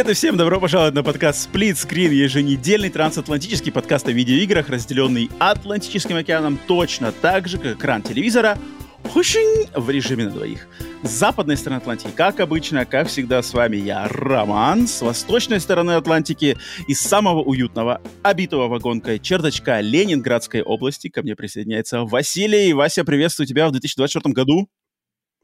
Привет и всем добро пожаловать на подкаст Split Screen, еженедельный трансатлантический подкаст о видеоиграх, разделенный Атлантическим океаном точно так же, как экран телевизора, в режиме на двоих. С западной стороны Атлантики, как обычно, как всегда, с вами я, Роман, с восточной стороны Атлантики, из самого уютного, обитого вагонкой чердачка Ленинградской области ко мне присоединяется Василий. Вася, приветствую тебя в 2024 году.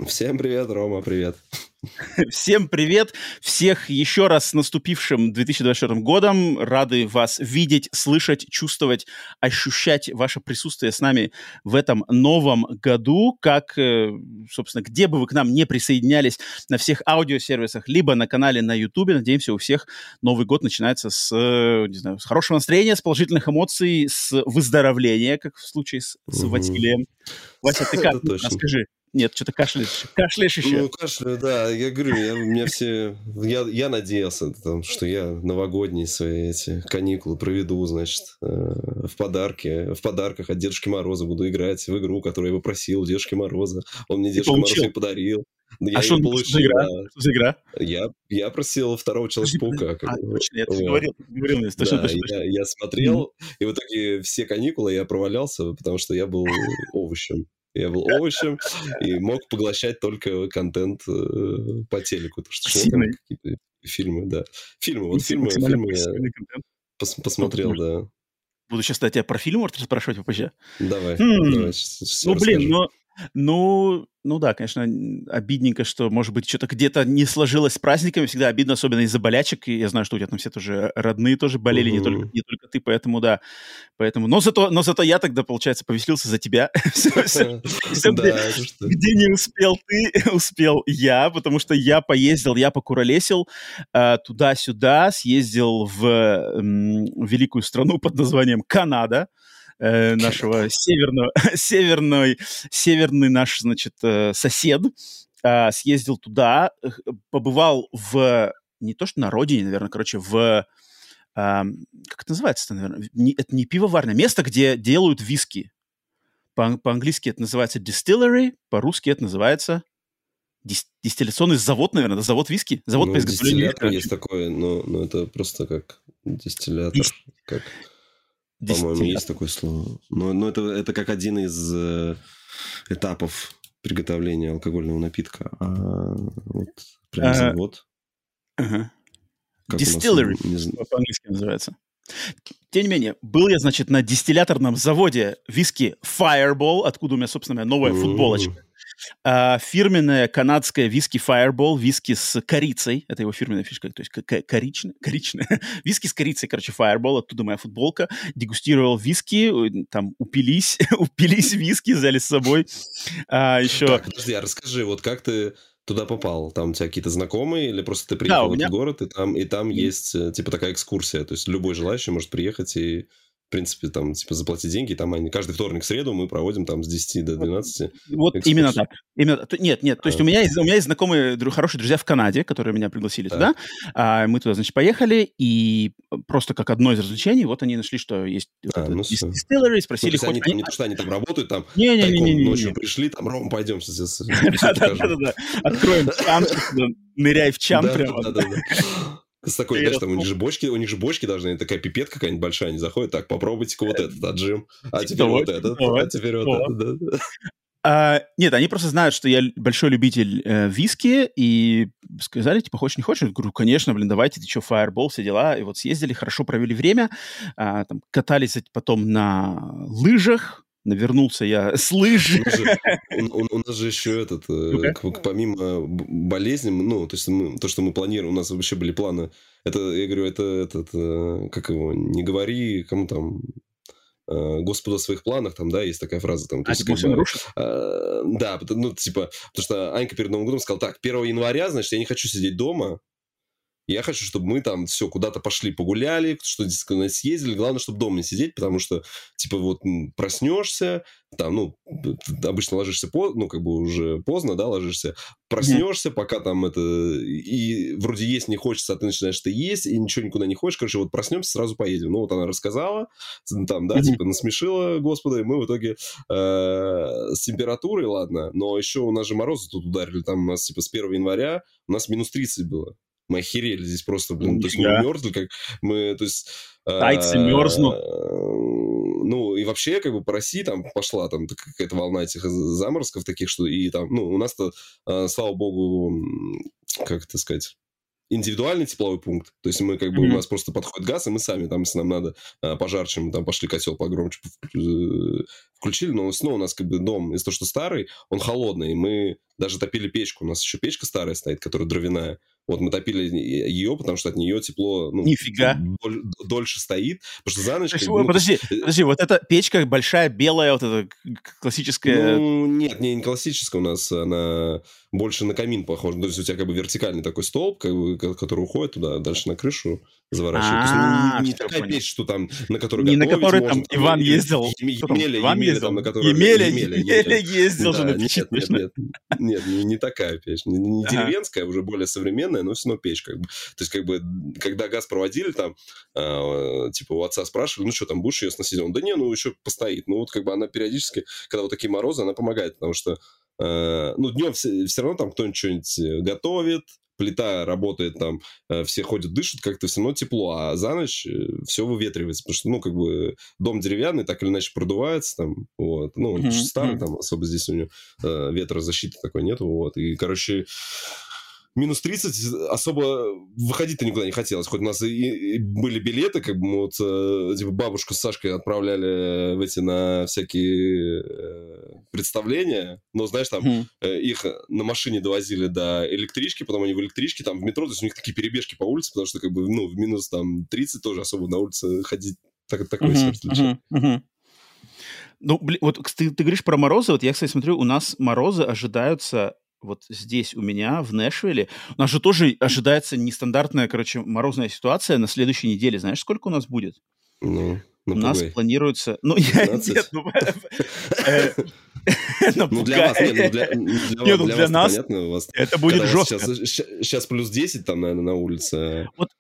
Всем привет, Рома, привет. Всем привет! Всех еще раз с наступившим 2024 годом. Рады вас видеть, слышать, чувствовать, ощущать ваше присутствие с нами в этом новом году. Как, э, собственно, где бы вы к нам не присоединялись на всех аудиосервисах, либо на канале на YouTube. Надеемся, у всех Новый год начинается с, не знаю, с хорошего настроения, с положительных эмоций, с выздоровления, как в случае с, с Василием. Вася, ты как? Расскажи. Нет, что-то кашляешь. Кашляешь еще. Ну, кашляю, да. Я говорю, я, у меня все... Я, я надеялся, там, что я новогодние свои эти каникулы проведу, значит, э, в подарке, в подарках от Дедушки Мороза буду играть в игру, которую я попросил у Дедушки Мороза. Он мне Дедушка Мороз не подарил. Я а что, получил, за игра? Что за игра? Я, я просил второго Человека-паука. А, точно, я вот. говорил, говорил мне, точно, да, точно, я, я смотрел, mm-hmm. и в итоге все каникулы я провалялся, потому что я был овощем. Я был овощем и мог поглощать только контент э, по телеку. То, что шло какие-то фильмы, да. Фильмы, вот фильмы, фильмы я пос, посмотрел, да. Буду сейчас, кстати, про фильм спрашивать попозже. Давай. Давай ну, блин, но ну, ну да, конечно, обидненько, что, может быть, что-то где-то не сложилось с праздниками. Всегда обидно, особенно из-за болячек. И я знаю, что у тебя там все тоже родные тоже болели, mm-hmm. не, только, не только ты, поэтому да. Поэтому, но зато, но зато я тогда, получается, повеселился за тебя. Где не успел ты, успел я, потому что я поездил, я покуролесил а, туда-сюда, съездил в великую страну под названием Канада э, нашего северного, северный, северный наш, значит, э, сосед, э, съездил туда, побывал в, не то что на родине, наверное, короче, в, э, как это называется, наверное, не, это не пивоварное, место, где делают виски. По- по-английски это называется distillery, по-русски это называется дистилляционный завод, наверное, завод виски, завод ну, по изготовлению. Дистиллятор есть такое, но, но это просто как дистиллятор. Дist... Как... По-моему, есть такое слово. Но, но это, это как один из э, этапов приготовления алкогольного напитка. А вот прям а, завод. Ага. Distillery по-английски называется. Тем не менее, был я, значит, на дистилляторном заводе виски Fireball, откуда у меня, собственно, новая футболочка. А, фирменная канадская виски Fireball, виски с корицей, это его фирменная фишка, то есть коричная, коричная, виски с корицей, короче, Fireball, оттуда моя футболка, дегустировал виски, там упились, упились виски, взяли с собой. А, еще... Так, подожди, а расскажи, вот как ты туда попал? Там у тебя какие-то знакомые или просто ты приехал да, меня... в этот город, и там, и там есть, э, типа, такая экскурсия, то есть любой желающий может приехать и в принципе, там, типа, заплатить деньги, там они каждый вторник, среду мы проводим там с 10 до 12. Вот экскурсии. именно так. Именно, нет, нет, то есть а. у меня есть, у меня есть знакомые, хорошие друзья в Канаде, которые меня пригласили так. туда. А, мы туда, значит, поехали, и просто как одно из развлечений, вот они нашли, что есть а, вот ну дистиллеры, спросили, ну, хоть... Они, не то, что они там работают, там, не, не, не, не, не, ночью пришли, там, Ром, пойдем сейчас. Да-да-да, откроем чан, ныряй в чан прямо. С такой, знаешь, там у них же бочки, у них же бочки должны, такая пипетка какая-нибудь большая, они заходят, так, попробуйте-ка вот этот отжим, а теперь вот этот, а теперь вот этот, да. А, нет, они просто знают, что я большой любитель э, виски, и сказали, типа, хочешь, не хочешь? Я говорю, конечно, блин, давайте, ты что, Fireball, все дела. И вот съездили, хорошо провели время, а, там, катались потом на лыжах, навернулся я с лыж. У, у, у нас же еще этот, okay. Э, помимо болезни, ну, то есть мы, то, что мы планируем, у нас вообще были планы. Это, я говорю, это этот, э, как его, не говори, кому там, э, Господу о своих планах, там, да, есть такая фраза. Там, а, есть, типа, как бы, а, да, ну, типа, потому что Анька перед Новым годом сказала, так, 1 января, значит, я не хочу сидеть дома, Я хочу, чтобы мы там все куда-то пошли погуляли, что-то куда съездили. Главное, чтобы дома не сидеть, потому что, типа, вот проснешься, там, ну, обычно ложишься, по, ну, как бы уже поздно, да, ложишься, проснешься, пока там это, и вроде есть не хочется, а ты начинаешь это есть, и ничего никуда не хочешь, короче, вот проснемся, сразу поедем. Ну, вот она рассказала, там, да, типа, насмешила Господа, и мы в итоге э, с температурой, ладно, но еще у нас же морозы тут ударили, там у нас, типа, с 1 января у нас минус 30 было. Мы охерели здесь просто, блин. То есть мы мерзли, как мы, то есть... Тайцы мерзнут. Ну, и вообще, как бы по России там пошла там какая-то волна этих заморозков таких, что и там, ну, у нас-то, а, слава богу, как это сказать, индивидуальный тепловой пункт. То есть мы как бы, mm-hmm. у нас просто подходит газ, и мы сами там, если нам надо а, пожарче, мы там пошли котел погромче э, включили, но снова у нас как бы дом, из-за того, что старый, он холодный, мы даже топили печку, у нас еще печка старая стоит, которая дровяная, вот мы топили ее, потому что от нее тепло ну, Нифига. Доль, дольше стоит, потому что за ночь... Есть, ну, подожди, э, подожди, вот эта печка большая, белая, вот эта классическая... Ну, нет, не, не классическая у нас, она больше на камин похожа. То есть у тебя как бы вертикальный такой столб, как бы, который уходит туда, дальше на крышу заворачивает. А, не, не такая печь, что там, на которой Не на которой там Иван ездил. Емеля, Иван ездил? на которой... Емеля, Емеля ездил же на печи. Нет, нет, не такая печь. Не деревенская, уже более современная, но все равно печь как бы. То есть как бы, когда газ проводили там, а, типа у отца спрашивали, ну что там, будешь ее сносить? Он, да не, ну еще постоит. Ну вот как бы она периодически, когда вот такие морозы, она помогает, потому что а, ну, днем все, все равно там кто-нибудь что-нибудь э, готовит, плита работает там, э, все ходят, дышат, как-то все равно тепло, а за ночь э, все выветривается, потому что, ну, как бы дом деревянный, так или иначе продувается там, вот, ну, mm-hmm. старый там, особо здесь у него э, ветрозащиты такой нету, вот, и, короче, минус 30 особо выходить-то никуда не хотелось. Хоть у нас и, и были билеты, как бы мы вот э, типа бабушку с Сашкой отправляли в эти на всякие э, представления, но знаешь, там mm. э, их на машине довозили до электрички, потом они в электричке, там в метро, то есть у них такие перебежки по улице, потому что как бы, ну, в минус там 30 тоже особо на улице ходить так, такое mm-hmm, себе mm-hmm, Ну, блин, вот ты, ты говоришь про морозы, вот я, кстати, смотрю, у нас морозы ожидаются вот здесь у меня, в Нэшвилле, у нас же тоже ожидается нестандартная, короче, морозная ситуация на следующей неделе. Знаешь, сколько у нас будет? Ну, у нас планируется... Ну, я... Нет, ну... Э, ну, для вас, нет, ну, для ну, нас это будет жестко. Сейчас плюс 10 там, наверное, на улице. Вот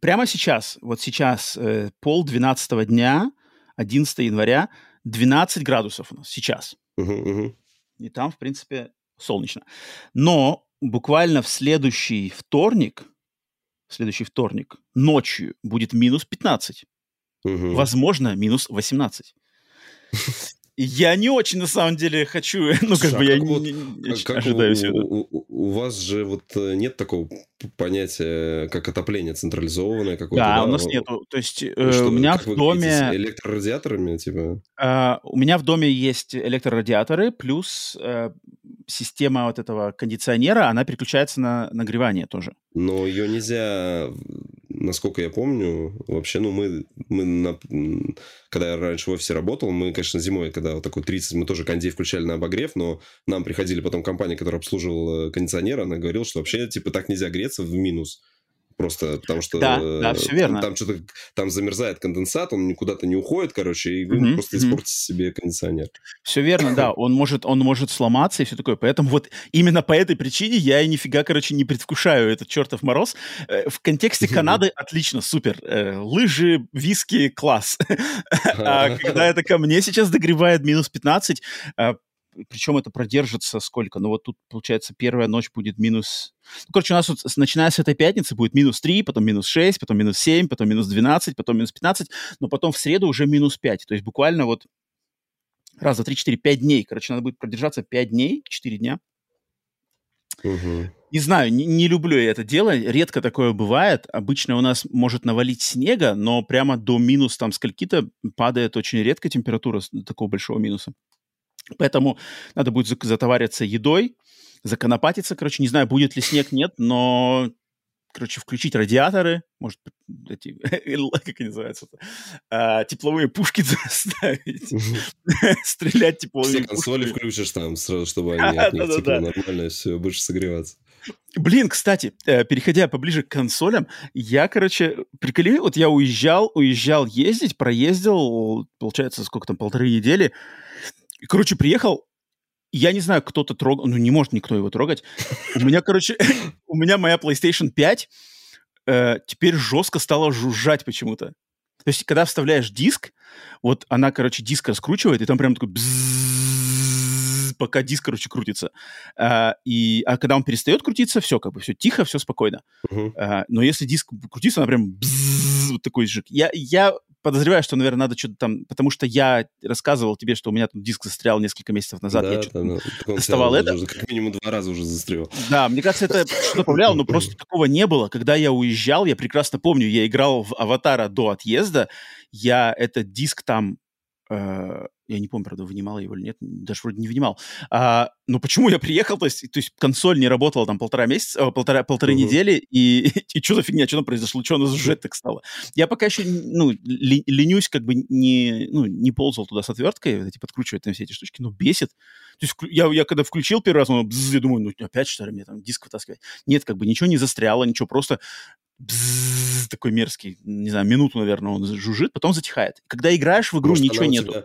прямо сейчас, вот сейчас, э, пол двенадцатого дня, 11 января, 12 градусов у нас сейчас. И там, в принципе, солнечно. Но буквально в следующий вторник, в следующий вторник ночью будет минус 15. Угу. Возможно, минус 18. Я не очень, на самом деле, хочу, ну, как бы, а я не, как ожидаю у, всего. У вас же вот э, нет такого понятия, как отопление централизованное какое-то, да? Да, у нас нету. То есть э, что, у меня в доме... электрорадиаторами, типа? Э, у меня в доме есть электрорадиаторы, плюс э, система вот этого кондиционера, она переключается на нагревание тоже. Но ее нельзя насколько я помню, вообще, ну, мы, мы на, когда я раньше в офисе работал, мы, конечно, зимой, когда вот такой 30, мы тоже кондей включали на обогрев, но нам приходили потом компания, которая обслуживала кондиционер, она говорила, что вообще, типа, так нельзя греться в минус. Просто потому что да, да, все верно. там что-то там замерзает конденсат, он никуда-то не уходит, короче, и вы mm-hmm, просто mm-hmm. испортите себе кондиционер. Все верно, да. Он может, он может сломаться и все такое. Поэтому вот именно по этой причине я и нифига, короче, не предвкушаю этот чертов мороз. Э, в контексте Канады отлично, супер. Э, лыжи, виски, класс. А когда это ко мне сейчас догревает минус 15, причем это продержится сколько? Ну вот тут, получается, первая ночь будет минус... Ну, короче, у нас вот, начиная с этой пятницы будет минус 3, потом минус 6, потом минус 7, потом минус 12, потом минус 15, но потом в среду уже минус 5. То есть буквально вот раз, два, три, четыре, пять дней. Короче, надо будет продержаться пять дней, четыре дня. Угу. Не знаю, не, не люблю я это дело, редко такое бывает. Обычно у нас может навалить снега, но прямо до минус там скольки-то падает очень редко температура такого большого минуса. Поэтому надо будет затовариться едой, законопатиться. Короче, не знаю, будет ли снег, нет, но, короче, включить радиаторы, может, эти, как они называются, а, тепловые пушки ставить, стрелять тепловыми Все консоли включишь там сразу, чтобы они от них тепло нормально все, будешь согреваться. Блин, кстати, э, переходя поближе к консолям, я, короче, приколи, вот я уезжал, уезжал ездить, проездил, получается, сколько там, полторы недели. И, короче, приехал, я не знаю, кто-то трогал, ну, не может никто его трогать. У меня, короче, у меня моя PlayStation 5 э, теперь жестко стала жужжать почему-то. То есть, когда вставляешь диск, вот она, короче, диск раскручивает, и там прям такой пока диск, короче, крутится. А, и, а когда он перестает крутиться, все, как бы, все тихо, все спокойно. Uh-huh. А, но если диск крутится, она прям вот такой же. Я, я подозреваю, что, наверное, надо что-то там... Потому что я рассказывал тебе, что у меня там диск застрял несколько месяцев назад. Да, я что-то ну, доставал это. Уже, как минимум два раза уже застрял. Да, мне кажется, это что-то повлияло, но просто такого не было. Когда я уезжал, я прекрасно помню, я играл в «Аватара» до отъезда, я этот диск там я не помню, правда, вынимал его или нет, даже вроде не вынимал. А, но почему я приехал, то есть, то есть консоль не работала там полтора месяца, полтора, полторы uh-huh. недели, и, и что за фигня, что там произошло, что оно жужжать так стало. Я пока еще, ну, ли, ленюсь, как бы не, ну, не ползал туда с отверткой, вот эти подкручивать там все эти штучки, но бесит. То есть я, я когда включил первый раз, он, бзз, я думаю, ну, опять что ли мне там диск вытаскивать? Нет, как бы ничего не застряло, ничего, просто бзз, такой мерзкий, не знаю, минуту, наверное, он жужжит, потом затихает. Когда играешь в игру, Может, ничего нету. Тебя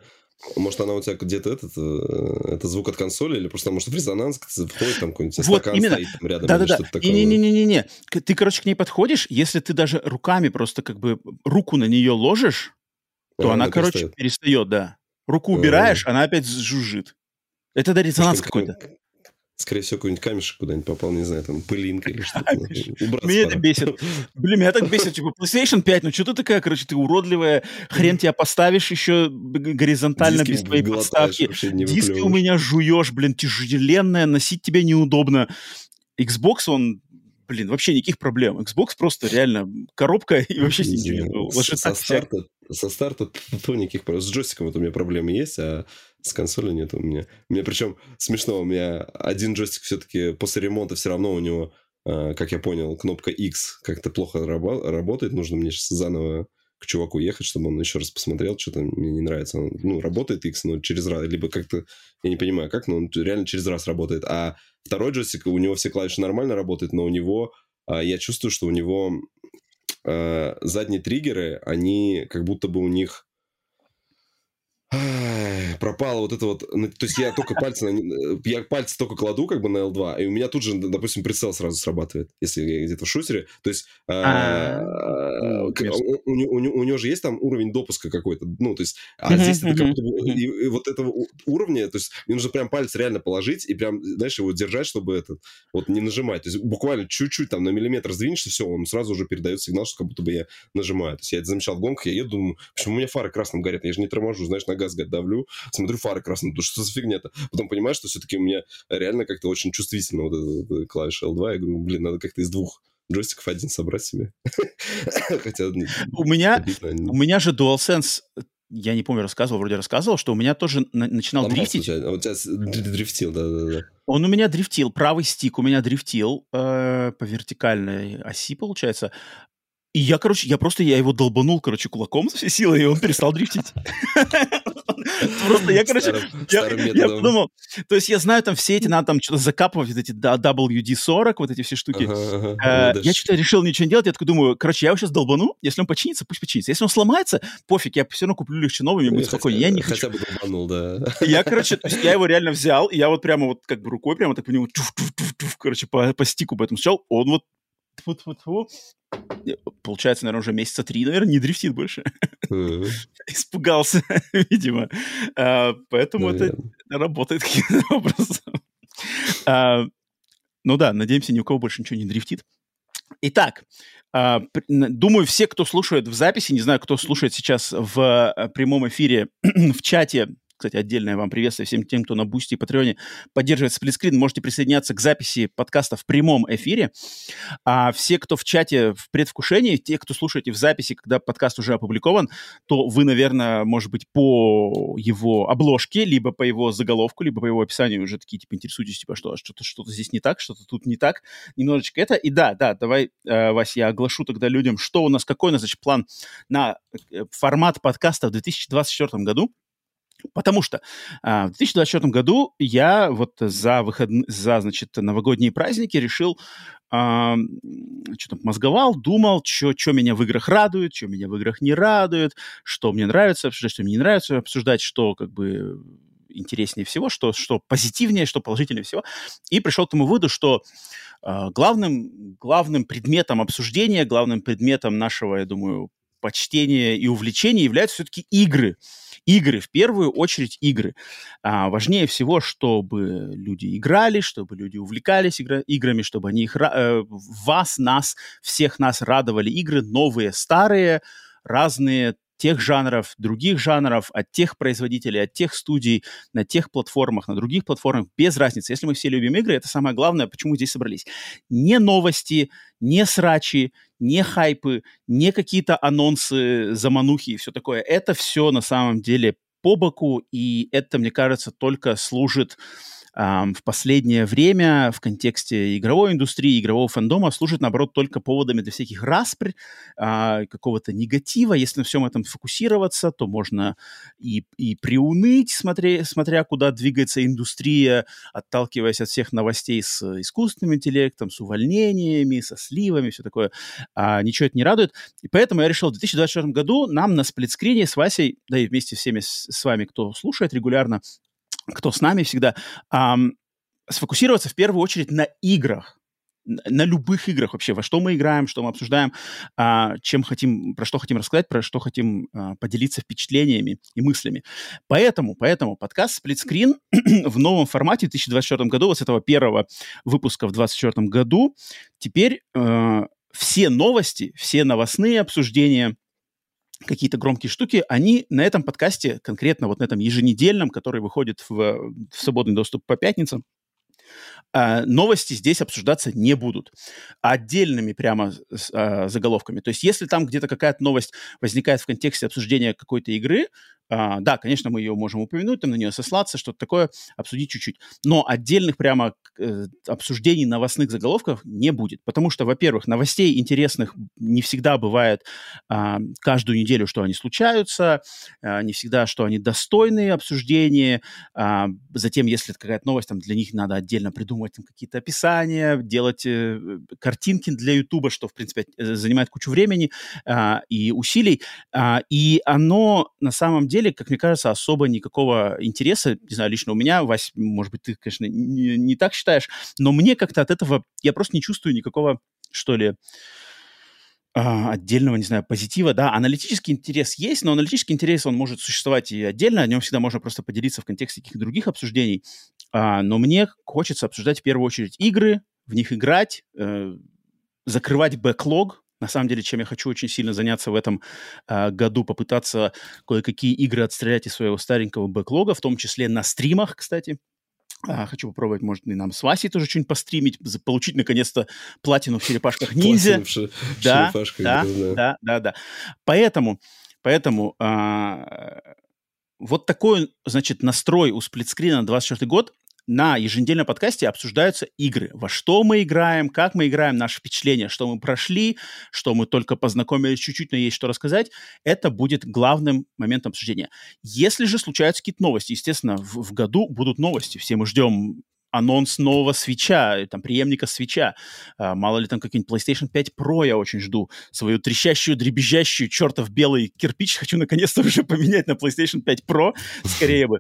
может, она у тебя где-то этот, э, это звук от консоли, или просто может в резонанс входит там какой-нибудь вот, стакан именно. стоит там рядом, да, да, да. Не-не-не-не-не. Ты, короче, к ней подходишь, если ты даже руками просто как бы руку на нее ложишь, то а, она, она, короче, перестает. перестает, да. Руку убираешь, а. она опять жужжит. Это да резонанс какой-то скорее всего, какой-нибудь камешек куда-нибудь попал, не знаю, там, пылинка или что-то. Меня это бесит. Блин, меня так бесит, типа, PlayStation 5, ну что ты такая, короче, ты уродливая, хрен тебя поставишь еще горизонтально без твоей подставки. Диски у меня жуешь, блин, тяжеленная, носить тебе неудобно. Xbox, он блин, вообще никаких проблем. Xbox просто реально коробка и вообще ничего. Со старта, со старта то никаких проблем. С джойстиком вот у меня проблемы есть, а с консолью нет у меня. У меня причем смешно, у меня один джойстик все-таки после ремонта все равно у него, э, как я понял, кнопка X как-то плохо рабо- работает. Нужно мне сейчас заново к чуваку ехать, чтобы он еще раз посмотрел, что-то мне не нравится. Он, ну, работает X, но через раз, либо как-то, я не понимаю, как, но он реально через раз работает. А второй джойстик, у него все клавиши нормально работают, но у него, э, я чувствую, что у него задние триггеры, они как будто бы у них пропало вот это вот, то есть я только пальцы, я пальцы только кладу как бы на L2, и у меня тут же, допустим, прицел сразу срабатывает, если я где-то в шутере, то есть а, а, у него же есть там уровень допуска какой-то, ну, то есть, а здесь это как будто и вот этого уровня, то есть мне нужно прям палец реально положить и прям, знаешь, его держать, чтобы это, вот не нажимать, то есть буквально чуть-чуть там на миллиметр сдвинешься, все, он сразу уже передает сигнал, что как будто бы я нажимаю, то есть я это замечал в гонках, я еду, думаю, почему у меня фары красным горят, я же не торможу, знаешь, на газ давлю, смотрю, фары красные, ну что за фигня-то? Потом понимаешь, что все-таки у меня реально как-то очень чувствительно вот эта, эта клавиша L2, я говорю, блин, надо как-то из двух джойстиков один собрать себе. Хотя у меня, у меня же DualSense я не помню, рассказывал, вроде рассказывал, что у меня тоже на- начинал Ломался дрифтить. У тебя, у тебя дрифтил, да-да-да. Он у меня дрифтил, правый стик у меня дрифтил э, по вертикальной оси, получается, и я, короче, я просто, я его долбанул, короче, кулаком со всей силы, и он перестал дрифтить. Просто я, короче, я подумал, то есть я знаю там все эти, надо там что-то закапывать, вот эти WD-40, вот эти все штуки. Э, я что-то решил ничего не делать, я такой думаю, короче, я его сейчас долбану, если он починится, пусть починится. Если он сломается, пофиг, я все равно куплю легче новый, мне будет спокойнее. Я не хочу. Хотя бы долбанул, да. Я, короче, я его реально взял, и я вот прямо вот как бы рукой прямо так по нему, короче, по, по стику поэтому сначала он вот тьфу -тьфу -тьфу, получается, наверное, уже месяца три, наверное, не дрифтит больше. Испугался, видимо. А, поэтому это работает каким-то образом. А, ну да, надеемся, ни у кого больше ничего не дрифтит. Итак, а, думаю, все, кто слушает в записи, не знаю, кто слушает сейчас в э, прямом эфире в чате кстати, отдельное вам приветствие всем тем, кто на Boosty и Patreon е поддерживает сплитскрин. Можете присоединяться к записи подкаста в прямом эфире. А все, кто в чате в предвкушении, те, кто слушаете в записи, когда подкаст уже опубликован, то вы, наверное, может быть, по его обложке, либо по его заголовку, либо по его описанию уже такие, типа, интересуетесь, типа, что что-то что здесь не так, что-то тут не так. Немножечко это. И да, да, давай, э, Вася, я оглашу тогда людям, что у нас, какой у нас, значит, план на э, формат подкаста в 2024 году. Потому что а, в 2024 году я вот за, выход... за значит, новогодние праздники решил а, что-то мозговал, думал, что меня в играх радует, что меня в играх не радует, что мне нравится обсуждать, что мне не нравится обсуждать, что как бы интереснее всего, что, что позитивнее, что положительнее всего. И пришел к тому выводу, что э, главным, главным предметом обсуждения, главным предметом нашего, я думаю, почтения и увлечения являются все-таки игры. Игры, в первую очередь игры. А, важнее всего, чтобы люди играли, чтобы люди увлекались игра, играми, чтобы они их, э, вас, нас, всех нас радовали игры, новые, старые, разные, тех жанров, других жанров, от тех производителей, от тех студий, на тех платформах, на других платформах, без разницы. Если мы все любим игры, это самое главное, почему здесь собрались. Не новости, не срачи, не хайпы, не какие-то анонсы, заманухи и все такое. Это все на самом деле по боку, и это, мне кажется, только служит в последнее время в контексте игровой индустрии, игрового фандома служит, наоборот, только поводами для всяких распрь, а, какого-то негатива. Если на всем этом фокусироваться, то можно и, и приуныть, смотря, смотря куда двигается индустрия, отталкиваясь от всех новостей с искусственным интеллектом, с увольнениями, со сливами, все такое. А, ничего это не радует. И поэтому я решил в 2024 году нам на сплитскрине с Васей, да и вместе всеми с, с вами, кто слушает регулярно, кто с нами всегда, эм, сфокусироваться в первую очередь на играх, на любых играх вообще, во что мы играем, что мы обсуждаем, а, чем хотим, про что хотим рассказать, про что хотим а, поделиться впечатлениями и мыслями. Поэтому, поэтому подкаст Split Screen в новом формате в 2024 году, вот с этого первого выпуска в 2024 году, теперь а, все новости, все новостные обсуждения какие-то громкие штуки, они на этом подкасте, конкретно вот на этом еженедельном, который выходит в, в свободный доступ по пятницам, а, новости здесь обсуждаться не будут. Отдельными прямо а, заголовками. То есть если там где-то какая-то новость возникает в контексте обсуждения какой-то игры, а, да, конечно, мы ее можем упомянуть, там на нее сослаться, что-то такое, обсудить чуть-чуть. Но отдельных прямо э, обсуждений новостных заголовков не будет. Потому что, во-первых, новостей интересных не всегда бывает а, каждую неделю, что они случаются, а, не всегда, что они достойны обсуждения. А, затем, если какая-то новость, там для них надо отдельно придумывать там, какие-то описания, делать э, картинки для Ютуба, что, в принципе, э, занимает кучу времени а, и усилий. А, и оно на самом деле деле, как мне кажется, особо никакого интереса, не знаю, лично у меня, Вась, может быть, ты, конечно, не, не так считаешь, но мне как-то от этого, я просто не чувствую никакого, что ли, а, отдельного, не знаю, позитива, да, аналитический интерес есть, но аналитический интерес, он может существовать и отдельно, о нем всегда можно просто поделиться в контексте каких-то других обсуждений, а, но мне хочется обсуждать в первую очередь игры, в них играть, э, закрывать бэклог, на самом деле, чем я хочу очень сильно заняться в этом э, году, попытаться кое-какие игры отстрелять из своего старенького бэклога, в том числе на стримах, кстати. А, хочу попробовать, может, и нам с Васей тоже что-нибудь постримить, получить, наконец-то, платину в черепашках ниндзя. Да, да, да, да, да. Поэтому, поэтому а, вот такой, значит, настрой у сплитскрина на 24 год на еженедельном подкасте обсуждаются игры. Во что мы играем, как мы играем, наши впечатления, что мы прошли, что мы только познакомились чуть-чуть, но есть что рассказать. Это будет главным моментом обсуждения. Если же случаются какие-то новости, естественно, в, в году будут новости. Все мы ждем анонс нового свеча, э, там, преемника свеча. А, мало ли там какой-нибудь PlayStation 5 Pro я очень жду. Свою трещащую, дребезжащую, чертов белый кирпич хочу наконец-то уже поменять на PlayStation 5 Pro, скорее бы.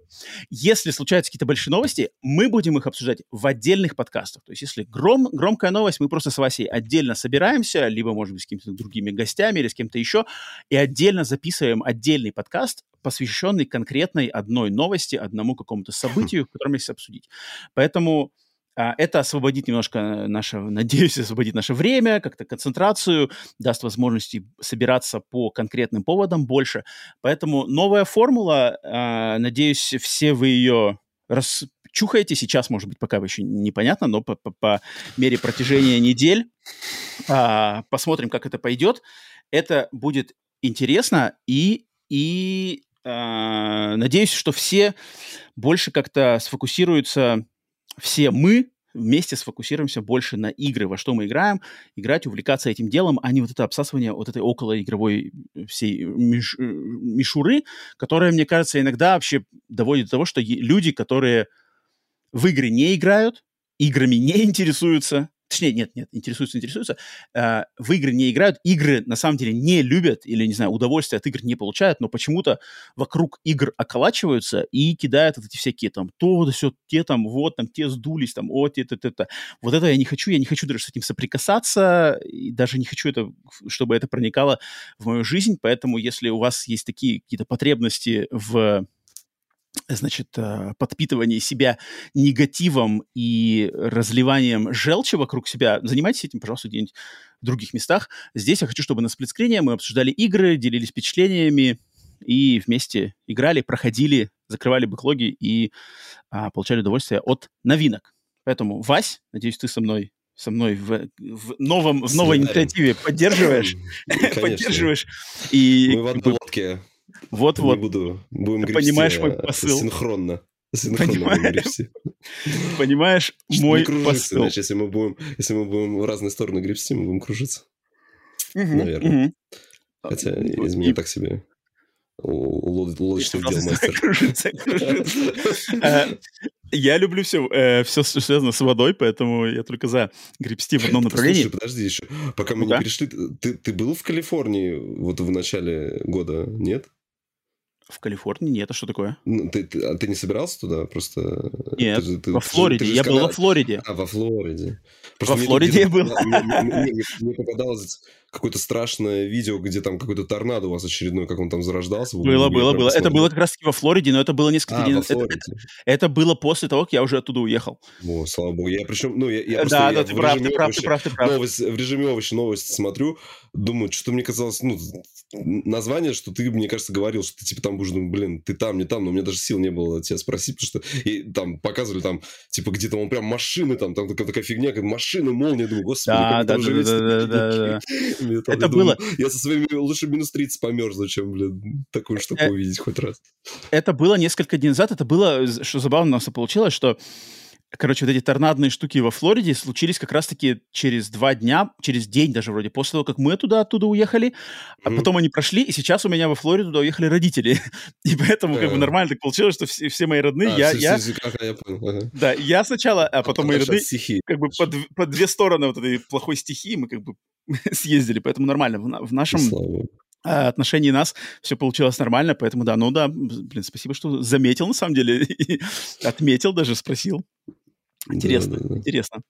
Если случаются какие-то большие новости, мы будем их обсуждать в отдельных подкастах. То есть если гром, громкая новость, мы просто с Васей отдельно собираемся, либо, может быть, с какими-то другими гостями или с кем-то еще, и отдельно записываем отдельный подкаст, посвященный конкретной одной новости, одному какому-то событию, которое есть обсудить. Поэтому а, это освободит немножко наше, надеюсь, освободит наше время, как-то концентрацию, даст возможности собираться по конкретным поводам больше. Поэтому новая формула, а, надеюсь, все вы ее расчухаете сейчас, может быть, пока еще непонятно, но по, по, по мере протяжения недель а, посмотрим, как это пойдет. Это будет интересно и, и Э, надеюсь, что все больше как-то сфокусируются, все мы вместе сфокусируемся больше на игры, во что мы играем, играть, увлекаться этим делом, а не вот это обсасывание вот этой околоигровой всей миш, мишуры, которая, мне кажется, иногда вообще доводит до того, что люди, которые в игры не играют, играми не интересуются, Точнее, нет, нет, интересуются, интересуются. Э, в игры не играют, игры на самом деле не любят или, не знаю, удовольствие от игр не получают, но почему-то вокруг игр околачиваются и кидают вот эти всякие там то, да все, те там, вот, там, те сдулись, там, о, те, те, те, те. Вот это я не хочу, я не хочу даже с этим соприкасаться, и даже не хочу это, чтобы это проникало в мою жизнь, поэтому если у вас есть такие какие-то потребности в значит, э, подпитывание себя негативом и разливанием желчи вокруг себя, занимайтесь этим, пожалуйста, где-нибудь в других местах. Здесь я хочу, чтобы на сплитскрине мы обсуждали игры, делились впечатлениями и вместе играли, проходили, закрывали бэклоги и а, получали удовольствие от новинок. Поэтому, Вась, надеюсь, ты со мной со мной в, в новом в новой инициативе поддерживаешь, поддерживаешь и мы в одной лодке. Вот-вот. Не буду. Будем Ты понимаешь мой посыл. Синхронно. Синхронно понимаешь, понимаешь мой посыл. Иначе, если мы будем, если мы будем в разные стороны гребсти, мы будем кружиться. Угу, Наверное. Угу. Хотя из меня и... так себе лодочных дел мастер. Кружится. Я люблю все, э, все, что связано с водой, поэтому я только за гребсти в одном направлении. Слушай, подожди еще, пока мы не перешли, ты, ты был в Калифорнии вот в начале года, нет? В Калифорнии нет, а что такое? Ну, ты, ты, а ты не собирался туда? Просто... Нет, ты, ты, во Флориде. Ты, я был во Флориде. А, во Флориде. Просто во Флориде я был. Мне, мне, мне попадалось какое-то страшное видео, где там какой-то торнадо у вас очередной, как он там зарождался. Было, было, было. Это было как раз-таки во Флориде, но это было несколько а, дней. Это, это, это было после того, как я уже оттуда уехал. О, слава богу. Я причем, ну, я, я да, да, ты прав, ты прав, ты прав, ты прав. Новость, в режиме овощи новости смотрю, думаю, что мне казалось, ну, название, что ты, мне кажется, говорил, что ты типа там будешь, думаю, блин, ты там, не там, но у меня даже сил не было тебя спросить, потому что и, там показывали там, типа, где-то он прям машины, там, там такая, такая фигня, как машины, молния, думаю, господи, да, да, да, да, да, да, Это было, я со своими лучше минус 30 померзну, чем, блин, такую штуку э, увидеть хоть раз. Это было несколько дней назад. Это было, что забавно у нас получилось, что Короче, вот эти торнадные штуки во Флориде случились как раз-таки через два дня, через день даже вроде, после того, как мы туда оттуда уехали, а mm-hmm. потом они прошли, и сейчас у меня во Флориду туда уехали родители. и поэтому как бы нормально так получилось, что все, все мои родные, а, я... я... я понял. Ага. Да, я сначала, а потом мои родные, стихи. как бы по, по две стороны вот этой плохой стихии мы как бы съездили, поэтому нормально. В, в нашем а, отношении нас все получилось нормально, поэтому да, ну да, блин, спасибо, что заметил на самом деле, отметил даже, спросил. Интересно, да, да, да. интересно.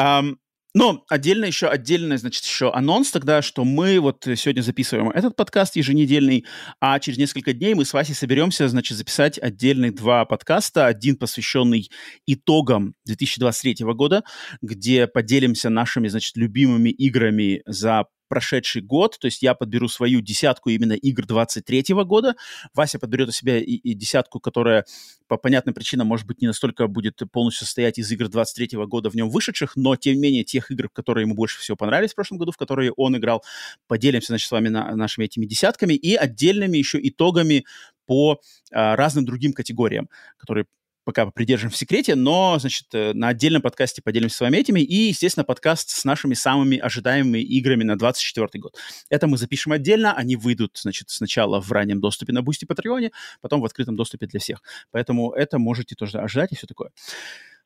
Um, но отдельно еще, отдельно, значит, еще анонс тогда, что мы вот сегодня записываем этот подкаст еженедельный, а через несколько дней мы с Васей соберемся, значит, записать отдельных два подкаста. Один посвященный итогам 2023 года, где поделимся нашими, значит, любимыми играми за прошедший год, то есть я подберу свою десятку именно игр 23 года, Вася подберет у себя и, и десятку, которая по понятным причинам, может быть, не настолько будет полностью состоять из игр 23 года в нем вышедших, но, тем не менее, тех игр, которые ему больше всего понравились в прошлом году, в которые он играл, поделимся, значит, с вами на, нашими этими десятками и отдельными еще итогами по а, разным другим категориям, которые пока придержим в секрете, но, значит, э, на отдельном подкасте поделимся с вами этими и, естественно, подкаст с нашими самыми ожидаемыми играми на 24 год. Это мы запишем отдельно, они выйдут, значит, сначала в раннем доступе на Boosty Patreon е, потом в открытом доступе для всех. Поэтому это можете тоже ожидать и все такое.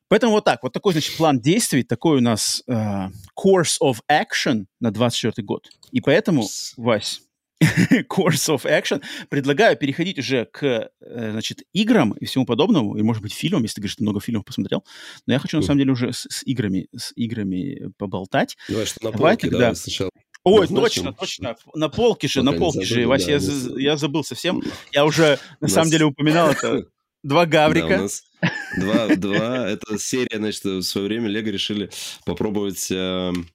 Поэтому вот так, вот такой, значит, план действий, такой у нас uh, course of action на 24 год. И поэтому, Вась, course of action. Предлагаю переходить уже к, э, значит, играм и всему подобному, и, может быть, фильмам, если ты говоришь, ты много фильмов посмотрел. Но я хочу, на самом деле, уже с, с играми, с играми поболтать. Давай, что на Давай полке, тогда... да, сначала. Ой, точно, точно. На полке же, на полке же. Вася, я, я забыл совсем. Я уже, на самом деле, упоминал это. Два Гаврика. Да, нас два, два. Это серия, значит, в свое время Лего решили попробовать эм,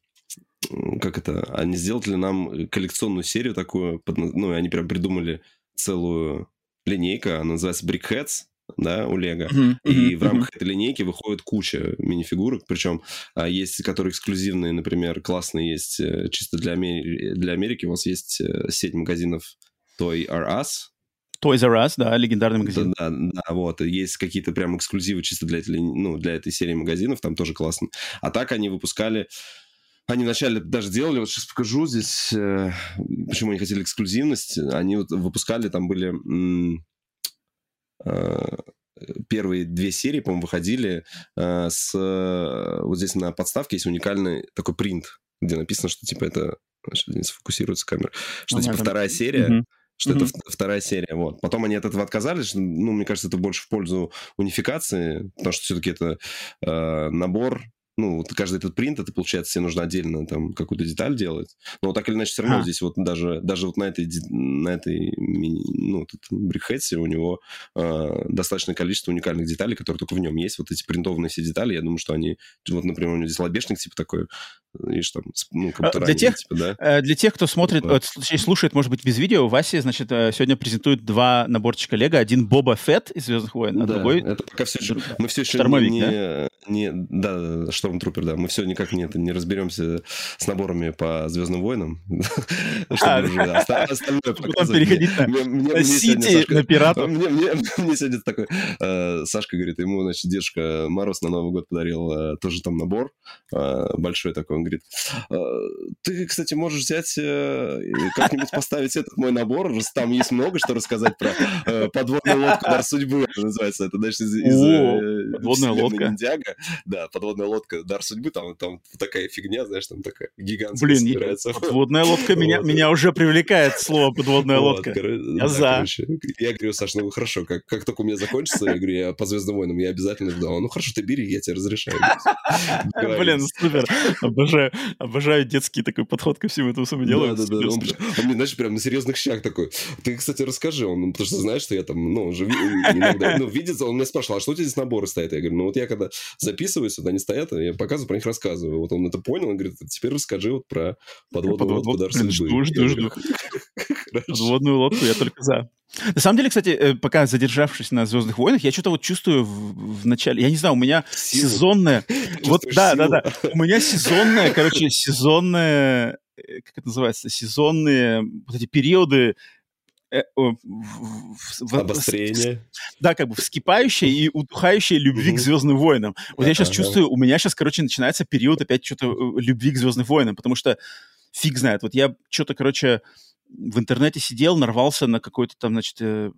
как это, они сделали нам коллекционную серию такую, ну, они прям придумали целую линейку, она называется Brickheads, да, у Лего. Uh-huh, и uh-huh, в рамках этой линейки выходит куча минифигурок, причем а, есть, которые эксклюзивные, например, классные есть э, чисто для, Амери- для Америки. У вас есть э, сеть магазинов Toy R Us, Toys R Us, да, легендарный магазин. Да, да, да, вот. Есть какие-то прям эксклюзивы чисто для, ну, для этой серии магазинов, там тоже классно. А так они выпускали... Они вначале даже делали, вот сейчас покажу здесь, э, почему они хотели эксклюзивность. Они вот выпускали, там были... Э, первые две серии, по-моему, выходили э, с... Вот здесь на подставке есть уникальный такой принт, где написано, что типа это... Сейчас не сфокусируется камера. Что типа вторая серия... Mm-hmm что mm-hmm. это вторая серия. Вот. Потом они от этого отказались. Ну, мне кажется, это больше в пользу унификации, потому что все-таки это э, набор ну, вот каждый этот принт, это, получается, тебе нужно отдельно там какую-то деталь делать. Но так или иначе, все равно а. здесь вот даже, даже вот на этой, на этой ну, брикхедсе у него э, достаточное количество уникальных деталей, которые только в нем есть. Вот эти принтованные все детали, я думаю, что они... Вот, например, у него здесь лобешник типа такой, видишь, там, ну, как а, для тех, типа, да? Э, для тех, кто смотрит, да. вот, слушает, может быть, без видео, Вася, значит, э, сегодня презентует два наборчика Лего. Один Боба Фетт из «Звездных войн», а да, другой... это пока все еще... Мы все еще Штормовик, не, да? не... Да, Штормтрупер, да. Мы все никак не, не разберемся с наборами по «Звездным войнам». А, остальное на Сити, на пиратов. Мне сегодня такой... Э, Сашка говорит, ему, значит, дедушка Мороз на Новый год подарил тоже там набор большой такой. Он говорит, ты, кстати, можешь взять как-нибудь поставить этот мой набор, там есть много что рассказать про подводную лодку «Дар судьбы», называется. Это, значит, из... из подводная лодка. Ниндзяго. Да, подводная лодка «Дар судьбы», там, там такая фигня, знаешь, там такая гигантская Блин, собирается. подводная лодка меня, меня уже привлекает слово «подводная лодка». Я за. Я говорю, Саш, ну хорошо, как, как только у меня закончится, я говорю, я по «Звездным войнам», я обязательно жду. Ну хорошо, ты бери, я тебе разрешаю. Блин, супер. Обожаю, обожаю детский такой подход ко всему этому самому делу. Да, да, да. Он, он знаешь, прям на серьезных щах такой. Ты, кстати, расскажи. Он, потому что знаешь, что я там, ну, уже иногда, ну, видится, он меня спрашивал, а что у тебя здесь наборы стоят? Я говорю, ну, вот я когда записываю сюда, они стоят, я показываю, про них рассказываю. Вот он это понял, он говорит, теперь расскажи вот про подводную лодку Дар судьбы. Жду, жду, жду. Подводную лодку я только за. На самом деле, кстати, э, пока задержавшись на Звездных войнах, я что-то вот чувствую в, в начале. Я не знаю, у меня силу. сезонная. Вот, да, да, да. У меня сезонная, короче, сезонная, э, как это называется, сезонные вот эти периоды э, Обострение. Да, как бы вскипающая и утухающая любви к Звездным войнам. Вот я сейчас чувствую, у меня сейчас, короче, начинается период опять что-то любви к Звездным войнам, потому что фиг знает. Вот я что-то, короче, в интернете сидел, нарвался на какой-то там, значит, э,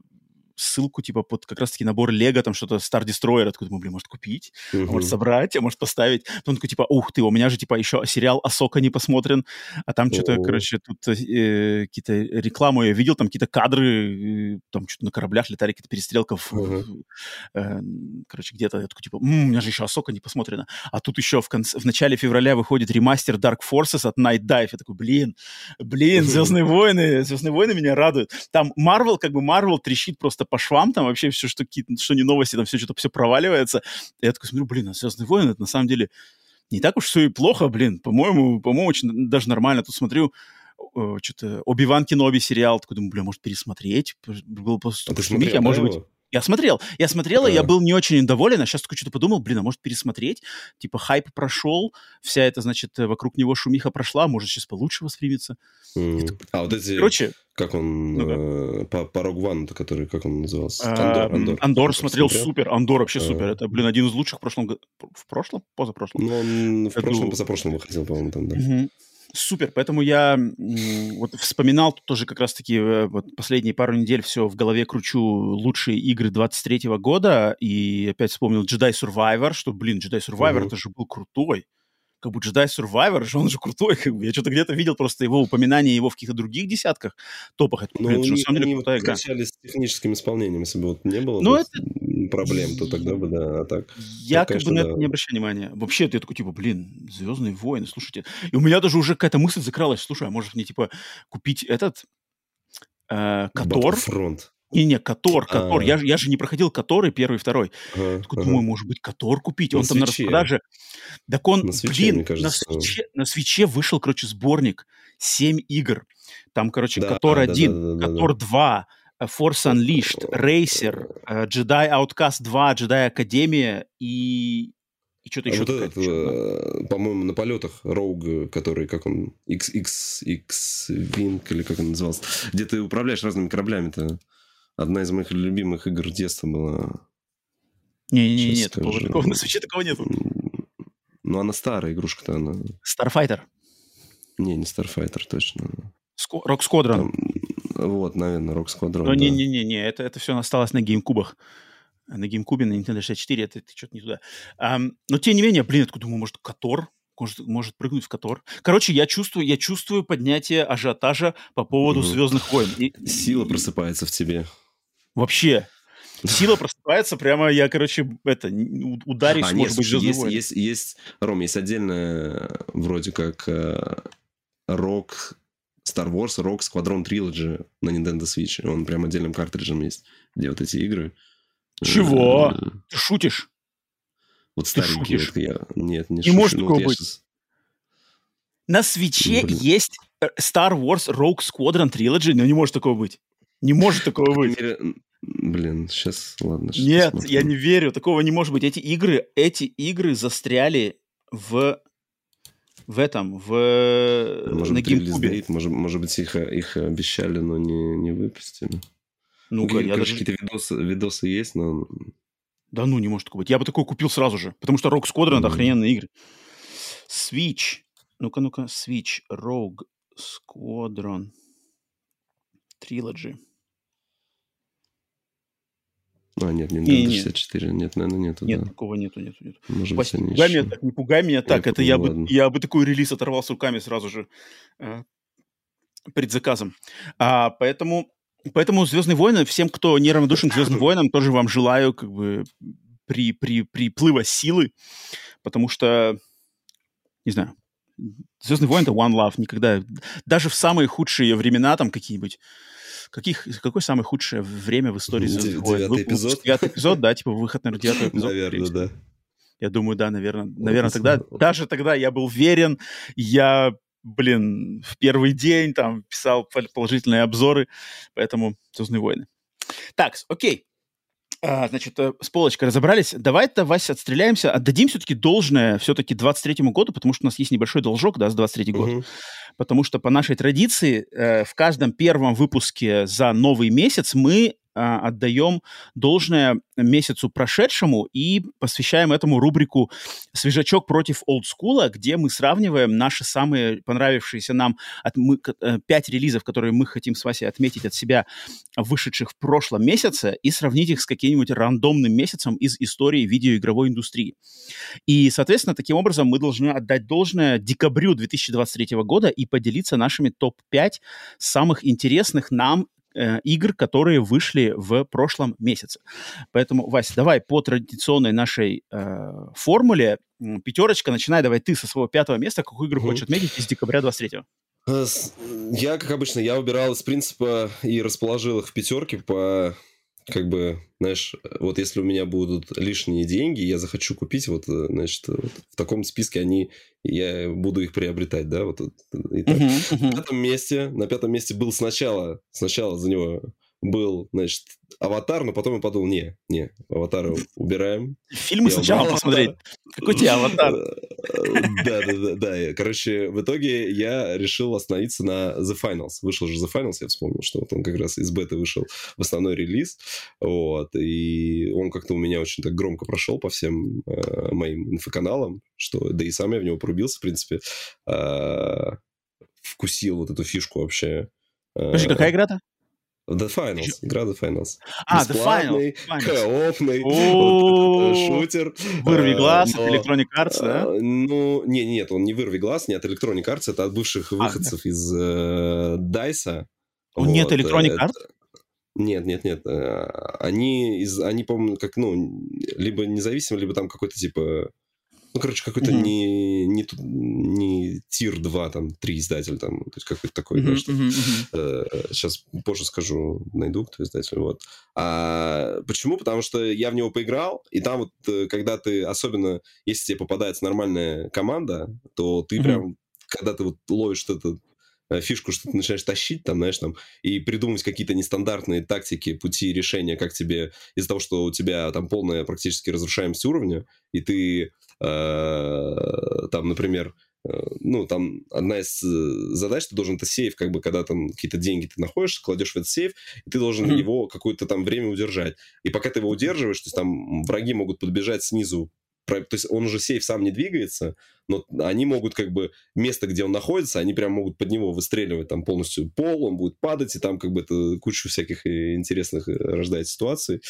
ссылку, типа, под как раз-таки набор Лего, там что-то Star Destroyer, откуда блин, может купить, uh-huh. может собрать, а может поставить. Потом такой, типа, ух ты, у меня же, типа, еще сериал Асока не посмотрен, а там что-то, uh-huh. короче, тут э, какие-то рекламы я видел, там какие-то кадры, э, там что-то на кораблях летали, какие-то перестрелков, uh-huh. э, короче, где-то, я такой, типа, м-м, у меня же еще Асока не посмотрена. А тут еще в, конце, в начале февраля выходит ремастер Dark Forces от Night Dive. Я такой, блин, блин, Звездные войны, Звездные войны меня радуют. Там Marvel, как бы Marvel трещит просто по швам, там вообще все, что, что не новости, там все что-то все проваливается. И я такой смотрю, блин, а «Звездные войны» это на самом деле не так уж все и плохо, блин. По-моему, по-моему, очень даже нормально. Тут смотрю, что-то Оби-Ван Кеноби сериал, такой думаю, блин, может пересмотреть, было просто а, шумить, а может быть... Я смотрел, я смотрел, и я был не очень доволен, а сейчас такой что-то подумал, блин, а может пересмотреть? Типа хайп прошел, вся эта, значит, вокруг него шумиха прошла, может сейчас получше воспримется. А вот эти... Короче... Как он... Ну, э, по, по Rogue One, который, как он назывался? Андор, Андор. Андор смотрел, смотрел супер, Андор вообще а... супер. Это, блин, один из лучших в прошлом году. В прошлом? Позапрошлом? Ну, он в прошлом, позапрошлом выходил, по-моему, там, да. Угу. Супер, поэтому я вот вспоминал тоже как раз-таки э, вот последние пару недель все в голове кручу лучшие игры 23-го года, и опять вспомнил Jedi Survivor, что, блин, Jedi Survivor, uh-huh. это же был крутой. Как бы Jedi Survivor, же он же крутой, как бы. Я что-то где-то видел просто его упоминание его в каких-то других десятках топах. Это, блин, ну, это, на самом деле крутая игра. с техническим исполнением, если бы вот не было. Ну, это проблем, то тогда бы, да, а так... Я как бы на это не обращаю внимания. Вообще, я такой, типа, блин, Звездные войны, слушайте. И у меня даже уже какая-то мысль закралась, слушай, а может мне, типа, купить этот... Э, Котор? Фронт. Не-не, Котор, Котор. Я, я же не проходил Которы, первый, второй. Ага, Такой. Думаю, может быть, Котор купить. Он на там свече. на распродаже. Так он, на свече, блин, кажется, на, свече, на свече вышел, короче, сборник. Семь игр. Там, короче, да, Котор да, 1, да, да, да, Котор да. 2, Force Unleashed, Racer, э, Jedi Outcast 2, Jedi Академия и... И что-то а еще. Вот этот, э, по-моему, на полетах Rogue, который, как он, XX, X Wing, или как он назывался, где ты управляешь разными кораблями-то. одна из моих любимых игр детства была. Не-не-не, нет, такого, такого, на свече такого нету. Ну, она старая игрушка-то, она... Starfighter. Не, не Starfighter, точно. Rock Squadron. Вот, наверное, Rock Squadron, Но не-не-не, это, это все осталось на геймкубах. На геймкубе, на Nintendo 64, это, это что-то не туда. Um, но, тем не менее, блин, откуда думаю, может, Котор? Может, может прыгнуть в Котор? Короче, я чувствую, я чувствую поднятие ажиотажа по поводу «Звездных войн». И... Сила просыпается в тебе. Вообще, сила просыпается, прямо я, короче, это, ударюсь, а, может нет, быть, слушай, есть, есть, есть, Ром, есть отдельно вроде как рок Star Wars Rock Squadron Trilogy на Nintendo Switch. Он прям отдельным картриджем есть, где вот эти игры. Чего? Э, Ты шутишь? Вот старенькие. Вот я... Нет, не, не шучу. может ну, такого быть. Сейчас... На свече Блин. есть э, Star Wars Rogue Squadron Trilogy, но не может такого быть. Не может такого быть. Мере... Блин, сейчас, ладно. Сейчас Нет, посмотрим. я не верю, такого не может быть. Эти игры, эти игры застряли в в этом, в может, на GameCube. Может, может быть, их, их обещали, но не, не выпустили. Ну, ну я даже... какие-то видосы, видосы есть, но... Да ну, не может такого быть. Я бы такой купил сразу же, потому что Rogue Squadron mm-hmm. это охрененные игры. Switch. Ну-ка, ну-ка, Switch. Rogue Squadron Trilogy. А, нет, не не, 64. Нет, наверное, нету. Нет, да. такого нету, нету, нету. Может быть, не пугай меня так, не пугай меня так. это я бы, я бы такой релиз оторвал с руками сразу же э, предзаказом. А, поэтому, поэтому «Звездные войны», всем, кто неравнодушен к «Звездным войнам», тоже вам желаю как бы при, при, приплыва силы, потому что, не знаю, «Звездные войны» — это one love, никогда... Даже в самые худшие времена, там какие-нибудь Каких, какое самое худшее время в истории Звездных войн? Девятый эпизод? Девятый эпизод, да, типа выход, наверное, девятого эпизода. Наверное, да. Я думаю, да, наверное. Наверное, тогда, даже тогда я был верен, я блин, в первый день там писал положительные обзоры, поэтому «Звездные войны». Так, окей. А, значит, э, с полочкой разобрались. Давай-то, Вася, отстреляемся, отдадим все-таки должное все-таки 23-му году, потому что у нас есть небольшой должок, да, с 23 год. Uh-huh. Потому что по нашей традиции э, в каждом первом выпуске за новый месяц мы а, отдаем должное месяцу прошедшему и посвящаем этому рубрику «Свежачок против олдскула», где мы сравниваем наши самые понравившиеся нам от, мы, э, пять релизов, которые мы хотим с Васей отметить от себя, вышедших в прошлом месяце, и сравнить их с каким-нибудь рандомным месяцем из истории видеоигровой индустрии. И, соответственно, таким образом мы должны отдать должное декабрю 2023 года и поделиться нашими топ-5 самых интересных нам игр, которые вышли в прошлом месяце. Поэтому, Вася, давай по традиционной нашей э, формуле пятерочка, начинай давай ты со своего пятого места, какую игру mm-hmm. хочешь отметить из декабря 23-го? Э, я, как обычно, я убирал из принципа и расположил их в пятерке по как бы, знаешь, вот если у меня будут лишние деньги, я захочу купить, вот, э, значит, вот в таком списке они, я буду их приобретать, да, вот. Итак, uh-huh, uh-huh. На пятом месте, на пятом месте был сначала, сначала за него был, значит, аватар, но потом я подумал, не, не, аватара убираем. Фильмы я сначала убрал. посмотреть. Какой тебе аватар? Да, да, да, да. Короче, в итоге я решил остановиться на The Finals. Вышел же The Finals, я вспомнил, что вот он как раз из беты вышел в основной релиз. Вот. И он как-то у меня очень так громко прошел по всем э, моим инфоканалам, что да и сам я в него порубился, в принципе. Э, вкусил вот эту фишку вообще. Подожди, какая игра-то? The Finals, игра The Finals. А, The Finals. Коопный, вот, шутер. Вырви глаз но, от Electronic Arts, да? Ну, не, нет, он не вырви глаз, не от Electronic Arts, это от бывших выходцев а, да. из э, DICE. Он вот, не от Electronic Arts? Нет, нет, нет. Они, из, они, по-моему, как, ну, либо независимые, либо там какой-то, типа, ну, короче, какой-то mm-hmm. не, не, не тир 2, там, 3 издатель, там, то есть какой-то такой, mm-hmm. что mm-hmm. сейчас позже скажу, найду, кто издатель, вот. А, почему? Потому что я в него поиграл, и там вот, э, когда ты, особенно, если тебе попадается нормальная команда, то ты mm-hmm. прям, когда ты вот ловишь этот Э, фишку, что ты начинаешь тащить там, знаешь, там, и придумывать какие-то нестандартные тактики, пути решения, как тебе, из-за того, что у тебя там полная практически разрушаемость уровня, и ты, э, там, например, ну, там одна из задач, ты должен это сейф, как бы, когда там какие-то деньги ты находишь, кладешь в этот сейф, и ты должен mm-hmm. его какое-то там время удержать. И пока ты его удерживаешь, то есть там враги могут подбежать снизу то есть он уже сейф сам не двигается, но они могут как бы место, где он находится, они прям могут под него выстреливать там полностью пол, он будет падать, и там как бы это кучу всяких э, интересных э, рождает ситуаций.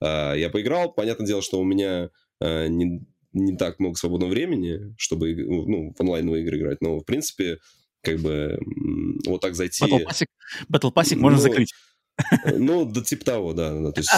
А, я поиграл, понятное дело, что у меня э, не, не так много свободного времени, чтобы ну, в онлайновые игры играть, но в принципе как бы вот так зайти... Battle Pass, Battle Pass можно ну, закрыть. Ну, да, типа того, да. да то есть,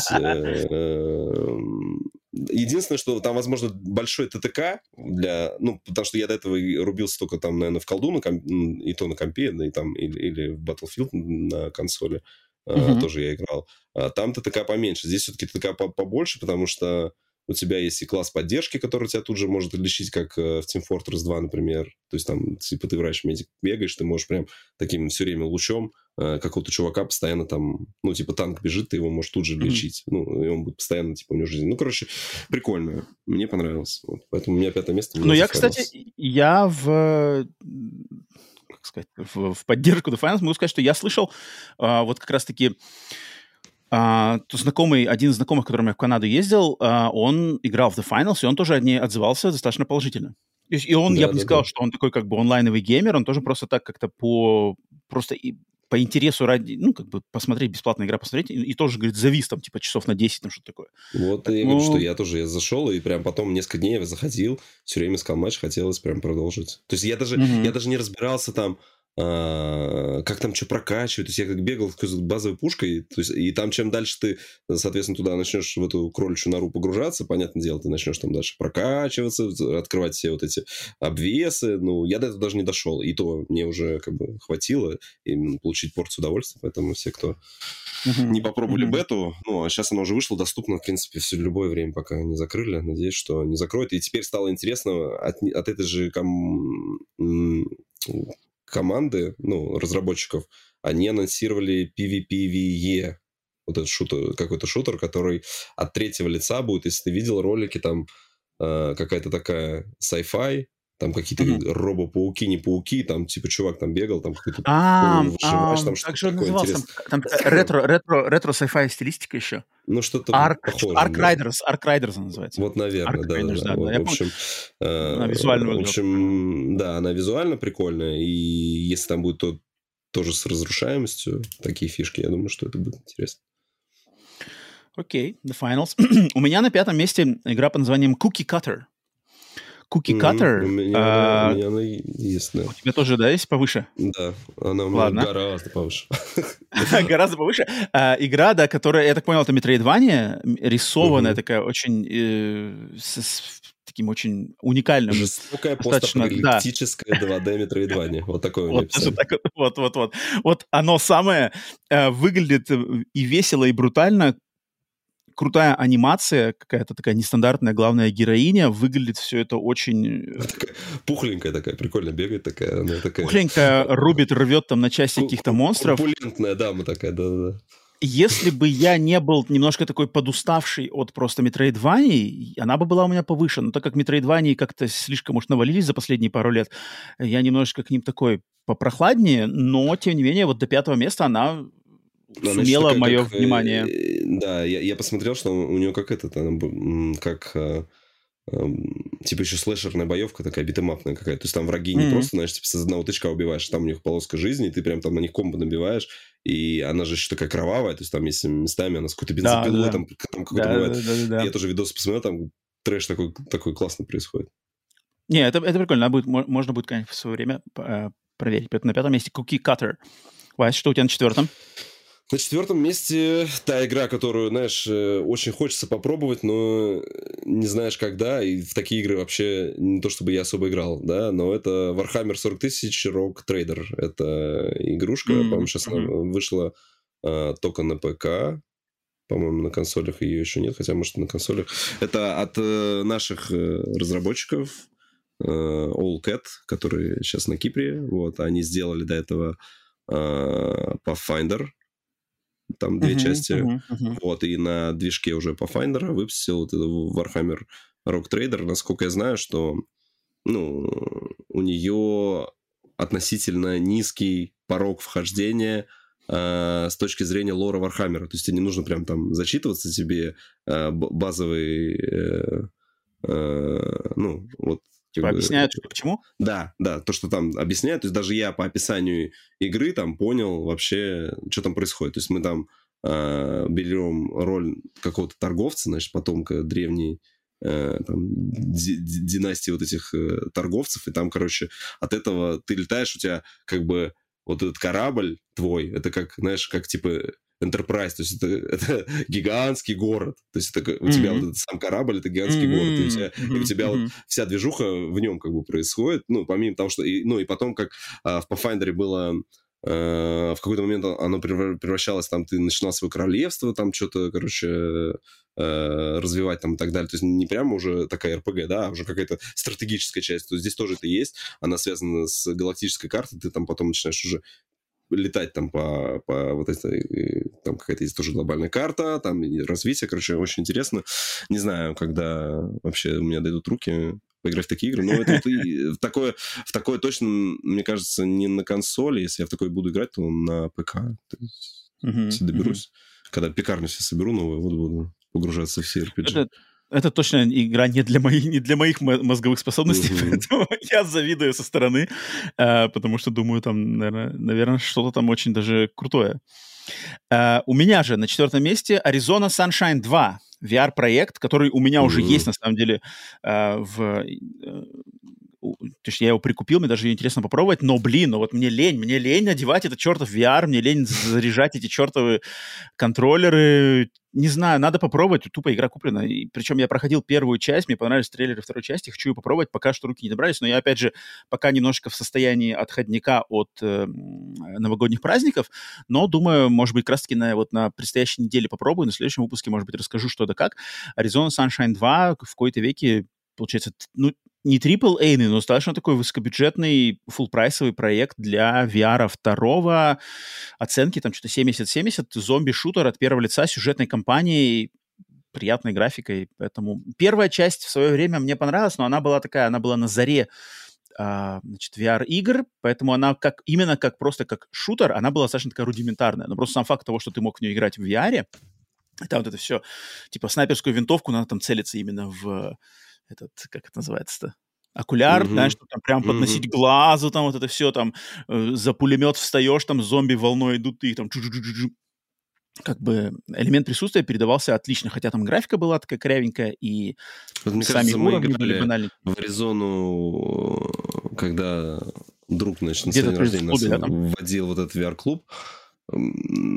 Единственное, что там, возможно, большой ТТК для... Ну, потому что я до этого рубился только там, наверное, в колду, на комп... и то на компе, да, и там, или, или в Battlefield на консоли. Uh-huh. тоже я играл. А там ТТК поменьше. Здесь все-таки ТТК побольше, потому что у тебя есть и класс поддержки, который тебя тут же может лечить, как э, в Team Fortress 2, например. То есть там, типа, ты врач медик бегаешь, ты можешь прям таким все время лучом э, какого-то чувака постоянно там, ну, типа, танк бежит, ты его можешь тут же лечить. Mm-hmm. Ну, и он будет постоянно, типа, у него жизнь. Ну, короче, прикольно. Мне понравилось. Вот. Поэтому у меня пятое место. Ну, я, кстати, я в как сказать, в, в поддержку The Finance могу сказать, что я слышал а, вот как раз-таки а, то знакомый, один из знакомых, которым я в Канаду ездил, а, он играл в The Finals, и он тоже от ней отзывался достаточно положительно. И он, да, я бы да, не сказал, да. что он такой как бы онлайновый геймер, он тоже просто так как-то по просто и, по интересу ради, ну, как бы посмотреть, бесплатная игра посмотреть, и, и тоже, говорит, завис там, типа, часов на 10, там, что-то такое. Вот, так, я ну... говорю, что я тоже, я зашел, и прям потом несколько дней я заходил, все время искал матч, хотелось прям продолжить. То есть я даже, mm-hmm. я даже не разбирался там, а, как там что прокачивать. То есть я как бегал с базовой пушкой, то есть, и там чем дальше ты, соответственно, туда начнешь в эту кроличью нору погружаться, понятное дело, ты начнешь там дальше прокачиваться, открывать все вот эти обвесы. Ну, я до этого даже не дошел. И то мне уже как бы хватило именно получить порцию удовольствия. Поэтому все, кто uh-huh. не попробовали uh-huh. бету, ну, а сейчас она уже вышла, доступна, в принципе, все любое время, пока не закрыли. Надеюсь, что не закроют. И теперь стало интересно от, от этой же ком команды, ну, разработчиков, они анонсировали PvPvE, вот этот шутер, какой-то шутер, который от третьего лица будет, если ты видел ролики, там э, какая-то такая sci-fi, там какие-то mm-hmm. робо-пауки, не пауки, там типа чувак там бегал, там какой-то а, выживаешь, там что-то такое назывался? Там, там ретро, ретро, ретро sci-fi стилистика еще. Ну, что-то Ark, похожее. Ark Riders, Ark Riders называется. Вот, наверное, Ark да, да, да. да. В общем, э, она визуально в общем, да, она визуально прикольная, и если там будет то, тоже с разрушаемостью, такие фишки, я думаю, что это будет интересно. Окей, okay, The Finals. У меня на пятом месте игра под названием Cookie Cutter. Cookie Cutter. Mm, у, меня, а, у меня она есть, да. У тебя тоже, да, есть повыше? Да, она у меня Ладно. гораздо повыше. Гораздо повыше. А, игра, да, которая, я так понял, это Metroidvania, рисованная такая, очень э, таким очень уникальным. Жестокая постапокалиптическая 2D Metroidvania. Вот такое вот, вот, вот, вот. Вот оно самое э, выглядит и весело, и брутально, крутая анимация, какая-то такая нестандартная главная героиня, выглядит все это очень... Э, такая пухленькая такая, прикольно бегает такая. Она такая... Пухленькая, рубит, рвет там на части каких-то монстров. Пулентная дама такая, да-да-да. Если бы я не был немножко такой подуставший от просто Метроидвании, она бы была у меня повыше. Но так как Метроидвании как-то слишком уж навалились за последние пару лет, я немножечко к ним такой попрохладнее, но, тем не менее, вот до пятого места она она сумела такая, мое как, внимание. Э, да, я, я посмотрел, что у нее как этот, она, как э, э, типа еще слэшерная боевка такая, битэмапная какая-то. То есть там враги mm-hmm. не просто, знаешь, типа с одного тычка убиваешь, там у них полоска жизни, и ты прям там на них комбо набиваешь, и она же еще такая кровавая, то есть там есть местами она с какой-то бензопилой, да, да. там, там какой-то да, бывает. Да, да, да, да. Я тоже видос посмотрел, там трэш такой, такой классный происходит. Не, это, это прикольно, будет, можно будет, конечно, в свое время э, проверить. На пятом месте Cookie Cutter. Вась, что у тебя на четвертом? На четвертом месте та игра, которую, знаешь, э, очень хочется попробовать, но не знаешь когда, и в такие игры вообще не то чтобы я особо играл, да, но это Warhammer 40 тысяч Rock Trader. Это игрушка, mm-hmm. по-моему, сейчас mm-hmm. вышла а, только на ПК, по-моему, на консолях ее еще нет, хотя, может, на консолях. Это от э, наших э, разработчиков э, All Cat, которые сейчас на Кипре, вот, они сделали до этого э, Pathfinder, там две uh-huh, части. Uh-huh, uh-huh. Вот, и на движке уже Pathfinder выпустил вот Warhammer Rock Trader. Насколько я знаю, что ну, у нее относительно низкий порог вхождения э, с точки зрения лора Warhammer а. То есть тебе не нужно прям там зачитываться тебе э, базовый, э, э, ну, вот Типа объясняют, что почему? Да, да, то, что там объясняют. То есть даже я по описанию игры там понял вообще, что там происходит. То есть мы там э, берем роль какого-то торговца, значит, потомка древней э, там, династии вот этих э, торговцев, и там, короче, от этого ты летаешь, у тебя как бы вот этот корабль твой, это как, знаешь, как типа Enterprise, то есть это, это гигантский город, то есть это, у mm-hmm. тебя вот этот сам корабль, это гигантский mm-hmm. город, и у тебя, mm-hmm. и у тебя mm-hmm. вот вся движуха в нем как бы происходит, ну, помимо того, что, и, ну, и потом, как а, в Pathfinder было Э, в какой-то момент оно превращалось, там, ты начинал свое королевство, там, что-то, короче, э, развивать там и так далее. То есть не прямо уже такая РПГ, да, а уже какая-то стратегическая часть. То есть здесь тоже это есть. Она связана с галактической картой. Ты там потом начинаешь уже летать там по, по вот этой, там какая-то есть тоже глобальная карта, там развитие, короче, очень интересно. Не знаю, когда вообще у меня дойдут руки поиграть в такие игры. Но это вот в такое, в такое точно, мне кажется, не на консоли. Если я в такое буду играть, то на ПК. То есть, если доберусь. Когда пекарню себе соберу новую, вот буду погружаться в все RPG. Это, это точно игра не для, моих, не для моих мозговых способностей, uh-huh. поэтому я завидую со стороны, э, потому что думаю, там, наверное, наверное что-то там очень даже крутое. Э, у меня же на четвертом месте Arizona Sunshine 2. VR-проект, который у меня mm-hmm. уже есть, на самом деле, э, в... Э, то есть я его прикупил, мне даже интересно попробовать, но, блин, ну вот мне лень, мне лень надевать этот чертов VR, мне лень заряжать эти чертовы контроллеры, не знаю, надо попробовать, тупо игра куплена. И, причем я проходил первую часть, мне понравились трейлеры второй части, хочу ее попробовать, пока что руки не добрались, но я, опять же, пока немножко в состоянии отходника от э, новогодних праздников, но думаю, может быть, как раз-таки на, вот, на предстоящей неделе попробую, на следующем выпуске, может быть, расскажу, что да как. Arizona Sunshine 2 в какой-то веке получается, ну, не AAA, но достаточно такой высокобюджетный фулл-прайсовый проект для VR второго. Оценки там что-то 70-70. Зомби-шутер от первого лица сюжетной кампании приятной графикой. Поэтому первая часть в свое время мне понравилась, но она была такая, она была на заре а, значит, VR-игр, поэтому она как, именно как просто как шутер, она была достаточно такая рудиментарная. Но просто сам факт того, что ты мог в нее играть в VR, там вот это все, типа снайперскую винтовку, надо там целиться именно в этот, как это называется-то, окуляр, mm-hmm. знаешь, что там прям подносить mm-hmm. глазу, там вот это все, там э, за пулемет встаешь, там зомби волной идут, и там как бы элемент присутствия передавался отлично, хотя там графика была такая корявенькая, и вот, мне сами кажется, уровни были банальные. В Аризону, когда друг, значит, на день рождения нас да, вводил вот этот VR-клуб,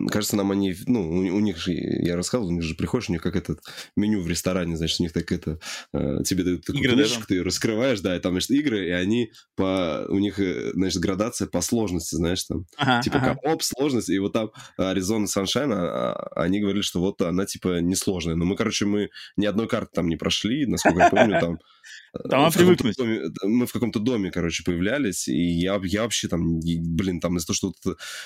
кажется, нам они, ну, у, у них же, я рассказывал, у них же приходишь, у них как этот меню в ресторане, значит, у них так это, э, тебе дают такую игры, книжечку, да, ты раскрываешь, да, и там, значит, игры, и они по, у них, э, значит, градация по сложности, знаешь, там, ага, типа ага. коп, сложность, и вот там Arizona Sunshine, а, а, они говорили, что вот она, типа, несложная, но мы, короче, мы ни одной карты там не прошли, насколько я помню, там там привыкнуть. Доме, мы в каком-то доме, короче, появлялись, и я, я вообще там, блин, там из-за того, что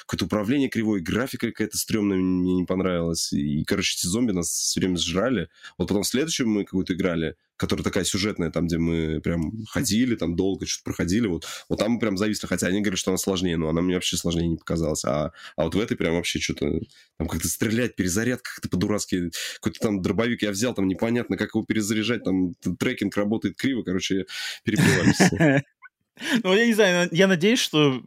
какое-то управление кривое, графика какая-то стрёмная мне не понравилась, и, короче, эти зомби нас все время сжрали. Вот потом в следующем мы какую-то играли, которая такая сюжетная, там, где мы прям ходили, там долго что-то проходили, вот, вот там мы прям зависли, хотя они говорят, что она сложнее, но она мне вообще сложнее не показалась, а, а вот в этой прям вообще что-то, там как-то стрелять, перезаряд как-то по-дурацки, какой-то там дробовик я взял, там непонятно, как его перезаряжать, там трекинг работает криво, короче, перебивались. Ну, я не знаю, я надеюсь, что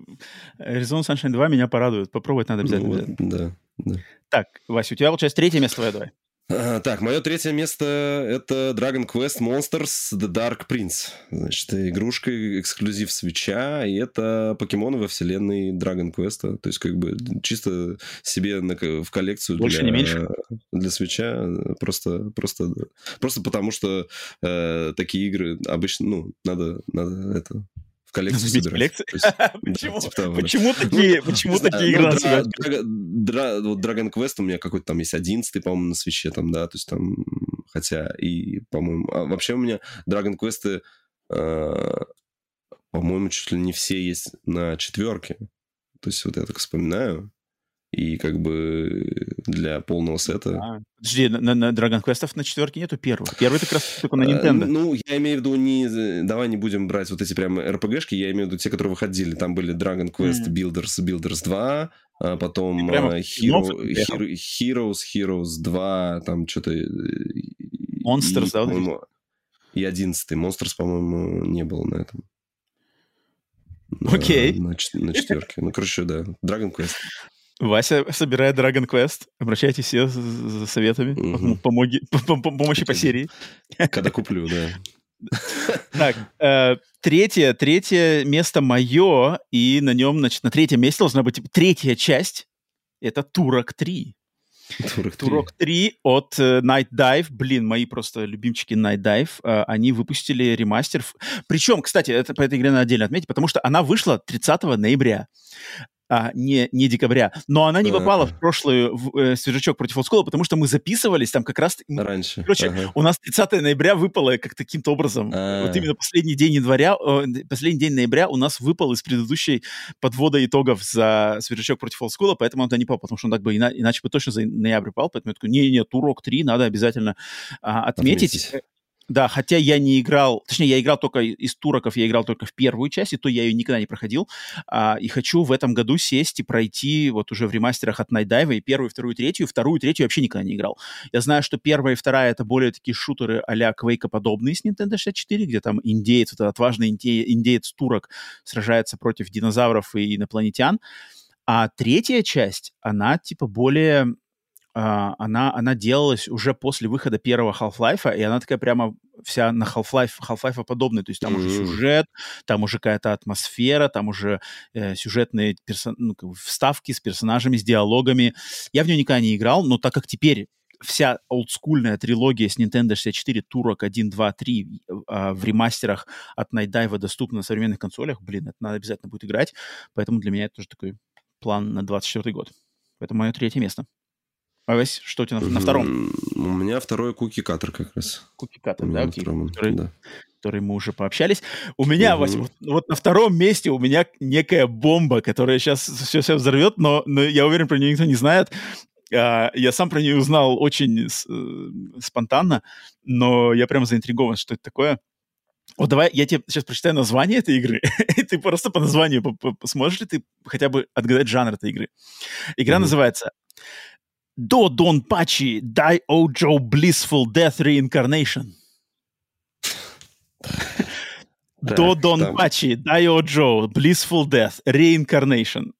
Arizona Sunshine 2 меня порадует. Попробовать надо обязательно. Ну, да, да. Так, Вася, у тебя, получается, третье место твое, давай. Так, мое третье место — это Dragon Quest Monsters The Dark Prince. Значит, игрушка, эксклюзив свеча, и это покемоны во вселенной Dragon Quest. То есть, как бы, чисто себе на, в коллекцию Больше для, не меньше. для свеча. Просто, просто, просто потому что э, такие игры обычно, ну, надо, надо это в коллекцию собирать. Почему? Такие, почему такие игры Dragon Quest у меня какой-то там есть одиннадцатый, по-моему, на свече там, да, то есть там, хотя и, по-моему, а вообще у меня Dragon Quest, а, по-моему, чуть ли не все есть на четверке. То есть вот я так вспоминаю. И как бы для полного сета. А, подожди, на, на Dragon Quest на четверке нету первого. Первый как раз только на А, Nintendo. Ну, я имею в виду не... Давай не будем брать вот эти прям RPG-шки, я имею в виду те, которые выходили. Там были Dragon Quest Мгм. Builders, Builders 2, а потом а, Hero? Hero- Heroes, Heroes 2, там что-то... Monsters, да, вот И 11 Monsters, по-моему, не было на этом. На- Окей. На, чет- на четверке. Ну, короче, да. Dragon Quest. Вася собирает Dragon Quest. Обращайтесь все за, советами, помоги, по- по- помощи по серии. Когда куплю, да. Так, э, третье, третье место мое, и на нем, значит, на третьем месте должна быть третья часть. Это Турок 3. Турок 3. Турок 3 от э, Night Dive. Блин, мои просто любимчики Night Dive. Э, они выпустили ремастер. Причем, кстати, это по этой игре надо отдельно отметить, потому что она вышла 30 ноября. А, не, не декабря. Но она не Ага. попала в прошлый в, э, свежачок против олдскула, потому что мы записывались там как раз... Раньше. Короче, Ага. у нас 30 ноября выпало как таким-то образом. А. Вот именно последний день января, э, последний день ноября у нас выпал из предыдущей подвода итогов за свежачок против олдскула, поэтому он туда не попал, потому что он так бы ина- иначе бы точно за ноябрь пал, поэтому я такой, не-не, Турок 3 надо обязательно а, отметить. Отметить. Да, хотя я не играл, точнее, я играл только из туроков, я играл только в первую часть, и то я ее никогда не проходил. А, и хочу в этом году сесть и пройти вот уже в ремастерах от Dive и первую, вторую, третью. Вторую, третью вообще никогда не играл. Я знаю, что первая и вторая это более такие шутеры а-ля Quake подобные с Nintendo 64, где там индеец, вот этот отважный инде- индеец-турок сражается против динозавров и инопланетян. А третья часть, она типа более она, она делалась уже после выхода первого Half-Life, и она такая прямо вся на Half-Life, Half-Life подобная. То есть там уже сюжет, там уже какая-то атмосфера, там уже э, сюжетные персон... ну, как бы вставки с персонажами, с диалогами. Я в нее никогда не играл, но так как теперь вся олдскульная трилогия с Nintendo 64, Турок 1, 2, 3 а, в ремастерах от Night Dive доступна на современных консолях, блин, это надо обязательно будет играть. Поэтому для меня это тоже такой план на 24 год. Это мое третье место. А Вась, что у тебя на, на втором? У меня второй куки катер как раз. Куки У Каттер, меня да, окей, втором, который, да. который мы уже пообщались. У меня, Мгм. Вася, вот, вот на втором месте у меня некая бомба, которая сейчас все, все взорвет, но, но я уверен, про нее никто не знает. А, Я сам про нее узнал очень э, спонтанно, но я прям заинтригован, что это такое. Вот давай я тебе сейчас прочитаю название этой игры, и ты просто по названию по- по- сможешь ли ты хотя бы отгадать жанр этой игры. Игра называется Do Don Pachi Die Ojo Blissful Death Reincarnation. До Дон Пачи, Die Ojo Blissful Death Reincarnation.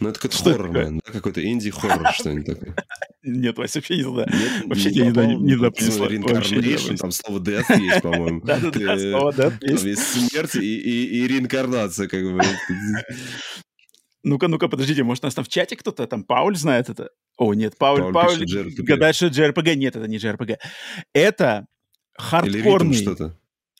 Ну, это какой-то хоррор, наверное, да? Какой-то инди-хоррор, что-нибудь такое. Нет, Вася, вообще не. Нет, Вообще тебя не не туда Там слово Reincarnation, там death есть, по-моему. Да-да-да, Ты- слово Death Там есть. есть смерть и реинкарнация, как бы. Ну-ка, ну-ка, подождите, может, у нас там в чате кто-то, там Пауль знает это? О, нет, Пауль, Пауль Пауль, JRPG. гадает, что это JRPG. Нет, это не JRPG. Это хардкорный,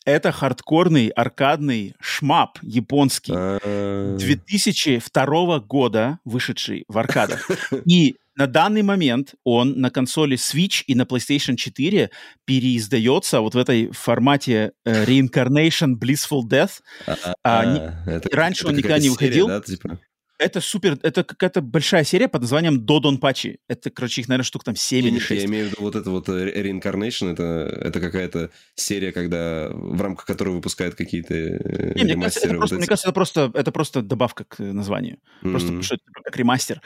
это хардкорный аркадный шмап японский. А, 2002 года вышедший в аркадах. И на данный момент он на консоли Switch и на PlayStation 4 переиздается вот в этой формате э, Reincarnation Blissful Death. а, а, не- а, это- раньше это он никогда не какая-то серия, выходил. да, типа? Это супер, это какая-то большая серия под названием Dodon Pachi. Это, короче, их, наверное, штук там 7 или Нет, 6. Я имею в виду вот это вот э, Reincarnation, это, это какая-то серия, когда в рамках которой выпускают какие-то э, Не, мне кажется, это ремастеры. вот просто, мне кажется, это просто, это просто добавка к э, названию. Просто М. что это как ремастер.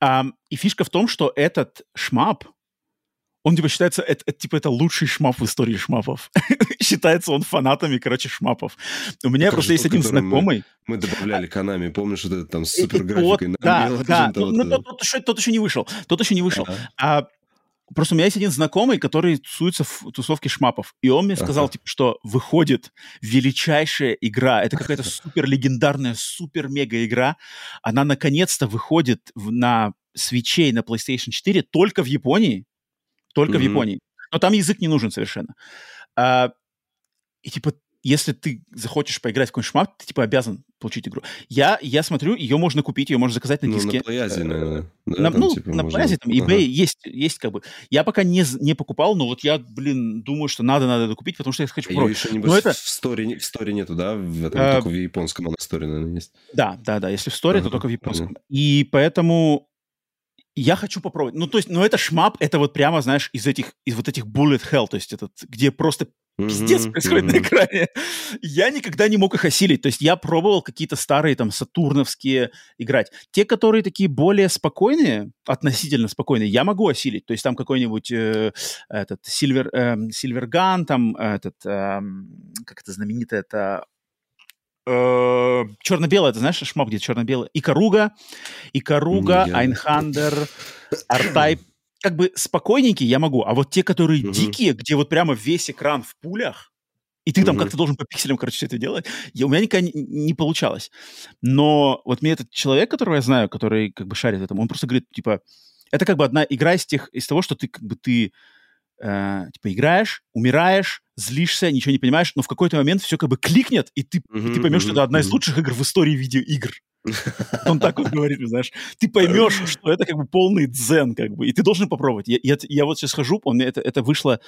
Ам, и фишка в том, что этот шмап, он типа считается, это, это, типа это лучший шмап в истории шмапов. считается он фанатами, короче, шмапов. У меня Как просто есть один который мы- знакомый. Мы добавляли Канами, помнишь, вот это там с и- и супер графикой тот- да, да. Ну, вот, ну, тот, тот еще, тот еще не вышел. Тот еще не вышел. ага. А просто у меня есть один знакомый, который тусуется в тусовке шмапов. И он мне сказал, Ага. типа, что выходит величайшая игра. Это какая-то супер легендарная, супер мега игра. Она наконец-то выходит на свечей на PlayStation 4 только в Японии. Только в Мгм. Японии. Но там язык не нужен совершенно. А, и типа, если ты захочешь поиграть в какой-нибудь шмап, ты типа обязан получить игру. Я, я смотрю, ее можно купить, ее можно заказать на Ну, диске. на PlayAsia, наверное. Да, На, там, ну, типа, на можно- Plaza, там, Ага. eBay есть, есть как бы. Я пока не, не покупал, но вот я, блин, думаю, что надо, надо это купить, потому что я хочу Ее попробовать. еще, небось, это- в сторе, в сторе нету, да? В этом, А, только в японском она сторе, наверное, есть. Да, да, да, если в сторе, то Ага, только в японском. И поэтому Я хочу попробовать. Ну, то есть, ну, это шмап, это вот прямо, знаешь, из этих, из вот этих bullet hell, то есть этот, где просто пиздец Мгм, происходит на мгм. экране. Я никогда не мог их осилить. То есть я пробовал какие-то старые там сатурновские играть. Те, которые такие более спокойные, относительно спокойные, я могу осилить. То есть там какой-нибудь э, этот Silver, эм, Silver Gun, там этот, эм, как это знаменито, это э, черно-белое, ты знаешь, шмап где черно-белое? Икаруга, Ikaruga, Не, я- Einhänder, R-Type. Как бы спокойненькие я могу, а вот те, которые Мгм. дикие, где вот прямо весь экран в пулях, и ты там Мгм. как-то должен по пикселям, короче, все это делать, я, у меня никогда не, не получалось. Но вот мне этот человек, которого я знаю, который как бы шарит в этом, он просто говорит, типа, это как бы одна игра из, тех, из того, что ты как бы ты э, типа играешь, умираешь, злишься, ничего не понимаешь, но в какой-то момент все как бы кликнет, и ты, и ты поймешь, что мгм, это одна из мгм. лучших игр в истории видеоигр. Он так вот говорит, знаешь. Ты поймешь, что это как бы полный дзен, как бы, и ты должен попробовать. Я, я, я вот сейчас хожу, он, это, это вышло,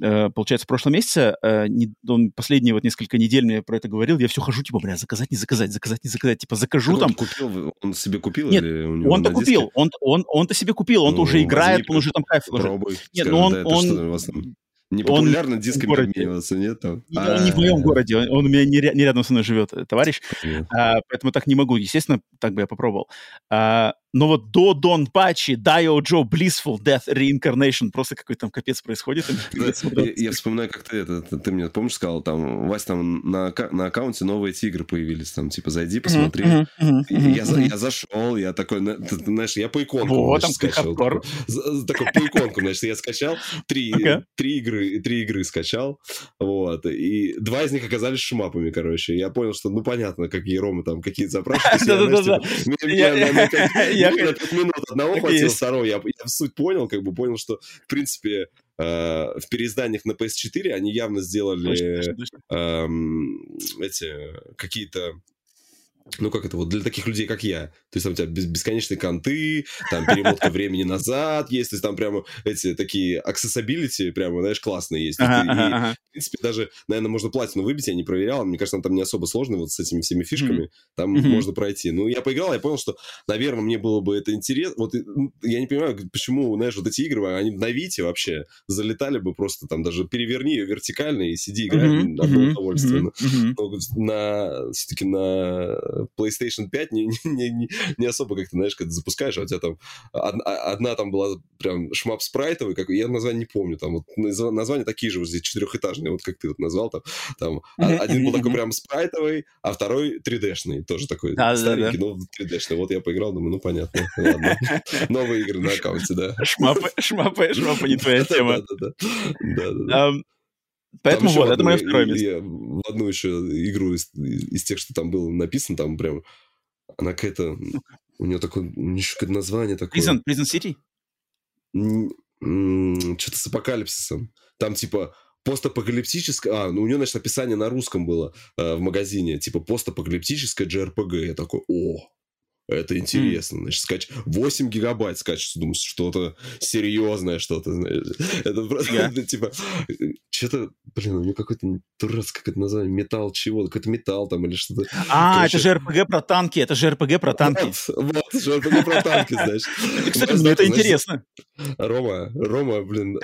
э, получается, в прошлом месяце, э, не- он последние вот несколько недель мне про это говорил, я все хожу, типа, бля, заказать, не заказать, заказать, не заказать, типа, закажу Так там, он купил, он себе купил Нет, или у него он-то купил, он, он, он-то себе купил, он-то Ну, уже играет, он уже там кайф. Пробуй. Нет, скажи, ну он- да, он- что у вас там? Не популярно дисками городе. обмениваться, нет? Там? Он не в моем А, городе, он, он у меня не, не рядом со мной живет, э, товарищ. А, поэтому так не могу. Естественно, так бы я попробовал. А, но вот до Дон Пачи, Дайо Джо, Blissful Death Reincarnation, просто какой-то там капец происходит. Я вспоминаю, как ты это, ты, мне помнишь, сказал, там, Вась, там на, на аккаунте новые тигры появились, там, типа, зайди, посмотри. Я, зашел, я такой, знаешь, я по иконкам, Вот, значит, там скачал. Такой, по иконкам, значит, я скачал, три, игры, три игры скачал, вот, и два из них оказались шмапами, короче. Я понял, что, ну, понятно, какие ромы там, какие запрашивают. Я- на пять минут одного так хватило, есть. второго. Я я суть понял, как бы понял, что, в принципе, э, в переизданиях на PS4 они явно сделали точно, точно. эм, эти какие-то ну, как это вот, для таких людей, как я. То есть там у тебя бес- бесконечные конты, там перемотка времени назад есть, то есть там прямо эти такие accessibility прямо, знаешь, классные есть. И Ага, и, ага, ага. в принципе, даже, наверное, можно платину выбить, я не проверял. Мне кажется, там не особо сложный вот с этими всеми фишками. Там Мгм. можно пройти. Ну, я поиграл, я понял, что, наверное, мне было бы это интересно. Вот и, ну, я не понимаю, почему, знаешь, вот эти игры, они на Вите вообще залетали бы просто там, даже переверни ее вертикально и сиди играй, Мгм, одно удовольствие. мгм, мгм. Ну, на, все-таки на PlayStation 5 не, не, не, не особо как-то, знаешь, когда запускаешь, а у тебя там од- а- одна там была прям шмап спрайтовый, как, я название не помню, там вот наз- названия такие же вот здесь четырехэтажные, вот как ты вот назвал там, там а- один был такой прям спрайтовый, а второй 3D-шный, тоже такой Да-да-да. старенький, но 3D-шный. Вот я поиграл, думаю, ну понятно, ладно. Новые игры на аккаунте, да. Шмапы, шмапы, шмапы не твоя тема. Да-да-да. Да-да-да. Ам, Поэтому вот, в это одну- мое место. я в одну еще игру из, из тех, что там было написано, там прям она какая-то... У нее такое... У нее какое-то название такое. Prison, Prison City? Что-то с апокалипсисом. Там типа постапокалиптическое... А, ну у нее, значит, описание на русском было э, в магазине. Типа постапокалиптическое JRPG. Я такой, о, это интересно. Значит, скач... 8 гигабайт скачется. Думаю, что-то серьезное, что-то. знаешь. Это просто, это, типа, что-то, блин, у нее какое-то дурацкое какое-то название. Металл чего? Какой-то металл там или что-то. А, Короче- это же РПГ про танки, это же РПГ про танки. Вот, вот, JRPG про танки, знаешь. Кстати, мне это знаешь, интересно. Рома, Рома, блин,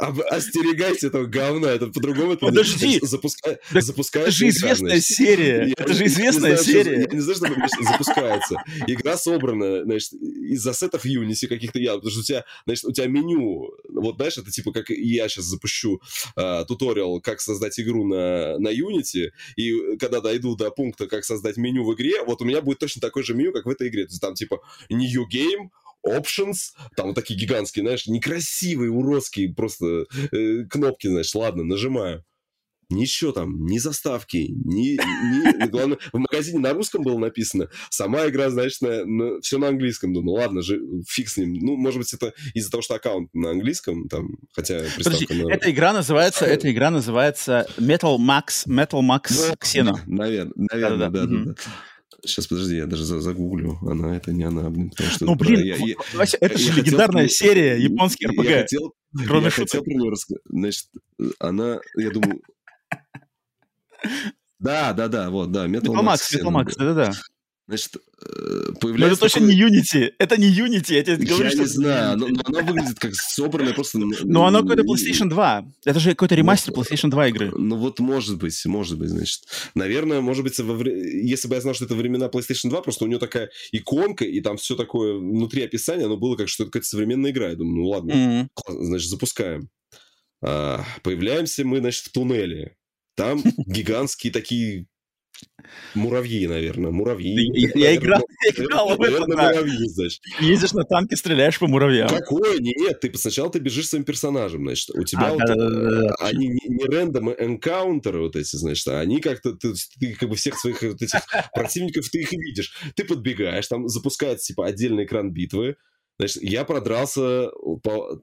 об- остерегайся этого говна, это по-другому... это- Подожди. Запускаешь Это же известная серия. Это же известная серия. Я не знаю, что запускается. Игра собрана, значит, из ассетов Unity каких-то я, потому что у тебя, значит, у тебя меню, вот знаешь, это типа как я сейчас запущу а, туториал, как создать игру на, на Unity, и когда дойду до пункта, как создать меню в игре, вот у меня будет точно такое же меню, как в этой игре. То есть там типа New Game, Options, там вот такие гигантские, знаешь, некрасивые, уродские просто э, кнопки, знаешь, ладно, нажимаю. Ничего там, ни заставки, ни, ни- главное, в магазине на русском было написано, сама игра, значит, на, все на английском. Думаю, ладно же, фиг с ним. Ну, может быть, это из-за того, что аккаунт на английском, там, хотя Подожди, приставка на... эта игра называется, эта игра называется Metal Max, Metal Max Xeno. Наверное, наверное, Да-да-да. Сейчас, подожди, я даже за- загуглю. Она, это не она, блин, потому что... Ну, блин, я- я- Вася, это я же хотел легендарная про- серия японский Я РПГ. хотел, Кроме я шуток. хотел про нее рассказать. Значит, она, я думаю... Да, да, да, вот, да, Metal, Metal Max, Metal Max, да. да-да-да. Значит, появляется... Но это точно не Unity. Это не Unity, я тебе говорю, Я что... не знаю, но, но она выглядит как собранная просто... Но она какой-то PlayStation 2. Это же какой-то ремастер PlayStation 2 игры. Ну вот может быть, может быть, значит. Наверное, может быть, во вре... если бы я знал, что это времена PlayStation 2, просто у нее такая иконка, и там все такое внутри описания, оно было как что это какая-то современная игра. Я думаю, ну ладно, mm-hmm. значит, запускаем. А, появляемся мы, значит, в туннеле. Там гигантские такие Муравьи, наверное, муравьи. Я, я играл, я играл в это, да. муравьи, значит. Ездишь на танке, стреляешь по муравьям. Какое? Нет, ты сначала ты бежишь своим персонажем, значит. У тебя а, вот, да, да, да, они не, не рандом энкаунтеры вот эти, значит, а они как-то, ты, ты как бы всех своих вот этих противников, ты их видишь. Ты подбегаешь, там запускается, типа, отдельный экран битвы. Значит, я продрался по...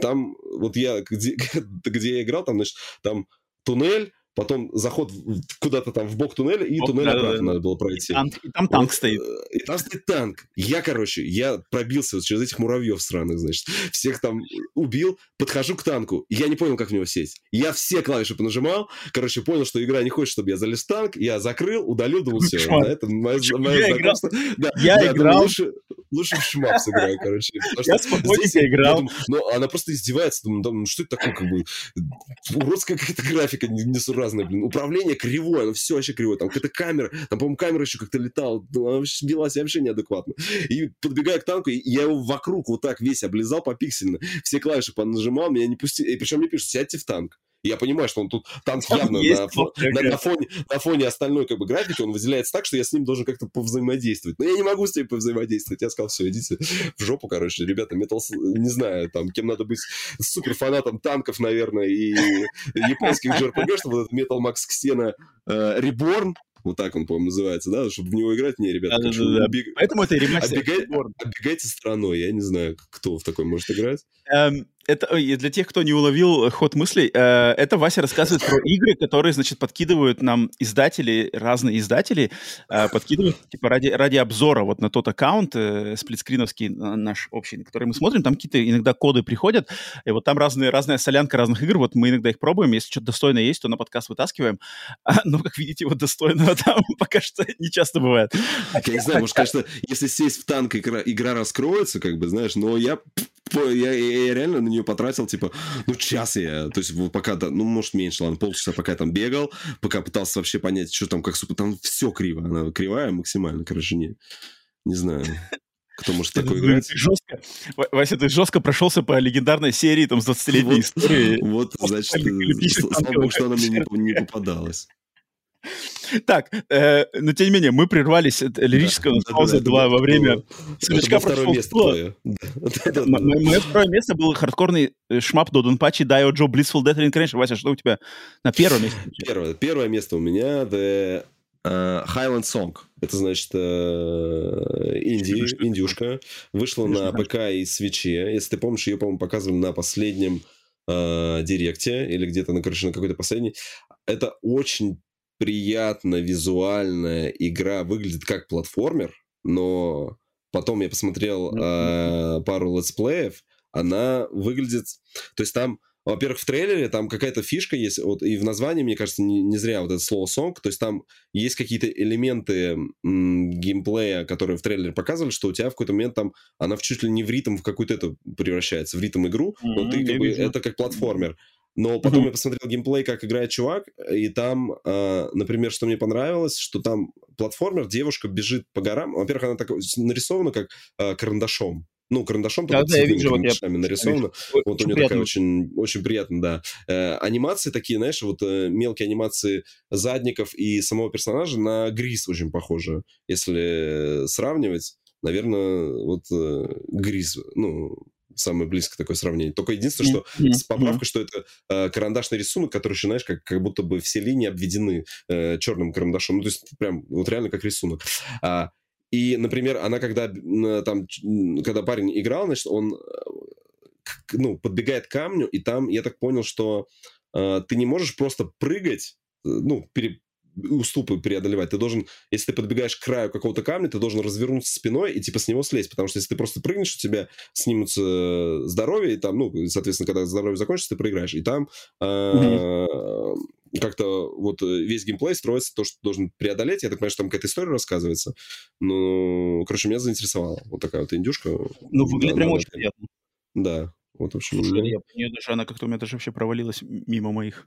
Там, вот я, где, где я играл, там, значит, там туннель, потом заход куда-то там в бок туннеля, и Оп, туннель да, обратно да, надо было пройти. И, танк, и там танк вот, стоит. И там стоит танк. Я, короче, я пробился вот через этих муравьев странных, значит. Всех там убил, подхожу к танку. Я не понял, как в него сесть. Я все клавиши понажимал. Короче, понял, что игра не хочет, чтобы я залез в танк. Я закрыл, удалил, думал, все. Да, это мое, мое я играл, да, я да, играл. Думаю, лучше, лучше в шмап сыграю, короче. Я спокойненько играл. Думаю, ну, она просто издевается. Думаю, ну, что это такое, как бы, уродская какая-то графика несуразная, блин. Управление кривое, оно все вообще кривое. Там какая-то камера, там, по-моему, камера еще как-то летала. Она велась вообще неадекватно. И подбегаю к танку, и я его вокруг вот так весь облизал попиксельно. Все клавиши понажимал, меня не пустили. И причем мне пишут, сядьте в танк. Я понимаю, что он тут танк явно на, на, на, фоне, на фоне остальной как бы графики, он выделяется так, что я с ним должен как-то повзаимодействовать. Но я не могу с ним повзаимодействовать. Я сказал, все, идите в жопу, короче, ребята, Metal, не знаю, там, кем надо быть супер фанатом танков, наверное, и японских JRPG, чтобы этот Metal Max Xena э, Reborn, вот так он, по-моему, называется, да? Чтобы в него играть, не, ребята. Да, конечно, да, да. Убег... Поэтому это ремастер. Оббегай... Оббегайте страной. Я не знаю, кто в такой может играть. Эм, это для тех, кто не уловил ход мыслей, э, это Вася рассказывает про игры, которые, значит, подкидывают нам издатели, разные издатели, э, подкидывают, типа, ради, ради обзора вот на тот аккаунт, э, сплитскриновский наш общий, который мы смотрим, там какие-то иногда коды приходят, и вот там разные, разная солянка разных игр, вот мы иногда их пробуем, если что-то достойное есть, то на подкаст вытаскиваем, а, но, как видите, вот достойного там пока что не часто бывает. Я не знаю, может, конечно, если сесть в танк, игра, игра раскроется, как бы, знаешь, но я я, я, я реально на нее потратил, типа, ну, час я, то есть пока, ну, может, меньше, ладно, полчаса, пока я там бегал, пока пытался вообще понять, что там, как, там все криво, она кривая максимально, короче, не, не знаю. Кто может такой играть? Ты жестко, Вася, ты жестко прошелся по легендарной серии там с 20-летней вот, историей. Вот, значит, слава богу, что она мне не, не попадалась. Так, э, но тем не менее, мы прервались от лирического да, паузы да, два во время Свечка прошел место Мое второе место был хардкорный э, шмап до Дунпачи Дайо Джо Blissful Death Reincarnation. Вася, что у тебя на первом месте? Первое, первое место у меня The uh, Highland Song. Это значит uh, инди, индюшка. Вышла на ПК и свече. Если ты помнишь, ее, по-моему, показывали на последнем директе или где-то на, короче, на какой-то последней. Это очень приятно визуальная игра, выглядит как платформер, но потом я посмотрел э, пару летсплеев, она выглядит... То есть там, во-первых, в трейлере там какая-то фишка есть, вот, и в названии, мне кажется, не, не зря вот это слово song, то есть там есть какие-то элементы м, геймплея, которые в трейлере показывали, что у тебя в какой-то момент там она в чуть ли не в ритм в какую-то это превращается, в ритм игру, mm-hmm, но ты как бы, это как платформер. Но потом mm-hmm. я посмотрел геймплей, как играет чувак, и там, э, например, что мне понравилось, что там платформер, девушка бежит по горам. Во-первых, она так нарисована как э, карандашом. Ну, карандашом да, да, я вижу, вот я... нарисовано. Вот у нее такая очень, очень приятно, да. Э, анимации такие, знаешь, вот э, мелкие анимации задников и самого персонажа на Грис очень похожи. Если сравнивать, наверное, вот э, Грис, ну, самое близкое такое сравнение. Только единственное, что mm-hmm. с поправкой, что это э, карандашный рисунок, который еще, знаешь, как, как будто бы все линии обведены э, черным карандашом. Ну, то есть прям вот реально как рисунок. А, и, например, она когда там, когда парень играл, значит, он э, ну, подбегает к камню, и там, я так понял, что э, ты не можешь просто прыгать, э, ну, пере, уступы преодолевать. Ты должен, если ты подбегаешь к краю какого-то камня, ты должен развернуться спиной и типа с него слезть, потому что если ты просто прыгнешь, у тебя снимутся здоровье, и там, ну, соответственно, когда здоровье закончится, ты проиграешь. И там mm-hmm. как-то вот весь геймплей строится то, что ты должен преодолеть. Я так понимаю, что там какая-то история рассказывается. Ну, короче, меня заинтересовала вот такая вот индюшка. Ну, выглядит прям очень приятно. Да, вот, в общем... Слушай, я нее даже, она как-то у меня даже вообще провалилась мимо моих,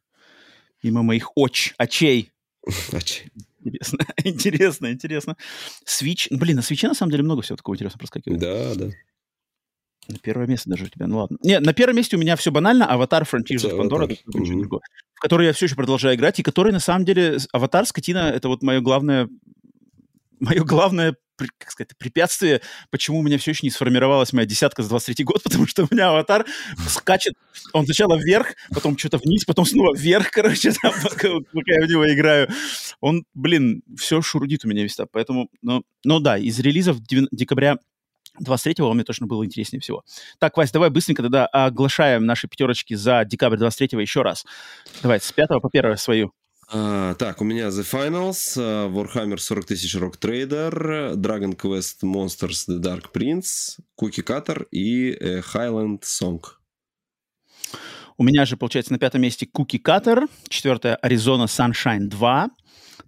мимо моих оч, очей. Интересно, интересно, интересно. Switch, блин, на свече на самом деле много всего такого интересного проскакивает. Да, да. На первое место даже у тебя, ну ладно. Не, на первом месте у меня все банально. Аватар Frontiers of Pandora, mm-hmm. в который я все еще продолжаю играть, и который на самом деле... Аватар, скотина, это вот мое главное... Мое главное как сказать, препятствие, почему у меня все еще не сформировалась моя десятка за 23 год, потому что у меня аватар скачет, он сначала вверх, потом что-то вниз, потом снова вверх, короче, там, пока, пока я в него играю. Он, блин, все шурудит у меня весь поэтому, ну, ну да, из релизов декабря 23-го он мне точно было интереснее всего. Так, Вась, давай быстренько тогда оглашаем наши пятерочки за декабрь 23-го еще раз. Давай, с 5 по 1 свою. Uh, так, у меня The Finals, uh, Warhammer 40 тысяч Rock Trader, Dragon Quest Monsters The Dark Prince, Cookie Cutter и uh, Highland Song. У меня же, получается, на пятом месте Cookie Cutter, четвертое Arizona Sunshine 2,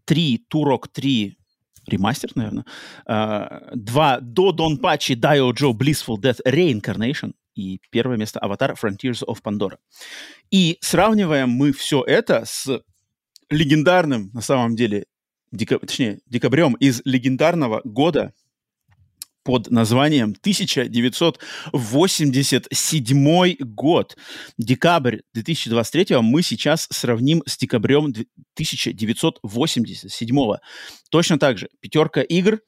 три Turok 3 ремастер, наверное, uh, два до Дон Пачи Dio Joe Blissful Death Reincarnation и первое место Avatar Frontiers of Pandora. И сравниваем мы все это с легендарным, на самом деле, дека, точнее, декабрем из легендарного года под названием 1987 год. Декабрь 2023 мы сейчас сравним с декабрем 1987. Точно так же. Пятерка игр.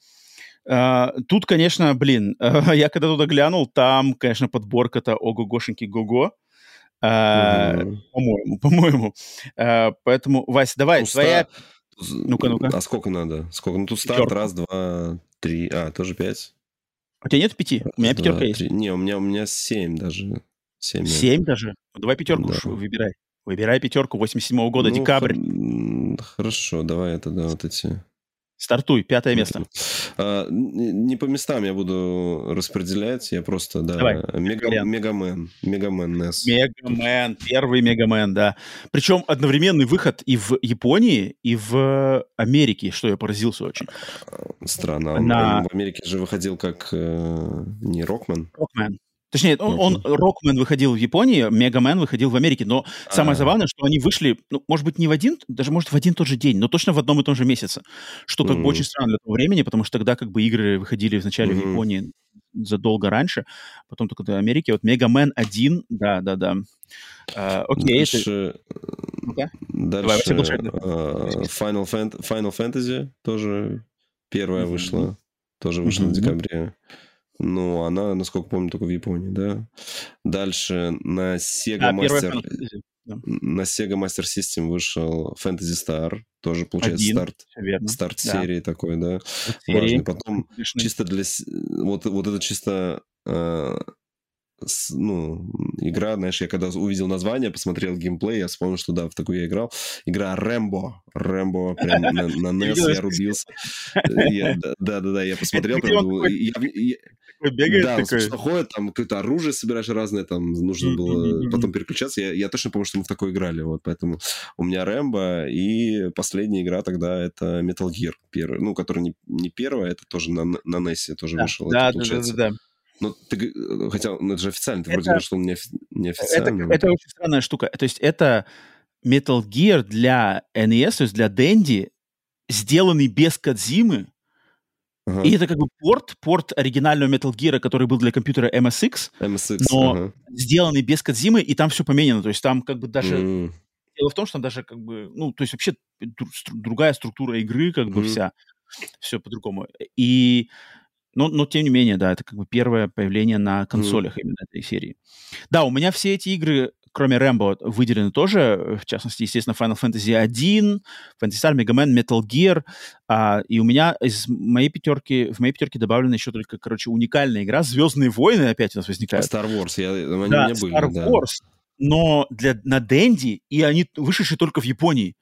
Uh, тут, конечно, блин, я когда туда глянул, там, конечно, подборка-то ого-гошеньки го-го. Mm-hmm. По-моему, по-моему. Uh, поэтому, Вася, давай, ну, твоя... Ну-ка, ну-ка. А сколько надо? Сколько? Ну, тут старт, Пятерка. раз, два, три. А, тоже пять? У тебя нет пяти? Раз, у меня пятерка два, есть. Три. Не, у меня, у меня семь даже. Семь, семь даже? Ну, давай пятерку да. выбирай. Выбирай пятерку 87 года, ну, декабрь. Хорошо, давай это, да, вот эти... Стартуй, пятое место. А, не по местам я буду распределять, я просто, да, Давай, Мега, Мегамен, Мегамен NES. Мегамен, первый Мегамен, да. Причем одновременный выход и в Японии, и в Америке, что я поразился очень. Странно, На... в Америке же выходил как э, не Рокмен. Рокмен, Точнее, он, он Рокмен выходил в Японии, Мегамен выходил в Америке, но А-а-а. самое забавное, что они вышли, ну, может быть, не в один, даже, может, в один тот же день, но точно в одном и том же месяце, что как mm-hmm. бы очень странно для того времени, потому что тогда как бы игры выходили вначале mm-hmm. в Японии задолго раньше, потом только до Америки. Вот Мегамен 1, да-да-да. Uh, окей, дальше, это... ну-ка. дальше Давай, uh, Final, Fan- Final Fantasy тоже первая mm-hmm. вышла, тоже вышла mm-hmm. в декабре. Ну, она, насколько помню, только в Японии, да. Дальше на Sega а, Master... На Sega Master System вышел Fantasy Star, тоже получается Один, старт, старт да. серии такой, да, серии. важный. Потом Конечно. чисто для вот вот это чисто э, с, ну, игра, знаешь, я когда увидел название, посмотрел геймплей, я вспомнил, что да, в такую я играл. Игра Рэмбо. Рэмбо прям на, на NES я рубился. Да-да-да, я посмотрел, Бегает да, такой. что ходит, там какое-то оружие собираешь разное, там нужно было потом переключаться. Я, я точно помню, что мы в такой играли, вот, поэтому у меня Рэмбо, и последняя игра тогда это Metal Gear, первый, ну, который не, не первая, это тоже на, на NES тоже да, вышел. Да, да, да, да. Ну, ты, хотя, ну, это же официально, ты это, вроде говоришь, что он не, не официально. Это, это очень странная штука. То есть это Metal Gear для NES, то есть для Dendy, сделанный без Кадзимы, Ага. И это как бы порт, порт оригинального Metal Gear, который был для компьютера MSX, MSX но ага. сделанный без Кадзимы, и там все поменяно. То есть там как бы даже... Mm. Дело в том, что там даже как бы... Ну, то есть вообще другая структура игры, как бы mm. вся. Все по-другому. И но, но тем не менее, да, это как бы первое появление на консолях mm. именно этой серии. Да, у меня все эти игры, кроме Рэмбо, выделены тоже, в частности, естественно, Final Fantasy 1, Fantasy Star, Mega Man, Metal Gear, а, и у меня из моей пятерки, в моей пятерке добавлена еще только, короче, уникальная игра «Звездные войны» опять у нас возникает. Star Wars, я, они да, у меня были, Star да. Wars, но для, на Дэнди, и они вышедшие только в Японии.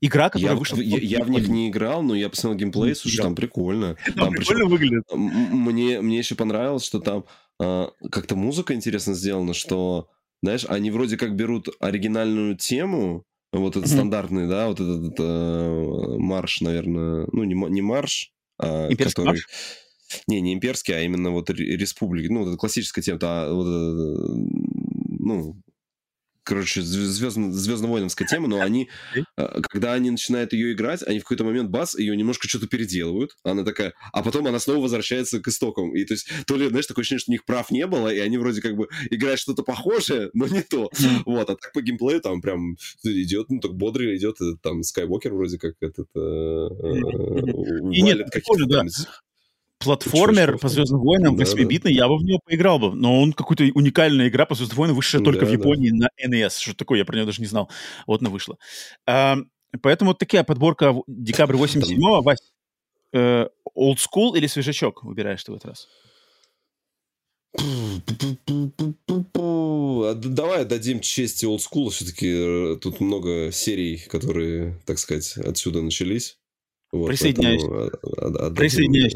Игра, которая Я, вышла... в- я, я в них не играл, но я посмотрел геймплей, слушай, там прикольно. Там прикольно выглядит. Мне, мне еще понравилось, что там а, как-то музыка интересно сделана, что, знаешь, они вроде как берут оригинальную тему, вот этот Мгм. стандартный, да, вот этот э, марш, наверное, ну, не, не марш, а Имперский который... марш? Не, не имперский, а именно вот ре- республики, ну, вот эта классическая тема, а, вот, э, ну, короче, звездно, звездно-воиновская тема, но они, э, когда они начинают ее играть, они в какой-то момент, бас, ее немножко что-то переделывают, она такая, а потом она снова возвращается к истокам, и то есть, то ли, знаешь, такое ощущение, что у них прав не было, и они вроде как бы играют что-то похожее, но не то, вот, а так по геймплею там прям идет, ну, так бодро идет, э, там, Скайуокер вроде как этот, э, И нет, каких-то да. Платформер по? Звездным войнам Да, 8-битный, я бы в него поиграл бы. Но он какой-то уникальная игра по Звездным войнам, вышедшая только Да, в да. Японии на NES. Что такое, я про нее даже не знал. Вот она вышла. А, поэтому вот такая подборка декабрь 87-го. Вась, э, old school или свежачок выбираешь ты в этот раз? А Давай дадим честь олдскула. Все-таки тут много серий, которые, так сказать, отсюда начались. Вот, Присоединяюсь. поэтому, Присоединяюсь.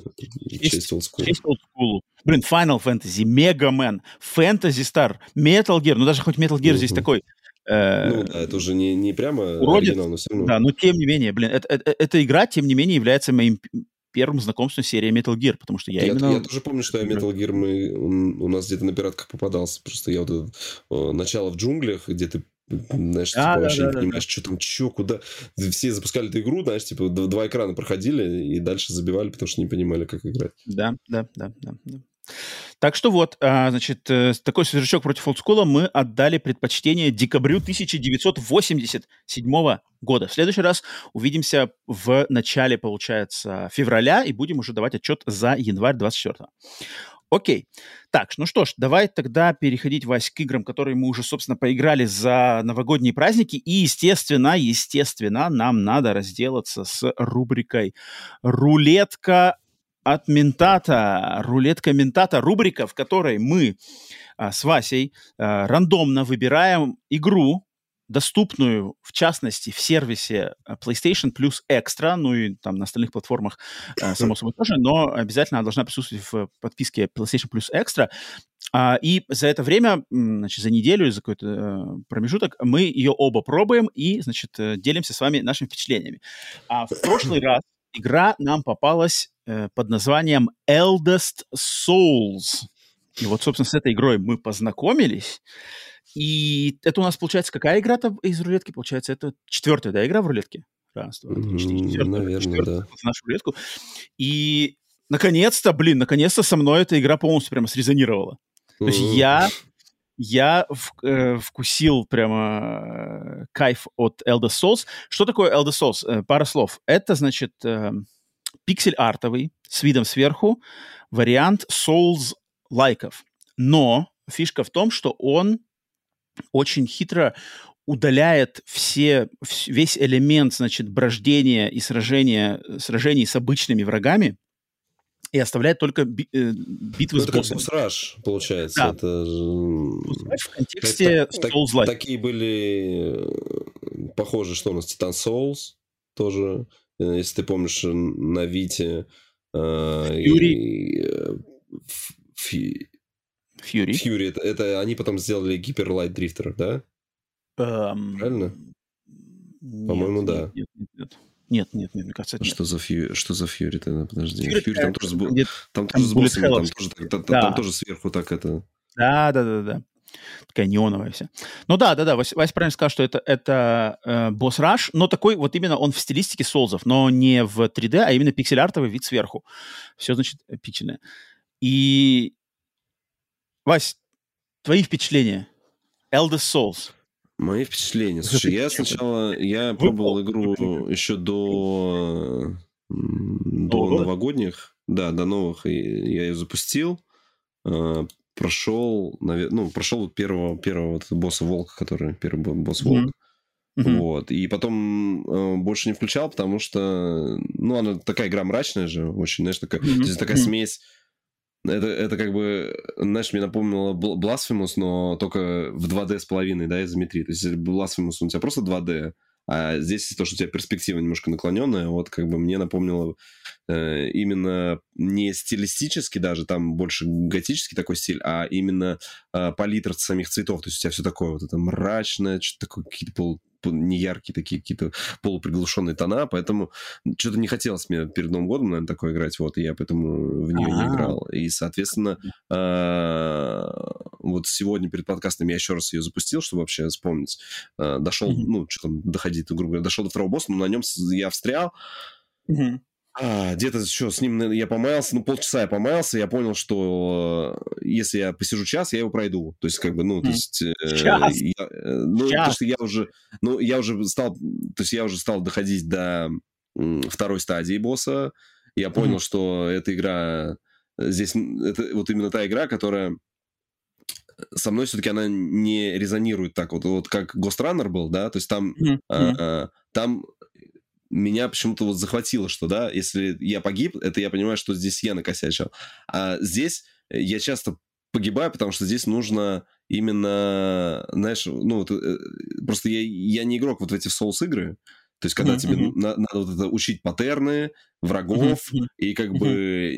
Честь- school. Блин, Final Fantasy, Mega Man, Fantasy Star, Metal Gear. Ну, даже хоть Metal Gear здесь такой... э, Ну да, это уже не, не прямо уродец, оригинал, но все равно. Да, но тем не менее, блин, это- это- эта игра, тем не менее, является моим первым знакомством с серией Metal Gear, потому что я, Я, именно... я тоже помню, что я Metal Gear мы, он у нас где-то на пиратках попадался. Просто я вот это, э, начало в джунглях, где ты знаешь, Да, типа, да, вообще да, не да, понимаешь, что там, что, куда. Все запускали эту игру, знаешь, типа, два экрана проходили и дальше забивали, потому что не понимали, как играть. Да, да, да, да. да. Так что вот, а, значит, э, такой свежачок против олдскула мы отдали предпочтение декабрю 1987 года. В следующий раз увидимся в начале, получается, февраля и будем уже давать отчет за январь 24 Окей. Так, ну что ж, давай тогда переходить, Вась, к играм, которые мы уже, собственно, поиграли за новогодние праздники. И, естественно, естественно, нам надо разделаться с рубрикой «Рулетка от Ментата». «Рулетка Ментата» — рубрика, в которой мы а, с Васей а, рандомно выбираем игру, доступную, в частности, в сервисе а, PlayStation Plus Extra, ну и там на остальных платформах, а, само собой, тоже, но обязательно она должна присутствовать в подписке PlayStation Plus Extra. А, и за это время, значит, за неделю, за какой-то э, промежуток, мы ее оба пробуем и, значит, э, делимся с вами нашими впечатлениями. А в прошлый раз игра нам попалась э, под названием Eldest Souls. И вот, собственно, с этой игрой мы познакомились. И это у нас, получается, какая игра-то из рулетки? Получается, это четвертая, да, игра в рулетке? Раз, два, три, четыре. Четвертая, наверное, четвертая да. в нашу рулетку. И, наконец-то, блин, наконец-то со мной эта игра полностью прямо срезонировала. То есть я, я в- э, вкусил прямо э, кайф от Elder Souls. Что такое Elder Souls? Э, пара слов. Это, значит, э, пиксель-артовый, с видом сверху, вариант Souls-лайков. Но фишка в том, что он очень хитро удаляет все, вс- весь элемент, значит, брождения и сражения, сражений с обычными врагами и оставляет только би- э, битвы Ну, с это боссами. босс-раш, получается. Да. Это В контексте так- так- Souls-like. Такие были э, похожи, что у нас Титан Souls тоже, э, если ты помнишь, на Вите. э, и, э, Фи- Фьюри. Фьюри, это, это они потом сделали Гипер Лайт Дрифтер, да? Эм, Правильно? нет, По-моему, нет, да. Нет, нет, нет. Нет, нет, нет, мне кажется, это нет. Что за Фьюри? Что за Фьюри? Ты, подожди. Фьюри Фьюри там тоже, с там там тоже с боссами, там тоже, там, Да. там тоже сверху так это... Да, да, да, да. Такая неоновая вся. Ну да, да, да, Вась, Вась правильно сказал, что это, это э, босс раш, но такой вот именно он в стилистике солзов, но не в 3D, а именно пиксель-артовый вид сверху. Все, значит, пиксельное. И, Вась, твои впечатления? Elder Souls. Мои впечатления. Слушай, я сначала я пробовал игру еще до до новогодних, да, до новых, и я ее запустил, э, прошел, ну прошел вот первого первого вот босса волка, который первый бо- босс волк, Мгм. вот, и потом э, больше не включал, потому что, ну она такая игра мрачная же, очень, знаешь, такая, то есть такая Мгм. смесь это, это как бы, знаешь, мне напомнило Blasphemous, но только в 2D с половиной, да, изометрии. То есть Blasphemous у тебя просто 2D, А здесь то, что у тебя перспектива немножко наклоненная, вот как бы мне напомнило э, именно не стилистически даже, там больше готический такой стиль, а именно э, палитра самих цветов. То есть у тебя все такое вот это мрачное, что-то такое, какие-то пол неяркие такие какие-то полуприглушенные тона, поэтому что-то не хотелось мне перед Новым годом, наверное, такое играть, вот, и я поэтому в нее А-а-а. не играл. И, соответственно, э, вот сегодня перед подкастом я еще раз ее запустил, чтобы вообще вспомнить. Дошел, ну, что там доходить, грубо говоря, дошел до второго босса, но на нем я встрял, а, где-то что, с ним я помаялся, ну, полчаса я помаялся, я понял, что э, если я посижу час, я его пройду. То есть, как бы, ну, то есть... Э, час? Я, э, ну, час. потому что я уже, ну, я уже стал, то есть я уже стал доходить до второй стадии босса. Я понял, mm-hmm. что эта игра здесь, это вот именно та игра, которая со мной все-таки она не резонирует так вот, вот как Ghost Runner был, да, то есть там, mm-hmm. а, там меня почему-то вот захватило, что, да, если я погиб, это я понимаю, что здесь я накосячил. А здесь я часто погибаю, потому что здесь нужно именно, знаешь, ну, вот, э, просто я, я не игрок вот в эти соус-игры, то есть, когда mm-hmm. тебе на, надо вот это учить паттерны, врагов, mm-hmm. и как бы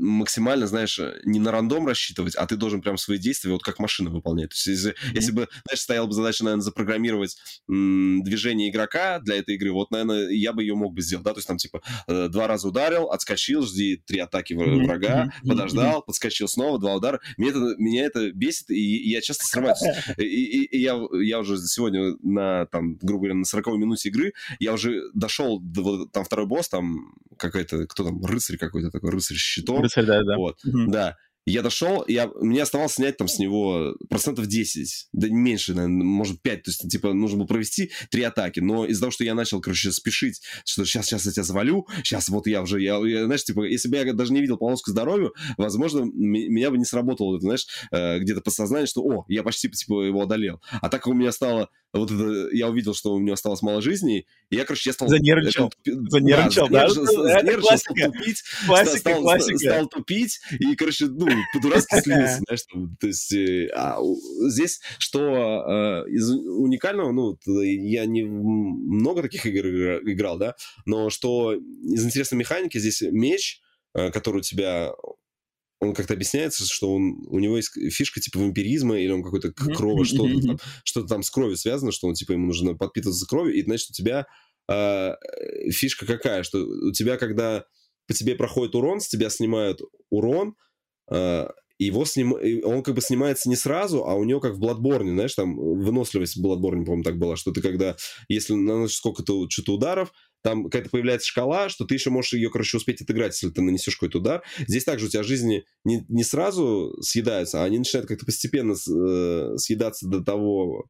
максимально, знаешь, не на рандом рассчитывать, а ты должен прям свои действия вот как машина выполнять. То есть, если, mm-hmm. если бы, знаешь, стояла бы задача, наверное, запрограммировать м, движение игрока для этой игры, вот, наверное, я бы ее мог бы сделать, да, то есть там, типа, э, два раза ударил, отскочил, жди три атаки mm-hmm. врага, mm-hmm. подождал, подскочил снова, два удара. Меня это, меня это бесит, и, и я часто срываюсь. И, и, и я, я уже сегодня на, там, грубо говоря, на 40 минуте игры, я уже дошел до, там, второй босс, там, какой-то, кто там, рыцарь какой-то такой, рыцарь щитом. Рыцарь, да, да. Вот, угу. да. Я дошел, я, мне оставалось снять там с него процентов 10, да меньше, наверное, может 5, то есть, типа, нужно было провести три атаки, но из-за того, что я начал, короче, спешить, что сейчас, сейчас я тебя завалю, сейчас вот я уже, я, я знаешь, типа, если бы я даже не видел полоску здоровья, возможно, меня бы не сработало, знаешь, э, где-то подсознание, что, о, я почти, типа, его одолел. А так как у меня стало вот это, я увидел, что у него осталось мало жизни, и я, короче, я стал... Занервничал. Это, занервничал, да? Да? занервничал стал тупить. Классика, стал, классика. Стал тупить, и, короче, ну, по-дурацки слился, знаешь, там, то есть, э, а, здесь, что э, из уникального, ну, я не много таких игр играл, да, но что из интересной механики здесь меч, э, который у тебя он как-то объясняется, что он, у него есть фишка типа вампиризма, или он какой-то крови, что-то там, что там с кровью связано, что он типа ему нужно подпитываться кровью, и значит у тебя э, фишка какая, что у тебя, когда по тебе проходит урон, с тебя снимают урон, э, его сним... он как бы снимается не сразу, а у него как в Bloodborne, знаешь, там выносливость в Bloodborne, по-моему, так была, что ты когда, если наносишь сколько-то что-то ударов, там какая-то появляется шкала, что ты еще можешь ее, короче, успеть отыграть, если ты нанесешь какой-то удар. Здесь также у тебя жизни не, не сразу съедаются, а они начинают как-то постепенно э, съедаться до того,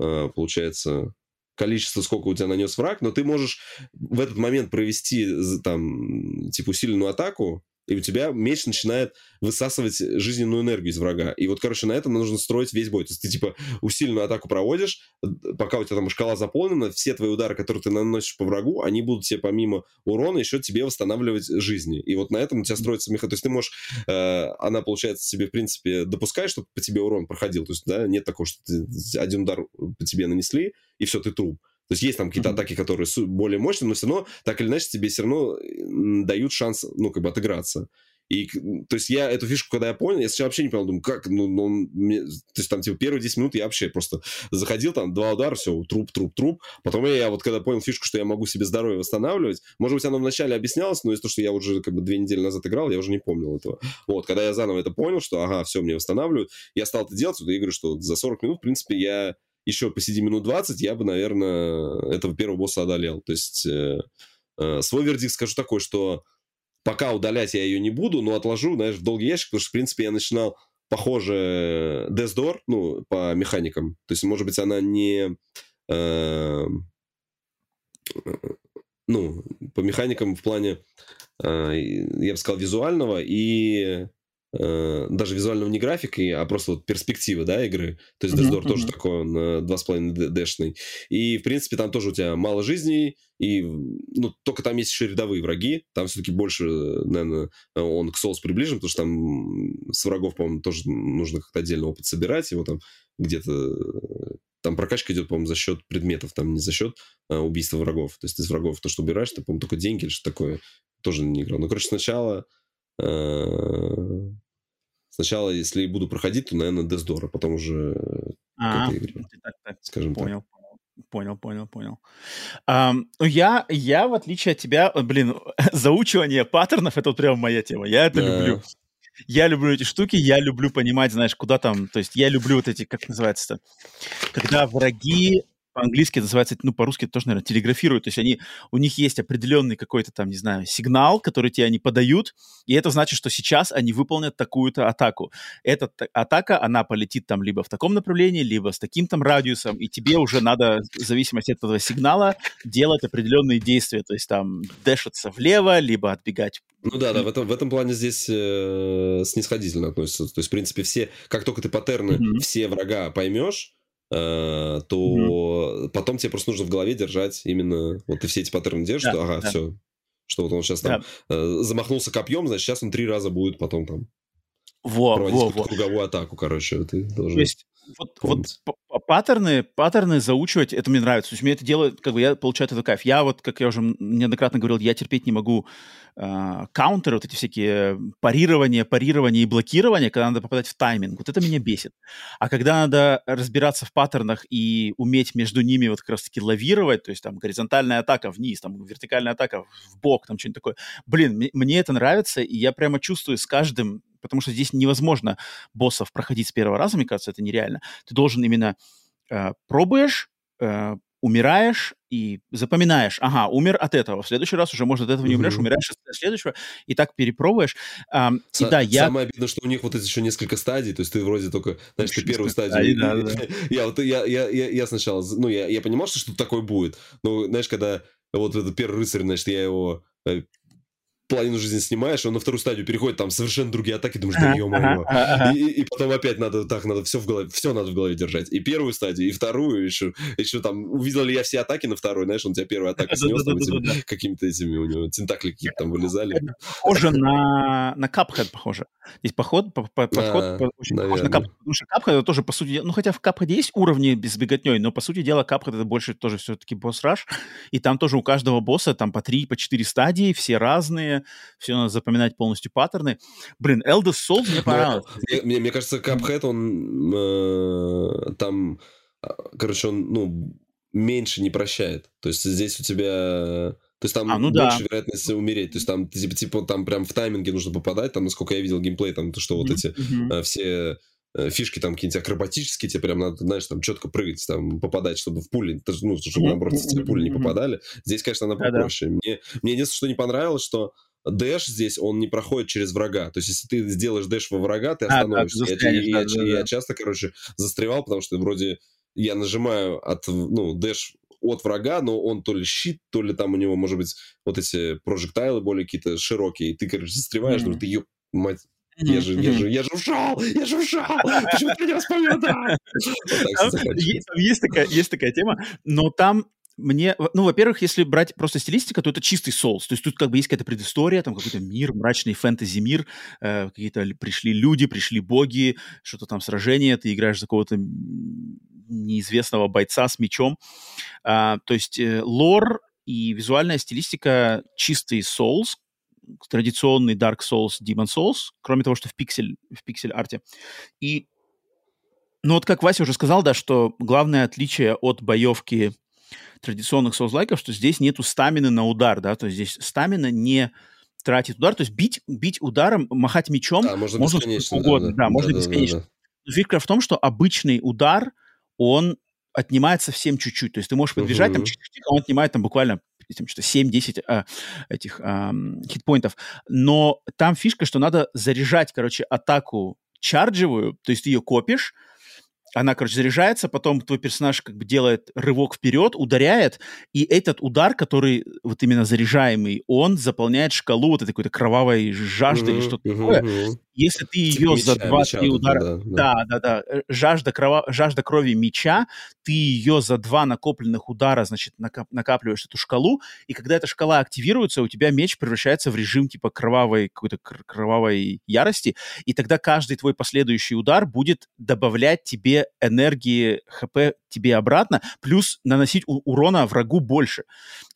э, получается, количество, сколько у тебя нанес враг, но ты можешь в этот момент провести там, типа, усиленную атаку, и у тебя меч начинает высасывать жизненную энергию из врага. И вот, короче, на этом нужно строить весь бой. То есть ты, типа, усиленную атаку проводишь, пока у тебя там шкала заполнена, все твои удары, которые ты наносишь по врагу, они будут тебе помимо урона еще тебе восстанавливать жизни. И вот на этом у тебя строится меха. То есть ты можешь, э, она, получается, себе, в принципе, допускаешь, чтобы по тебе урон проходил. То есть, да, нет такого, что ты, один удар по тебе нанесли, и все, ты труп. То есть есть там какие-то mm-hmm. атаки, которые более мощные, но все равно, так или иначе, тебе все равно дают шанс, ну, как бы отыграться. И, то есть я эту фишку, когда я понял, я сначала вообще не понял, думаю, как, ну, ну мне, то есть там, типа, первые 10 минут я вообще просто заходил, там, два удара, все, труп, труп, труп. Потом я вот, когда понял фишку, что я могу себе здоровье восстанавливать, может быть, оно вначале объяснялось, но из-за того, что я уже, как бы, две недели назад играл, я уже не помнил этого. Вот, когда я заново это понял, что, ага, все, мне восстанавливают, я стал это делать, вот, я говорю, что за 40 минут, в принципе, я еще посиди минут 20, я бы, наверное, этого первого босса одолел. То есть э, э, свой вердикт скажу такой, что пока удалять я ее не буду, но отложу, знаешь, в долгий ящик, потому что, в принципе, я начинал похоже Death Door, ну, по механикам. То есть, может быть, она не... Э, ну, по механикам в плане, э, я бы сказал, визуального и даже визуального не графики, а просто вот перспективы, да, игры. То есть Death Door тоже такой, он 2,5 дэшный. И, в принципе, там тоже у тебя мало жизней, и, ну, только там есть еще рядовые враги. Там все-таки больше, наверное, он к Souls приближен, потому что там с врагов, по-моему, тоже нужно как-то отдельно опыт собирать, его там где-то там прокачка идет, по-моему, за счет предметов, там не за счет а, убийства врагов. То есть ты из врагов то, что убираешь, ты, по-моему, только деньги или что такое, тоже не играл. Ну, короче, сначала... Э, сначала, если буду проходить, то, наверное, Дездор, а потом уже а, так, так, скажем понял. так. Понял, понял, понял. Um, я, я, в отличие от тебя, блин, заучивание паттернов — это вот прям моя тема. Я это да. люблю. Я люблю эти штуки, я люблю понимать, знаешь, куда там... То есть я люблю вот эти, как называется-то, когда враги по-английски называется, ну, по-русски тоже, наверное, телеграфируют. То есть они, у них есть определенный какой-то там, не знаю, сигнал, который тебе они подают, и это значит, что сейчас они выполнят такую-то атаку. Эта атака, она полетит там либо в таком направлении, либо с таким там радиусом, и тебе уже надо, в зависимости от этого сигнала, делать определенные действия. То есть там дэшиться влево, либо отбегать ну да, да, в этом, в этом плане здесь э, снисходительно относится. То есть, в принципе, все, как только ты паттерны mm-hmm. все врага поймешь, то mm-hmm. потом тебе просто нужно в голове держать именно, вот ты все эти паттерны держишь, да, что, ага, да. все, что вот он сейчас там да. э, замахнулся копьем, значит, сейчас он три раза будет потом там во, проводить во, во. круговую атаку, короче, ты должен... То есть вот, вот паттерны, паттерны заучивать, это мне нравится. То есть мне это делает, как бы я получаю этот кайф. Я вот, как я уже неоднократно говорил, я терпеть не могу э, каунтеры, вот эти всякие парирования, парирования и блокирования, когда надо попадать в тайминг. Вот это меня бесит. А когда надо разбираться в паттернах и уметь между ними вот как раз-таки лавировать, то есть там горизонтальная атака вниз, там вертикальная атака в бок, там что-нибудь такое. Блин, мне это нравится, и я прямо чувствую с каждым потому что здесь невозможно боссов проходить с первого раза, мне кажется, это нереально. Ты должен именно э, пробуешь, э, умираешь и запоминаешь, ага, умер от этого, в следующий раз уже, может, от этого не умрешь, умираешь от следующего, и так перепробуешь. А, и да, я... Самое обидное, что у них вот эти еще несколько стадий, то есть ты вроде только, знаешь, ты первую стадию... Да, да, да. Я, вот, я, я, я, я сначала, ну, я, я понимал, что что-то такое будет, но, знаешь, когда вот этот первый рыцарь, значит, я его э, половину жизни снимаешь, он на вторую стадию переходит, там совершенно другие атаки, думаешь, да ё-моё. И, и потом опять надо так, надо все в голове, все надо в голове держать. И первую стадию, и вторую, еще, еще там, увидел ли я все атаки на второй, знаешь, он тебя первую атаку снес, там какими-то этими у него тентакли какие-то там вылезали. Похоже на, на Cuphead, похоже. Здесь поход, по, по, подход а, очень похож на Cuphead, потому что Cuphead это тоже, по сути, ну, хотя в Cuphead есть уровни без беготней, но, по сути дела, Cuphead это больше тоже все-таки босс-раш, и там тоже у каждого босса там по три, по четыре стадии, все разные, все надо запоминать полностью паттерны. Блин, Elder Souls мне понравился. Мне, мне, мне кажется, Cuphead, он э, там, а, короче, он, ну, меньше не прощает. То есть здесь у тебя... То есть там а, ну больше да. вероятности умереть. То есть там типа, типа там прям в тайминге нужно попадать. Там, насколько я видел геймплей, там то, что вот mm-hmm. эти э, все фишки там какие-нибудь акробатические, тебе прям надо, знаешь, там четко прыгать, там попадать, чтобы в пули, ну, чтобы наоборот эти пули не попадали. Здесь, конечно, она попроще. Мне, мне единственное, что не понравилось, что дэш здесь, он не проходит через врага. То есть, если ты сделаешь дэш во врага, ты остановишься. А, да, я, я, да, я, да. я часто, короче, застревал, потому что вроде я нажимаю от, ну, дэш от врага, но он то ли щит, то ли там у него, может быть, вот эти прожектайлы более какие-то широкие. И ты, короче, застреваешь, mm-hmm. ну, ты, ее мать, я же, я же, я же ушел! Я же ушел! Почему ты не вспоминал? Есть такая, есть такая тема, но там мне, ну, во-первых, если брать просто стилистика, то это чистый соус. То есть тут как бы есть какая-то предыстория, там какой-то мир, мрачный фэнтези-мир, э, какие-то пришли люди, пришли боги, что-то там сражение, ты играешь за какого-то неизвестного бойца с мечом. А, то есть э, лор и визуальная стилистика чистый Souls, традиционный Dark Souls, Demon Souls, кроме того, что в пиксель, в пиксель-арте. И, ну вот как Вася уже сказал, да, что главное отличие от боевки традиционных соузлайков, что здесь нету стамины на удар, да, то есть здесь стамина не тратит удар, то есть бить, бить ударом, махать мечом да, можно, можно сколько угодно, да, да, да можно да, бесконечно. Да, да. Фишка в том, что обычный удар, он отнимает совсем чуть-чуть, то есть ты можешь подбежать, uh-huh. там, чуть-чуть, а он отнимает там буквально что 7-10 а, этих а, хитпоинтов, но там фишка, что надо заряжать, короче, атаку чарджевую, то есть ты ее копишь, она, короче, заряжается, потом твой персонаж как бы делает рывок вперед, ударяет, и этот удар, который вот именно заряжаемый, он заполняет шкалу вот этой какой-то кровавой жажды mm-hmm, или что-то mm-hmm, такое. Если ты ее меча, за меча 2-3 вот этого, удара... да, да. Да, да, да. э, Жажда, крова... жажда крови меча, ты ее за два накопленных удара, значит, накап- накапливаешь эту шкалу, и когда эта шкала активируется, у тебя меч превращается в режим типа кровавой, какой-то кр- кровавой ярости, и тогда каждый твой последующий удар будет добавлять тебе энергии ХП тебе обратно, плюс наносить урона врагу больше.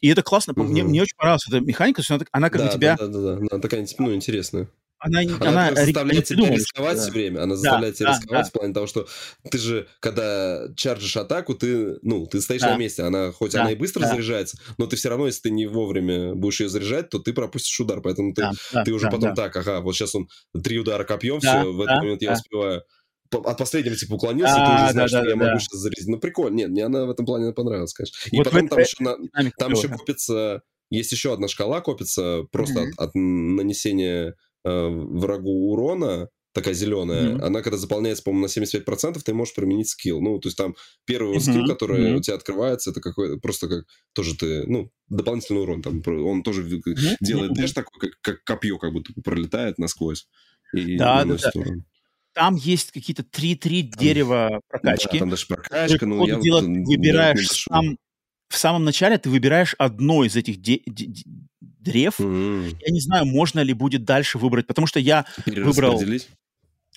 И это классно. Мне, Мгм. мне очень понравилась эта механика, она, она как да, бы тебя... да, да, да, да. Она такая, ну, интересная. Она, Она, она, заставляет тебя рисковать что- все время. Она Да, заставляет тебя да, рисковать да. в плане того, что ты же, когда чарджишь атаку, ты, ну, ты стоишь Да. на месте. Она, хоть Да, она и быстро да. заряжается, но ты все равно, если ты не вовремя будешь ее заряжать, то ты пропустишь удар. Поэтому ты, Да, да, ты уже да, потом да. так, ага, вот сейчас он три удара копьем, Да, все, в этот да, момент я да. успеваю. По- От последнего типа уклонился, Да, ты уже да, знаешь, да, что я да, могу да. сейчас зарезать. Ну, прикольно. Нет, мне она в этом плане понравилась, конечно. И Вот потом там это- еще, на- там еще копится... Есть еще одна шкала копится просто Мгм. от, от нанесения э, врагу урона, такая зеленая. Мгм. Она, когда заполняется, по-моему, на 75%, ты можешь применить скилл. Ну, то есть там первый Мгм, скилл, который мгм. у тебя открывается, это какой просто как тоже ты, ну, дополнительный урон. Там, он тоже Мгм, делает дэш такой, как, как копье, как будто пролетает насквозь. И Да, да, да. урон. Там есть какие-то 3-3 дерева прокачки. Да, там даже прокачка, по ну, я вот, не- не выбираешь сам... В самом начале ты выбираешь одно из этих де- де- древ. М, Я не знаю, можно ли будет дальше выбрать, потому что я выбрал...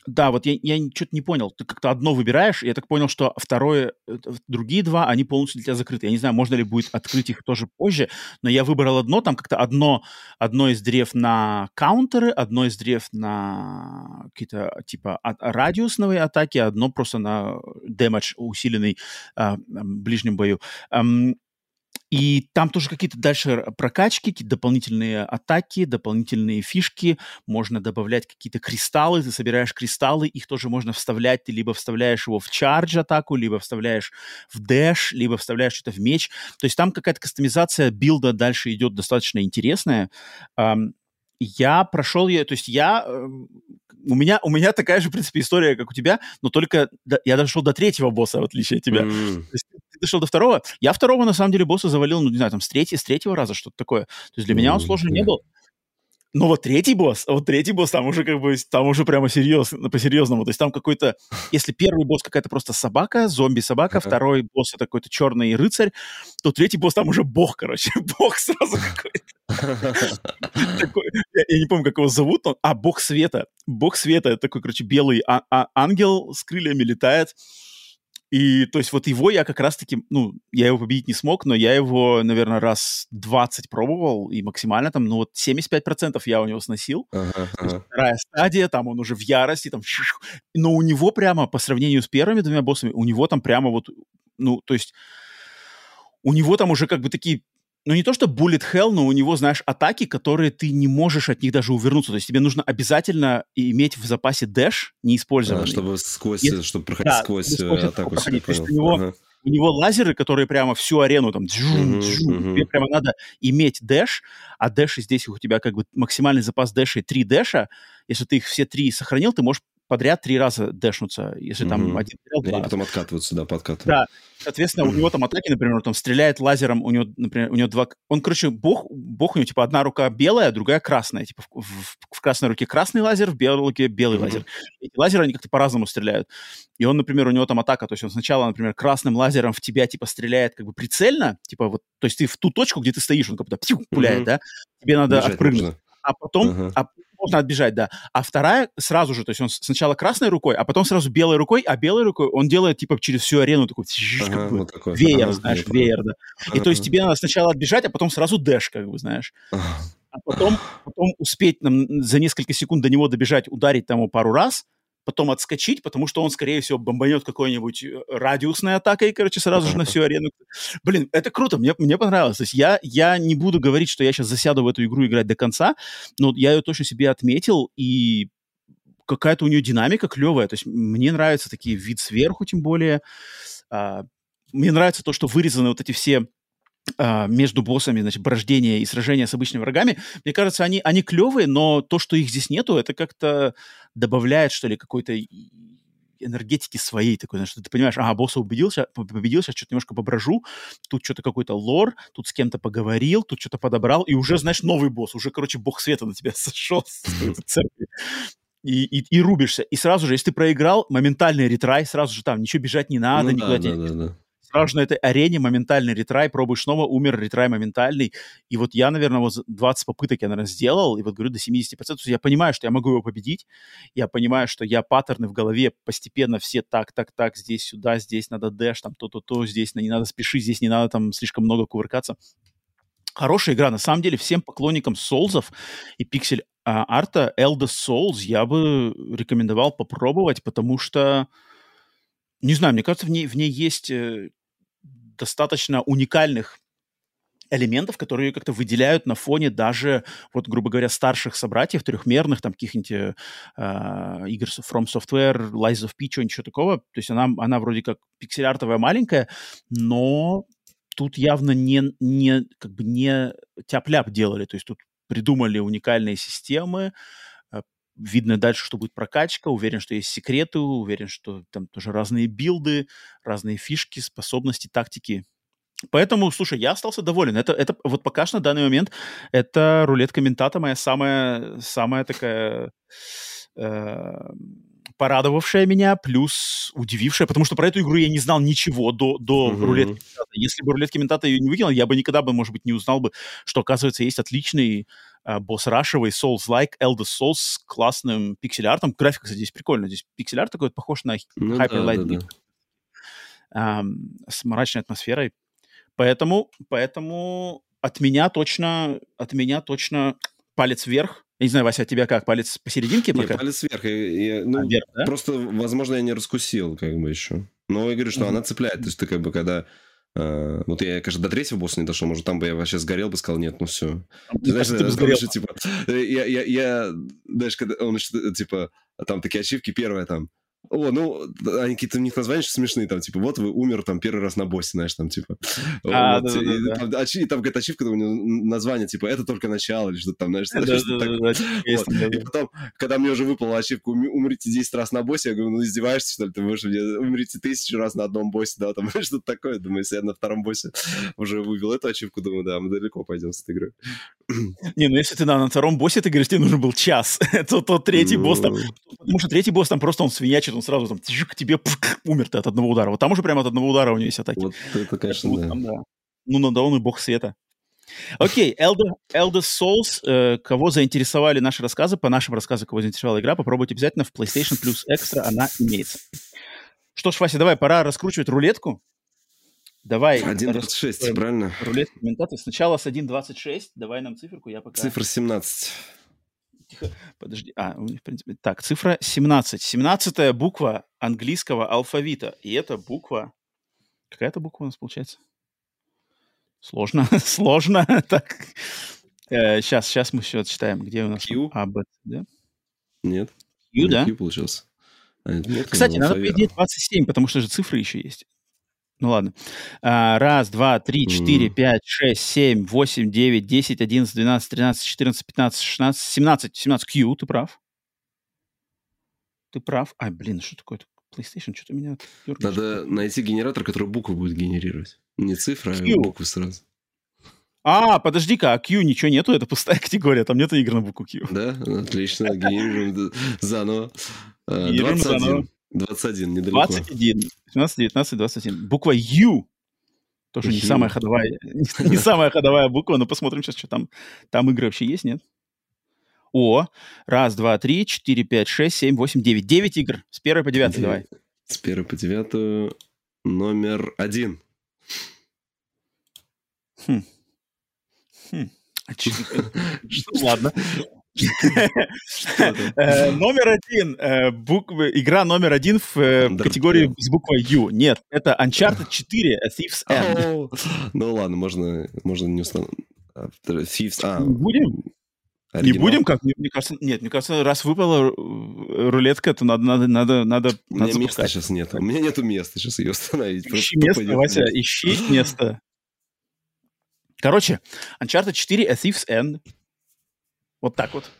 Да, вот я, я что-то не понял. Ты как-то одно выбираешь, и я так понял, что второе, э, другие два, они полностью для тебя закрыты. Я не знаю, можно ли будет открыть их тоже позже, но я выбрал одно, там как-то одно, одно из древ на каунтеры, одно из древ на какие-то типа а- радиусные атаки, одно просто на дэмэдж усиленный а, ближнем бою. Ам, и там тоже какие-то дальше прокачки, какие-то дополнительные атаки, дополнительные фишки. Можно добавлять какие-то кристаллы. Ты собираешь кристаллы, их тоже можно вставлять. Ты либо вставляешь его в чардж атаку, либо вставляешь в дэш, либо вставляешь что-то в меч. То есть там какая-то кастомизация билда дальше идет достаточно интересная. Я прошел ее, то есть я, эм, у меня, у меня такая же, в принципе, история, как у тебя, но только до- я дошел до третьего босса, в отличие от тебя. М, То есть ты дошел до второго. Я второго, на самом деле, босса завалил, ну, не знаю, там, с третьего, с третьего раза, что-то такое. То есть для меня он сложный не да. был. Но вот третий босс, вот третий босс, там уже как бы, там уже прямо серьезно, по-серьезному. То есть там какой-то, если первый босс какая-то просто собака, зомби-собака, Ага. второй босс это какой-то черный рыцарь, то третий босс там уже бог, короче, бог сразу какой-то. Я, не помню, как его зовут, но, а, бог света. Бог света, это такой, короче, белый а- а- ангел с крыльями летает. И, то есть, вот его я как раз-таки, ну, я его победить не смог, но я его, наверное, раз 20 пробовал, и максимально там, ну, вот 75% я у него сносил. Ага, ага. вторая стадия, там он уже в ярости, там, но у него прямо, по сравнению с первыми двумя боссами, у него там прямо вот, ну, то есть, у него там уже как бы такие, ну, не то что bullet hell, но у него, знаешь, атаки, которые ты не можешь от них даже увернуться. То есть тебе нужно обязательно иметь в запасе дэш А, неиспользованный. чтобы сквозь, Если- чтобы проходить да, сквозь чтобы э, сквозь атаку, проходить. То есть у него- Ага. У него лазеры, которые прямо всю арену там Мгм, джум. мгм. Тебе прямо надо иметь дэш, а дэши здесь у тебя как бы максимальный запас дэшей три дэша. Если ты их все три сохранил, ты можешь подряд три раза дэшнуться. Если там Мгм. один И они два. потом откатываются, да, подкатывают. Да, соответственно, у него там атаки, например, он там стреляет лазером, у него, например, у него два... Он, короче, бог, бог у него, типа, одна рука белая, другая красная. Типа, в, в- в красной руке красный лазер, в белой руке белый Мгм. лазер. Эти лазеры, они как-то по-разному стреляют. И он, например, у него там атака, то есть он сначала, например, красным лазером в тебя, типа, стреляет как бы прицельно, типа, вот, то есть ты в ту точку, где ты стоишь, он как будто пуляет, Мгм. да? Тебе надо Бежать отпрыгнуть нужно. а потом Ага. а, можно отбежать, да. А вторая сразу же, то есть он сначала красной рукой, а потом сразу белой рукой, а белой рукой он делает типа через всю арену такой Ага, как бы вот такой. веер, Ага, знаешь, понял. веер, да. И то есть Ага. тебе надо сначала отбежать, а потом сразу дэш, как бы, знаешь. Ага. А потом, потом успеть нам, за несколько секунд до него добежать, ударить тому пару раз, потом отскочить, потому что он, скорее всего, бомбанет какой-нибудь э, радиусной атакой, короче, сразу же на всю арену. Блин, это круто, мне, мне понравилось. То есть я, я не буду говорить, что я сейчас засяду в эту игру играть до конца, но я ее точно себе отметил, и какая-то у нее динамика клевая. То есть мне нравятся такие вид сверху, тем более. А, мне нравится то, что вырезаны вот эти все между боссами, значит, брождение и сражения с обычными врагами. Мне кажется, они, они клевые, но то, что их здесь нету, это как-то добавляет, что ли, какой-то энергетики своей такой, что ты понимаешь, ага, босса убедил, ща- победил, сейчас что-то немножко поброжу, тут что-то какой-то лор, тут с кем-то поговорил, тут что-то подобрал, и уже, знаешь, новый босс, уже, короче, бог света на тебя сошел с церкви. и, и, и рубишься. И сразу же, если ты проиграл, моментальный ретрай, сразу же там ничего бежать не надо, Ну никуда да, да, да, да. Сразу на этой арене моментальный ретрай, пробуешь снова, умер, ретрай моментальный. И вот я, наверное, вот за 20 попыток я, наверное, сделал, и вот говорю, до 70%. То есть я понимаю, что я могу его победить, я понимаю, что я паттерны в голове постепенно все так, так, так, здесь, сюда, здесь надо дэш, там то-то-то, здесь не надо спешить, здесь не надо там слишком много кувыркаться. Хорошая игра. На самом деле, всем поклонникам Соулзов и пиксель а, арта Elder Souls я бы рекомендовал попробовать, потому что, не знаю, мне кажется, в ней, в ней есть э, достаточно уникальных элементов, которые как-то выделяют на фоне даже, вот, грубо говоря, старших собратьев, трехмерных, там, каких-нибудь э, игр From Software, Lies of P, ничего такого. То есть она, она вроде как пиксель-артовая маленькая, но тут явно не, не, как бы не тяп-ляп делали. То есть тут придумали уникальные системы, видно дальше, что будет прокачка, уверен, что есть секреты, уверен, что там тоже разные билды, разные фишки, способности, тактики. Поэтому, слушай, я остался доволен. Это, это вот пока что на данный момент это рулетка ментата моя самая, самая такая э, порадовавшая меня, плюс удивившая, потому что про эту игру я не знал ничего до, до Мгм. рулетки ментата. Если бы рулетки ментата ее не выкинул, я бы никогда бы, может быть, не узнал бы, что, оказывается, есть отличный босс-рашевый Souls-like Elder Souls с классным пиксель-артом. Графика, кстати, здесь прикольно. Здесь пиксель-арт такой похож на Ну Hyper да, Light да, да. с мрачной атмосферой. Поэтому, поэтому от меня точно, от меня точно палец вверх. Я не знаю, Вася, от тебя как? Палец посерединке пока? палец вверх. я- я- А, ну, вверх, да? Просто, возможно, я не раскусил, как бы еще. Но я говорю, что Мгм. она цепляет. То есть ты как бы когда... э, вот я, конечно, до третьего босса не дошел, может, там бы я вообще сгорел бы, сказал, нет, ну все. Ты знаешь, ты бы э, сгорел. же, типа, э, я, я, я, знаешь, когда он, что- типа, там такие ачивки, первая там, о, ну, они какие-то у них названия смешные, там, типа, вот вы умер там первый раз на боссе, знаешь, там, типа. А, вот, да-да-да-да. и там, ачи- и там какая-то ачивка, у него название, типа, это только начало, или что-то там, знаешь, что-то такое. Да-да-да, есть, Вот. да, И да. потом, когда мне уже выпала ачивка «Уми- «Умрите 10 раз на боссе», я говорю, ну издеваешься, что ли? Ты можешь мне «Умрите тысячу раз на одном боссе», да, там что-то такое. Думаю, если я на втором боссе уже выбил эту ачивку, думаю, да, мы далеко пойдем с этой игрой. Не, ну если ты на, на втором боссе, ты говоришь, тебе нужен был час, то, то третий босс там... Ну, Потому что третий босс там просто он свинячит, он сразу там к тебе умер ты от одного удара. Вот там уже прямо от одного удара у него есть атаки. Вот это, конечно, Поэтому да. там, да. Ну, ну да, он и бог света. Окей, Elder, Elder Souls, э, кого заинтересовали наши рассказы, по нашим рассказам, кого заинтересовала игра, попробуйте обязательно в PlayStation Plus Extra, она имеется. Что ж, Вася, давай, пора раскручивать рулетку. Давай. 1.26, раскручиваем правильно? Рулетку комментаторов. Сначала с 1.26, давай нам циферку, я пока... Цифра 17. Подожди. А, у них, в принципе... Так, цифра 17. 17 буква английского алфавита. И это буква... Какая это буква у нас получается? Сложно, сложно. Так, сейчас, сейчас мы все отчитаем. Где у нас? Q? А, Б, да? Нет? Q, да? Q получился. А, нет, Кстати, надо, идее, 27, потому что же цифры еще есть. Ну ладно. А, раз, два, три, четыре, пять, шесть, семь, восемь, девять, десять, одиннадцать, двенадцать, тринадцать, четырнадцать, пятнадцать, шестнадцать, семнадцать. Семнадцать. Q, ты прав. Ты прав. Ай, блин, что такое? PlayStation, что-то меня дёргаешь. Надо найти генератор, который буквы будет генерировать. Не цифра, а Q. буквы сразу. А, подожди-ка, а Q ничего нету, это пустая категория, там нету игр на букву Q. Да? Отлично. Генерируем заново. А, Генерируем 21. Заново. 21, недалеко. 21, 17, 19, 21. Буква U. Тоже не самая ходовая, не самая ходовая буква, но посмотрим сейчас, что там. Там игры вообще есть, нет? О, раз, два, три, четыре, пять, шесть, семь, восемь, девять. Девять игр. С первой по девятой, давай. С первой по девятую. Номер один. Хм. Хм. Ладно. Э, Номер один. э, буквы- Игра номер один в э, категории с буквой U. Нет, это Uncharted 4 A Thief's End. Ну ладно, можно, можно не установить. Thieves, а, Не будем? Не будем, как? Мне, мне кажется, нет, мне кажется, раз выпала рулетка, то надо, надо, надо, надо, У надо меня места запускать. сейчас нет. У меня нету места сейчас ее установить. Ищи место, Вася, ищи место. Короче, Uncharted 4 A Thief's End. Вот так вот.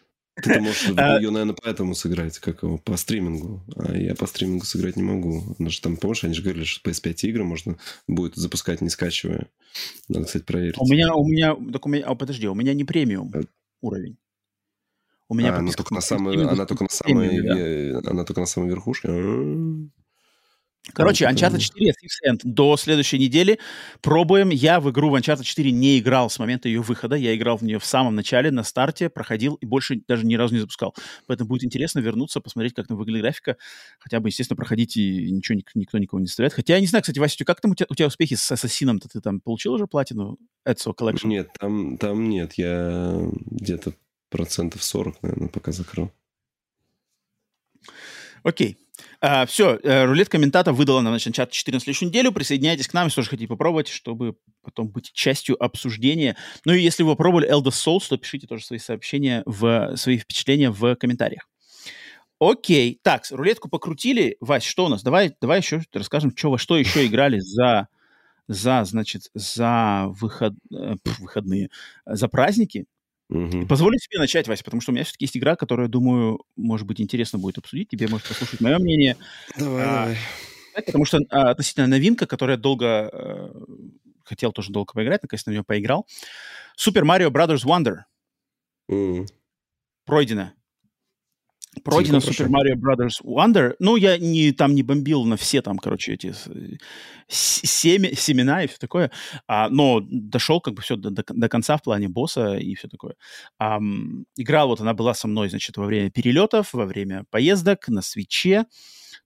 Ты можешь А- ее, наверное, поэтому сыграть, как его, по стримингу. А я по стримингу сыграть не могу. Потому что там, помнишь, они же говорили, что PS5 игры можно будет запускать, не скачивая. Надо, кстати, проверить. У меня, у меня, так у меня, а, подожди, у меня не премиум Э. уровень. У меня а, она только на самой, она только на самой, да. она только на самой верхушке. Короче, Uncharted 4 Thief's End до следующей недели. Пробуем. Я в игру в Uncharted 4 не играл с момента ее выхода. Я играл в нее в самом начале, на старте, проходил и больше даже ни разу не запускал. Поэтому будет интересно вернуться, посмотреть, как там выглядит графика. Хотя бы, естественно, проходить и ничего, никто никого не заставляет. Хотя я не знаю, кстати, Вася, как там у тебя, у тебя успехи с Ассасином-то? Ты там получил уже платину Ezio Collection? Нет, там, там нет. Я где-то процентов 40, наверное, пока закрыл. Окей. А, все, э, рулет комментатор выдала нам значит, чат 4 на следующую неделю. Присоединяйтесь к нам, если тоже хотите попробовать, чтобы потом быть частью обсуждения. Ну и если вы попробовали Elder Souls, то пишите тоже свои сообщения, в, свои впечатления в комментариях. Окей, так, рулетку покрутили. Вась, что у нас? Давай, давай еще расскажем, что, во что еще играли за, за значит, за выход, э, выходные, за праздники. Угу. Позволю себе начать, Вася, потому что у меня все-таки есть игра, которая, думаю, может быть, интересно будет обсудить. Тебе может послушать мое мнение. Давай, а, давай. Потому что а, относительно новинка, которая долго... А, хотел тоже долго поиграть, наконец-то на нее поиграл. Super Mario Brothers Wonder. Mm. Пройдено. Пройдено Super Mario Brothers Wonder. Ну, я не, там не бомбил на все там, короче, эти семя, семена и все такое. А, но дошел как бы все до, до, до конца в плане босса и все такое. А, игра вот она была со мной, значит, во время перелетов, во время поездок на свече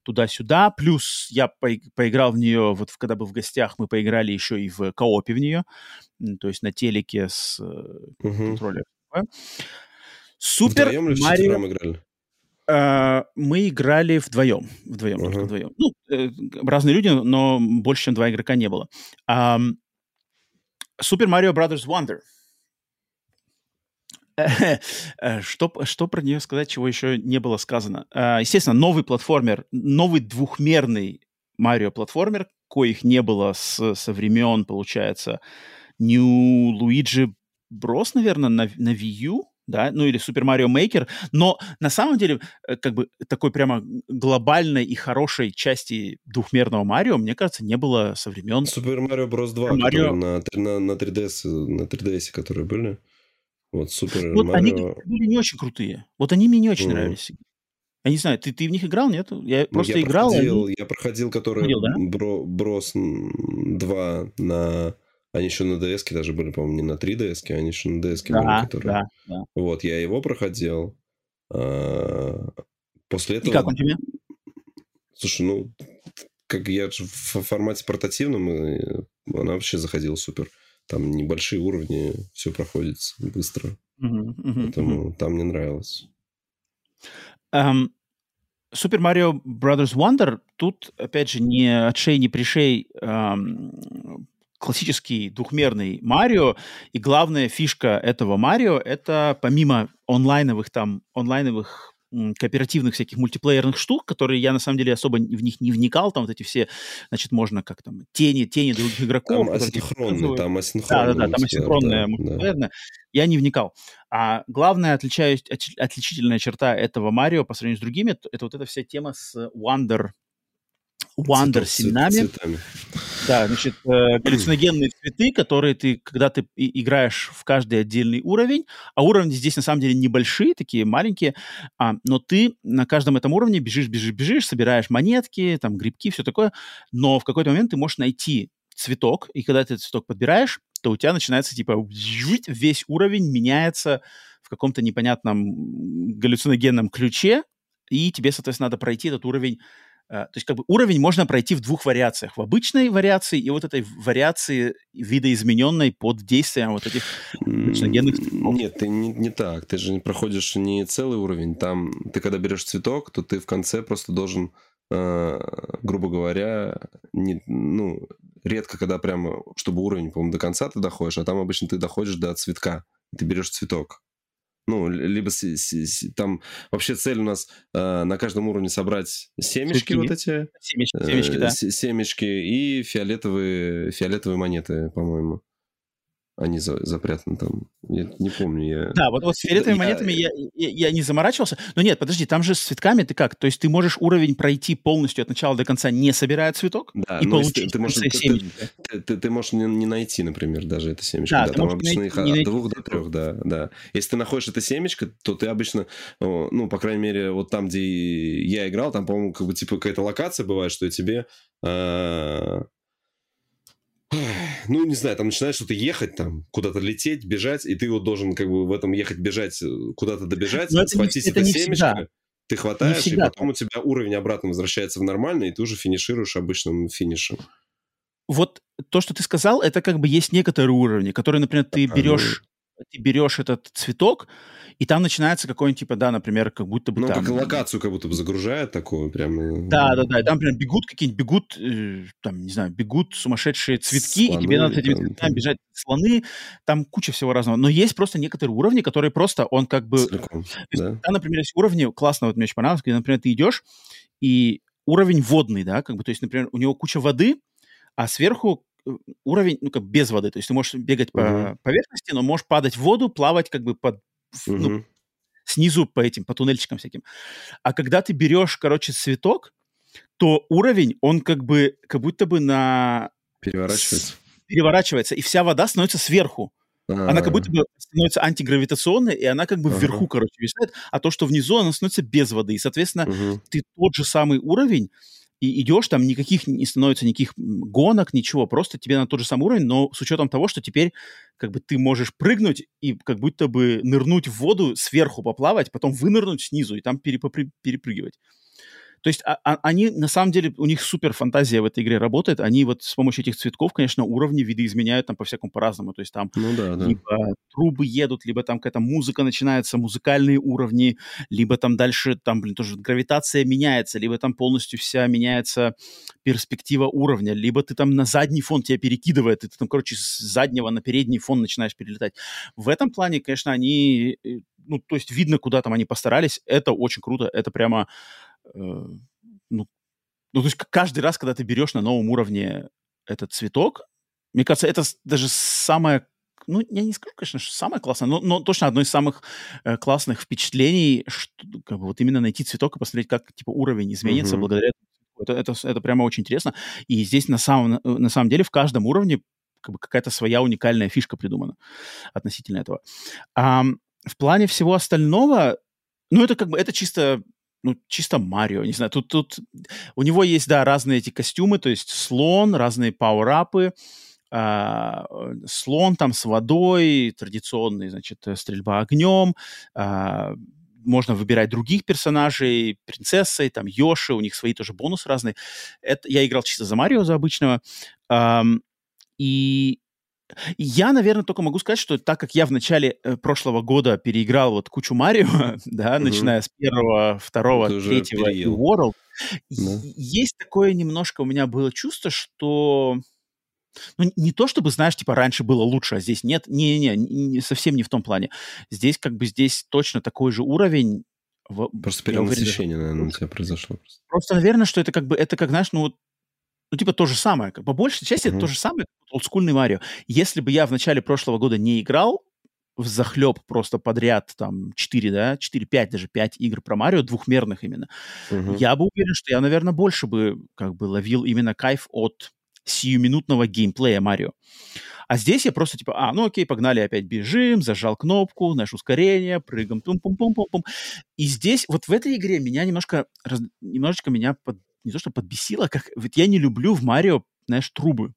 туда-сюда. Плюс я по поиграл в нее, вот когда был в гостях, мы поиграли еще и в коопе в нее, то есть на телеке с uh-huh. контроллером. Супер Марио... играли? Uh, мы играли вдвоем. Вдвоем, uh-huh. вдвоем. Ну, э, разные люди, но больше, чем два игрока не было. Super Mario Brothers Wonder. что, что про нее сказать, чего еще не было сказано? Естественно, новый платформер, новый двухмерный Марио платформер, коих не было с, со времен, получается, New Luigi Bros, наверное, на, на Wii U да, ну или Super Mario Maker, но на самом деле э, как бы такой прямо глобальной и хорошей части двухмерного Марио, мне кажется, не было со времен... Super Mario Bros. 2, Mario... на, на, на 3DS, на 3DS, которые были. Вот Super вот Mario... они были не очень крутые. Вот они мне не очень mm. нравились. Я не знаю, ты, ты в них играл, нет? Я ну, просто я играл. Проходил, они... Я проходил, который Проходил, да? Бро, Брос 2 на они еще на DS даже были, по-моему, не на 3DS, они еще на DS да, были, которые... Да, да. Вот, я его проходил. А, после этого... И как он тебе? Слушай, ну, как я же в формате портативном, она вообще заходила супер. Там небольшие уровни, все проходит быстро. Uh-huh, uh-huh, Поэтому uh-huh. там мне нравилось. Um, Super Mario Brothers Wonder тут, опять же, не отшей, не пришей um, классический двухмерный Марио, и главная фишка этого Марио — это помимо онлайновых там, онлайновых кооперативных всяких мультиплеерных штук, которые я на самом деле особо в них не вникал, там вот эти все, значит, можно как там тени, тени других игроков. Там асинхронные, там асинхронные. Да, да, да, там асинхронная да, да. Я не вникал. А главная отличающая, отличительная черта этого Марио по сравнению с другими, это вот эта вся тема с Wonder Wonder семенами. Цветами. Да, значит, э, галлюциногенные цветы, которые ты, когда ты играешь в каждый отдельный уровень, а уровни здесь на самом деле небольшие, такие маленькие, а, но ты на каждом этом уровне бежишь, бежишь, бежишь, собираешь монетки, там, грибки, все такое, но в какой-то момент ты можешь найти цветок, и когда ты этот цветок подбираешь, то у тебя начинается, типа, весь уровень меняется в каком-то непонятном галлюциногенном ключе, и тебе, соответственно, надо пройти этот уровень то есть как бы уровень можно пройти в двух вариациях. В обычной вариации и вот этой вариации видоизмененной под действием вот этих генных. Нет, ты не, не так. Ты же проходишь не целый уровень. Там ты когда берешь цветок, то ты в конце просто должен, э, грубо говоря, не, ну, редко когда прямо, чтобы уровень, по-моему, до конца ты доходишь, а там обычно ты доходишь до цветка. Ты берешь цветок. Ну, либо с, с, с, там вообще цель у нас э, на каждом уровне собрать семечки вот эти. Семечки, э, семечки, да. Семечки и фиолетовые, фиолетовые монеты, по-моему. Они за, запрятаны там. Я не помню. Я... Да, вот, вот с фиолетовыми я... монетами я, я, я не заморачивался. Но нет, подожди, там же с цветками ты как? То есть ты можешь уровень пройти полностью от начала до конца, не собирая цветок, да, и ну, получить ты, ты, можешь, ты, ты, ты, ты, можешь не, не найти, например, даже это семечко. Да, да там обычно их от двух до трех, да, да. Если ты находишь это семечко, то ты обычно, ну, по крайней мере, вот там, где я играл, там, по-моему, как бы, типа, какая-то локация бывает, что тебе а, ну, не знаю, там начинает что-то ехать, там, куда-то лететь, бежать, и ты вот должен как бы в этом ехать, бежать, э, куда-то добежать, Но схватить это, это семечко, всегда. ты хватаешь, и потом у тебя уровень обратно возвращается в нормальный, и ты уже финишируешь обычным финишем. Вот то, что ты сказал, это как бы есть некоторые уровни, которые, например, ты берешь, ну... ты берешь этот цветок, и там начинается какой-нибудь, типа, да, например, как будто бы Ну, там... как локацию как будто бы загружает такую прям... Да, да, да, и там, например, бегут какие-нибудь, бегут, э, там, не знаю, бегут сумасшедшие цветки, слоны, и тебе надо с этими цветками там... бежать, слоны, там куча всего разного. Но есть просто некоторые уровни, которые просто, он как бы... Целиком, да. Там, например, есть уровни, классно, вот мне очень понравилось, где, например, ты идешь, и уровень водный, да, как бы, то есть, например, у него куча воды, а сверху уровень, ну, как без воды, то есть ты можешь бегать по uh-huh. поверхности, но можешь падать в воду, плавать как бы под угу. ну, снизу по этим, по туннельчикам всяким. А когда ты берешь, короче, цветок, то уровень, он как бы, как будто бы на... Переворачивается. Переворачивается, и вся вода становится сверху. А-а-а. Она как будто бы становится антигравитационной, и она как бы ага. вверху, короче, висит, а то, что внизу, она становится без воды. И, соответственно, угу. ты тот же самый уровень, и идешь, там никаких не становится никаких гонок, ничего, просто тебе на тот же самый уровень, но с учетом того, что теперь как бы ты можешь прыгнуть и как будто бы нырнуть в воду, сверху поплавать, потом вынырнуть снизу и там перепрыгивать. То есть а, а, они, на самом деле, у них супер фантазия в этой игре работает. Они вот с помощью этих цветков, конечно, уровни видоизменяют там по-всякому по-разному. То есть там ну, да, да. либо трубы едут, либо там какая-то музыка начинается, музыкальные уровни, либо там дальше там, блин, тоже гравитация меняется, либо там полностью вся меняется перспектива уровня, либо ты там на задний фон тебя перекидывает, и ты там, короче, с заднего на передний фон начинаешь перелетать. В этом плане, конечно, они э, ну, то есть видно, куда там они постарались. Это очень круто. Это прямо ну, ну, то есть каждый раз, когда ты берешь на новом уровне этот цветок, мне кажется, это даже самое, ну, я не скажу, конечно, что самое классное, но, но точно одно из самых э, классных впечатлений, что, как бы, вот именно найти цветок и посмотреть, как, типа, уровень изменится mm-hmm. благодаря это, это, это прямо очень интересно. И здесь на самом, на самом деле в каждом уровне как бы какая-то своя уникальная фишка придумана относительно этого. А, в плане всего остального, ну, это как бы, это чисто ну, чисто Марио, не знаю, тут, тут у него есть, да, разные эти костюмы, то есть слон, разные пауэрапы, а, слон там с водой, традиционный, значит, стрельба огнем, а, можно выбирать других персонажей, принцессы, там, Йоши, у них свои тоже бонусы разные. Это, я играл чисто за Марио, за обычного. Um, и я, наверное, только могу сказать, что так как я в начале э, прошлого года переиграл вот кучу Марио, да, угу. начиная с первого, второго, Ты третьего и World, да. есть такое немножко у меня было чувство, что ну, не то чтобы, знаешь, типа раньше было лучше, а здесь нет. Не-не, не, совсем не в том плане. Здесь как бы здесь точно такой же уровень. В, просто перенасыщение, уверен, наверное, у тебя произошло. Просто. наверное, что это как бы, это как, знаешь, ну вот ну, типа, то же самое. По большей части mm-hmm. это то же самое, как олдскульный Марио. Если бы я в начале прошлого года не играл в захлеб просто подряд, там, 4, да, 4-5, даже 5 игр про Марио, двухмерных именно, mm-hmm. я бы уверен, что я, наверное, больше бы, как бы, ловил именно кайф от сиюминутного геймплея Марио. А здесь я просто типа, а, ну окей, погнали, опять бежим, зажал кнопку, наш ускорение, прыгаем, тум-пум-пум-пум-пум. И здесь, вот в этой игре меня немножко, раз, немножечко меня под, не то что подбесило, как вот я не люблю в Марио, знаешь, трубы.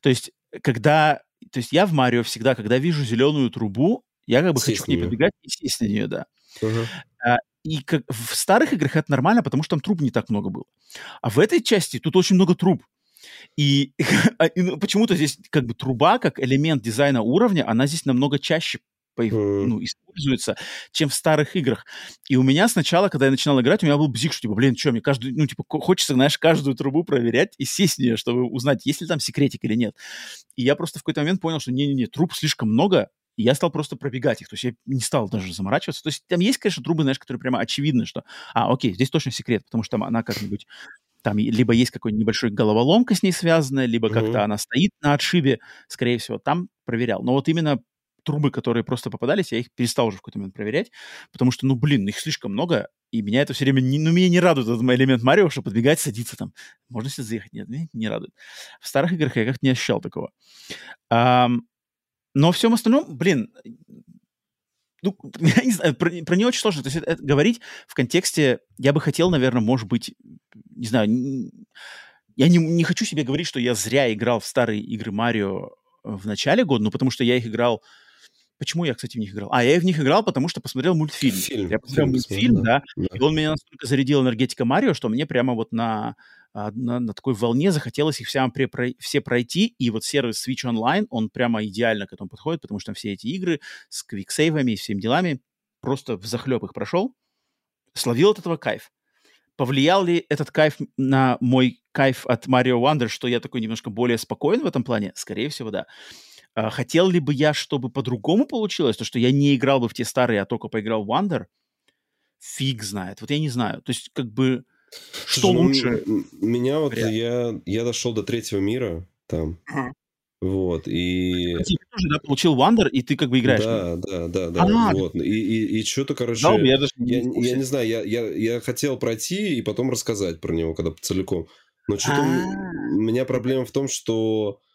То есть, когда, то есть я в Марио всегда, когда вижу зеленую трубу, я как бы сесть хочу к ней подбегать и сесть на нее, да. Uh-huh. А, и как, в старых играх это нормально, потому что там труб не так много было. А в этой части тут очень много труб. И, а, и ну, почему-то здесь как бы труба, как элемент дизайна уровня, она здесь намного чаще ну, используется, чем в старых играх. И у меня сначала, когда я начинал играть, у меня был бзик, что, типа, блин, что, мне каждую, ну, типа, хочется, знаешь, каждую трубу проверять и сесть в нее, чтобы узнать, есть ли там секретик или нет. И я просто в какой-то момент понял, что не-не-не, труб слишком много, и я стал просто пробегать их. То есть я не стал даже заморачиваться. То есть там есть, конечно, трубы, знаешь, которые прямо очевидно, что, а, окей, здесь точно секрет, потому что там она как-нибудь там либо есть какой-нибудь небольшой головоломка с ней связанная, либо mm-hmm. как-то она стоит на отшибе, скорее всего, там проверял. Но вот именно трубы, которые просто попадались, я их перестал уже в какой-то момент проверять, потому что, ну, блин, их слишком много, и меня это все время, не, ну, меня не радует этот элемент Марио, что подбегать, садиться там. Можно себе заехать? Нет, меня не радует. В старых играх я как-то не ощущал такого. А, но всем остальном, блин, ну, я не знаю, про, про нее очень сложно. То есть это, это говорить в контексте, я бы хотел, наверное, может быть, не знаю, не, я не, не хочу себе говорить, что я зря играл в старые игры Марио в начале года, ну, потому что я их играл Почему я, кстати, в них играл? А, я в них играл, потому что посмотрел мультфильм. Фильм. Я посмотрел фильм, мультфильм, да, да, и он меня настолько зарядил энергетика Марио, что мне прямо вот на, а, на, на такой волне захотелось их все, все пройти, и вот сервис Switch Online, он прямо идеально к этому подходит, потому что там все эти игры с квиксейвами и всеми делами, просто в захлеб их прошел, словил от этого кайф. Повлиял ли этот кайф на мой кайф от Mario Wonder, что я такой немножко более спокоен в этом плане? Скорее всего, да. А, хотел ли бы я, чтобы по-другому получилось, то, что я не играл бы в те старые, а только поиграл в Wonder? Фиг знает. Вот я не знаю. То есть, как бы, что Слушай, ну, лучше? Меня вот, я, я дошел до третьего мира там. Ага. Вот, и... Ты тоже, да, получил Wonder, и ты как бы играешь? Да, да, да, да, а, вот. И, и, и что-то, короче... Да, я, даже не я, я не знаю, я, я, я хотел пройти и потом рассказать про него, когда целиком. Но что-то у меня проблема в том, что а,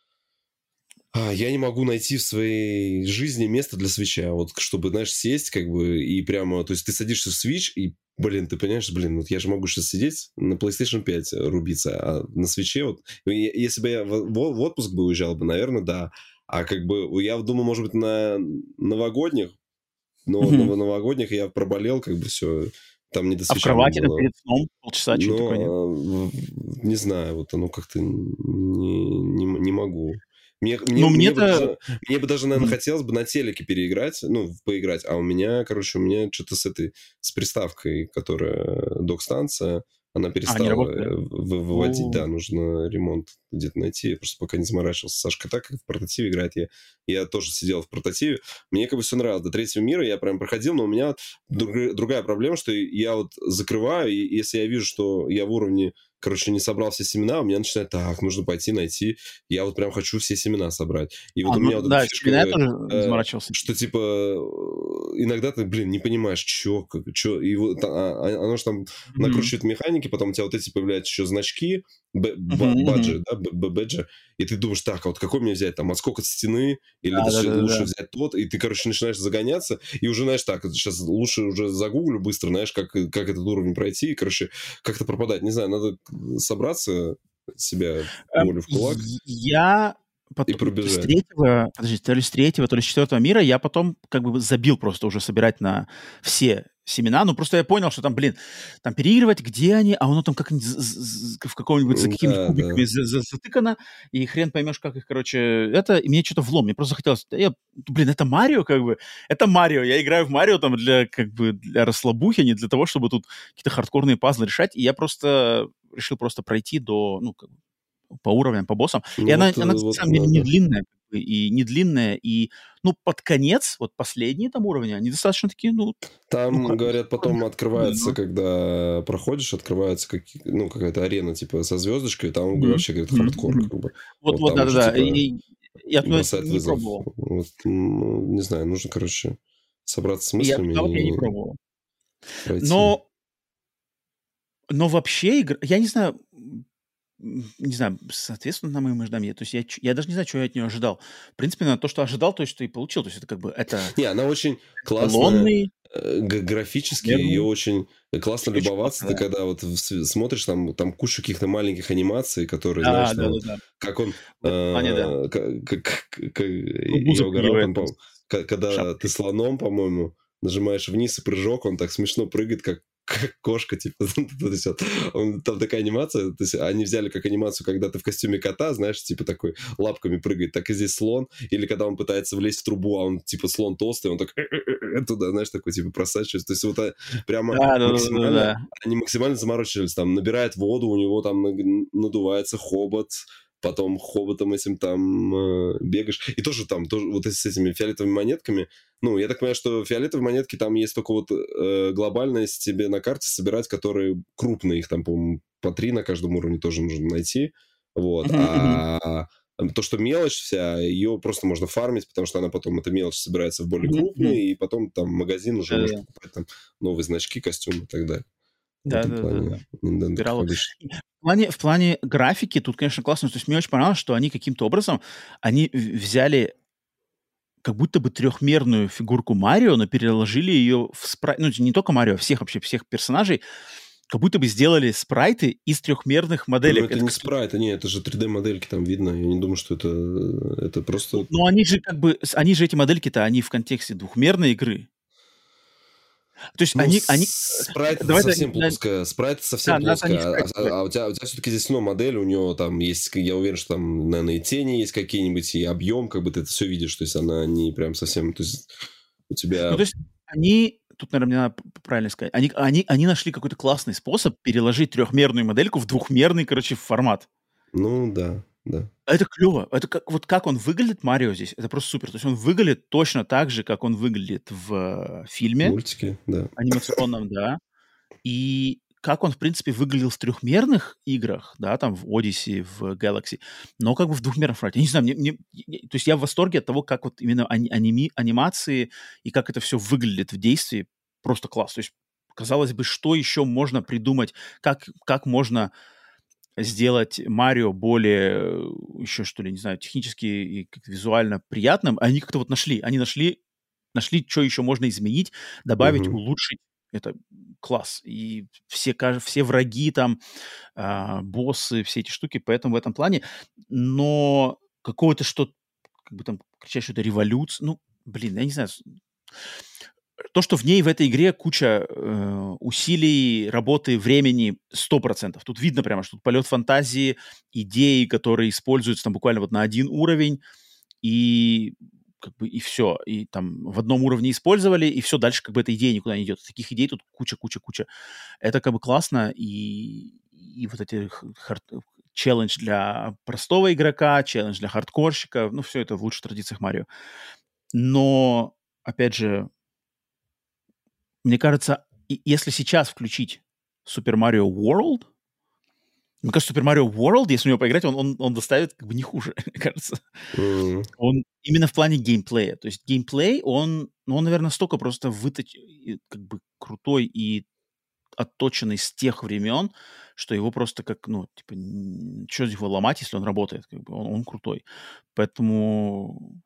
я не могу найти в своей жизни место для свеча, вот чтобы, знаешь, сесть как бы и прямо, то есть ты садишься в свич и, блин, ты понимаешь, блин, вот я же могу сейчас сидеть на PlayStation 5 рубиться, а на свече вот, если бы я в, в отпуск бы уезжал бы, наверное, да, а как бы я думаю, может быть, на новогодних, но mm-hmm. на новогодних я проболел, как бы все, там не до. А в кровати было. перед сном полчаса, что такое? Не знаю, вот оно как-то не, не, не могу. Мне, мне, ну, мне, бы даже, мне бы даже, наверное, хотелось бы на телеке переиграть, ну, поиграть, а у меня, короче, у меня что-то с этой, с приставкой, которая док-станция, она а, перестала а, выводить, О. да, нужно ремонт где-то найти. Я просто пока не заморачивался. Сашка так, как в портативе играет, я, я тоже сидел в портативе. Мне как бы все нравилось. До третьего мира я прям проходил, но у меня друг, другая проблема, что я вот закрываю, и если я вижу, что я в уровне короче, не собрал все семена, у меня начинает, так, нужно пойти найти. Я вот прям хочу все семена собрать. И вот а, у меня ну, вот да, фишка, я тоже э, заморачивался. Что, типа, э, иногда ты, блин, не понимаешь, что, как, что, и вот а, а, оно же там mm-hmm. накручивает механики, потом у тебя вот эти появляются еще значки, баджи, да, бэджи, и ты думаешь, так, а вот какой мне взять, там, отскок от стены, или да, да, лучше да. взять тот, и ты, короче, начинаешь загоняться, и уже, знаешь, так, сейчас лучше уже загуглю быстро, знаешь, как, как этот уровень пройти, и, короче, как-то пропадать, не знаю, надо собраться, себя эм, волю в кулак. Я потом, и пробежать. С третьего, подожди, то ли с третьего, то ли с четвертого мира я потом как бы забил просто уже собирать на все семена, ну просто я понял, что там, блин, там переигрывать, где они, а оно там как в каком-нибудь за какими-то да, кубиками да. затыкано, и хрен поймешь, как их, короче, это, и мне что-то влом, мне просто захотелось, я, блин, это Марио, как бы, это Марио, я играю в Марио там для, как бы, для расслабухи, не для того, чтобы тут какие-то хардкорные пазлы решать, и я просто решил просто пройти до, ну, как, по уровням, по боссам. Ну, и она, вот, она, вот, на самом деле, не длинная, и не длинная, и, ну, под конец, вот последние там уровни, они достаточно такие, ну... Там, ну, говорят, потом открывается, ну. когда проходишь, открывается как, ну, какая-то арена, типа, со звездочкой, там mm-hmm. вообще, говорят, хардкор, mm-hmm. как бы. Вот, вот, да-да-да, типа, и, я туда не вызов. пробовал. Вот, ну, не знаю, нужно, короче, собраться с мыслями. Я, и... я не пробовал. Пройти. Но но вообще, игра, я не знаю, не знаю, соответственно на моим ожиданиям. То есть я, я даже не знаю, что я от нее ожидал. В принципе, на то, что ожидал, то, что и получил. То есть это как бы это... Не, она очень классная. Э, графически Верный. ее очень классно очень любоваться. Классно, ты когда вот смотришь, там, там куча каких-то маленьких анимаций, которые, да, знаешь, да, там, да, да. как он... Э, как, как, как, я угорал, там, когда Шапки. ты слоном, по-моему, нажимаешь вниз и прыжок, он так смешно прыгает, как как кошка, типа, он, там такая анимация, то есть они взяли как анимацию, когда ты в костюме кота, знаешь, типа такой лапками прыгает, так и здесь слон, или когда он пытается влезть в трубу, а он типа слон толстый, он так туда, знаешь, такой типа просачивается, то есть вот прямо да, максимально, да, да, да. они максимально заморочились, там набирает воду, у него там надувается хобот, потом хоботом этим там э, бегаешь. И тоже там, тоже вот с этими фиолетовыми монетками. Ну, я так понимаю, что фиолетовые монетки там есть только вот э, глобальность тебе на карте собирать, которые крупные, их там, по-моему, по три на каждом уровне тоже нужно найти. Вот. А то, что мелочь вся, ее просто можно фармить, потому что она потом, эта мелочь собирается в более крупные, и потом там магазин уже может покупать там новые значки, костюмы и так далее. Да, да, да, да. В плане, в плане графики тут, конечно, классно. То есть мне очень понравилось, что они каким-то образом, они взяли как будто бы трехмерную фигурку Марио, но переложили ее в спрайт, ну не только Марио, а всех вообще, всех персонажей, как будто бы сделали спрайты из трехмерных моделей. Ну, это, это не спрайты, не, это же 3D-модельки там видно. Я не думаю, что это, это просто... Ну, они же как бы, они же эти модельки-то, они в контексте двухмерной игры. То есть ну, они... они... Спрайт Давай совсем да, плоская. Спрайт совсем да, плоская. А, а, а у тебя, у тебя все-таки здесь ну, модель, у него там есть, я уверен, что там, наверное, и тени есть какие-нибудь, и объем, как бы ты это все видишь. То есть она не прям совсем... То есть у тебя... Ну, то есть они тут, наверное, мне надо правильно сказать, они, они, они нашли какой-то классный способ переложить трехмерную модельку в двухмерный, короче, формат. Ну, да, да. Это клево. Это как, вот как он выглядит, Марио здесь, это просто супер. То есть он выглядит точно так же, как он выглядит в фильме. Мультике, да. Анимационном, да. И как он, в принципе, выглядел в трехмерных играх, да, там в Odyssey, в Galaxy, но как бы в двухмерном формате. Я не знаю, мне, мне, то есть я в восторге от того, как вот именно аними, анимации и как это все выглядит в действии. Просто класс. То есть, казалось бы, что еще можно придумать, как, как можно сделать Марио более, еще что ли, не знаю, технически и визуально приятным. Они как-то вот нашли, они нашли, нашли, что еще можно изменить, добавить, mm-hmm. улучшить это класс. И все, все враги там, э, боссы, все эти штуки, поэтому в этом плане. Но какого-то что как бы там кричать, что это революция, ну, блин, я не знаю. То, что в ней, в этой игре куча э, усилий, работы, времени, 100%. Тут видно прямо, что тут полет фантазии, идеи, которые используются там буквально вот на один уровень, и как бы и все. И там в одном уровне использовали, и все, дальше как бы эта идея никуда не идет. Таких идей тут куча-куча-куча. Это как бы классно, и, и вот эти хард... челлендж для простого игрока, челлендж для хардкорщика, ну, все это в лучших традициях Марио. Но, опять же, мне кажется, если сейчас включить Super Mario World, мне кажется, Super Mario World, если у него поиграть, он, он, он доставит как бы не хуже, мне кажется. Mm. Он именно в плане геймплея. То есть геймплей, он, ну, он, наверное, столько просто выточ... как бы крутой и отточенный с тех времен, что его просто как, ну, типа, что его ломать, если он работает, как бы, он, он крутой. Поэтому...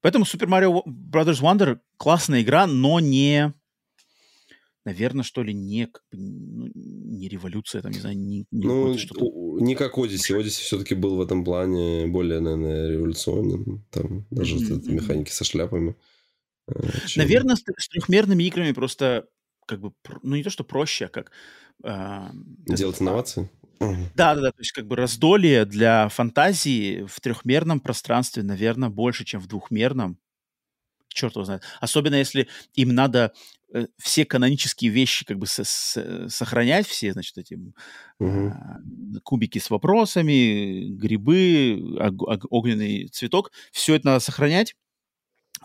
Поэтому Super Mario Brothers Wonder классная игра, но не наверное, что ли, не, как бы, ну, не революция, там, не знаю, не, не ну, что-то... Не как Одиссе. Одиссе все-таки был в этом плане более, наверное, революционным. Там даже mm-hmm. механики со шляпами. Э, чем... Наверное, с, с трехмерными играми просто как бы, ну, не то, что проще, а как... Э, Делать это, инновации? Да, да, да, то есть как бы раздолье для фантазии в трехмерном пространстве, наверное, больше, чем в двухмерном черт его знает. Особенно если им надо э, все канонические вещи как бы с, с, сохранять, все, значит, эти угу. кубики с вопросами, грибы, ог, ог, огненный цветок, все это надо сохранять,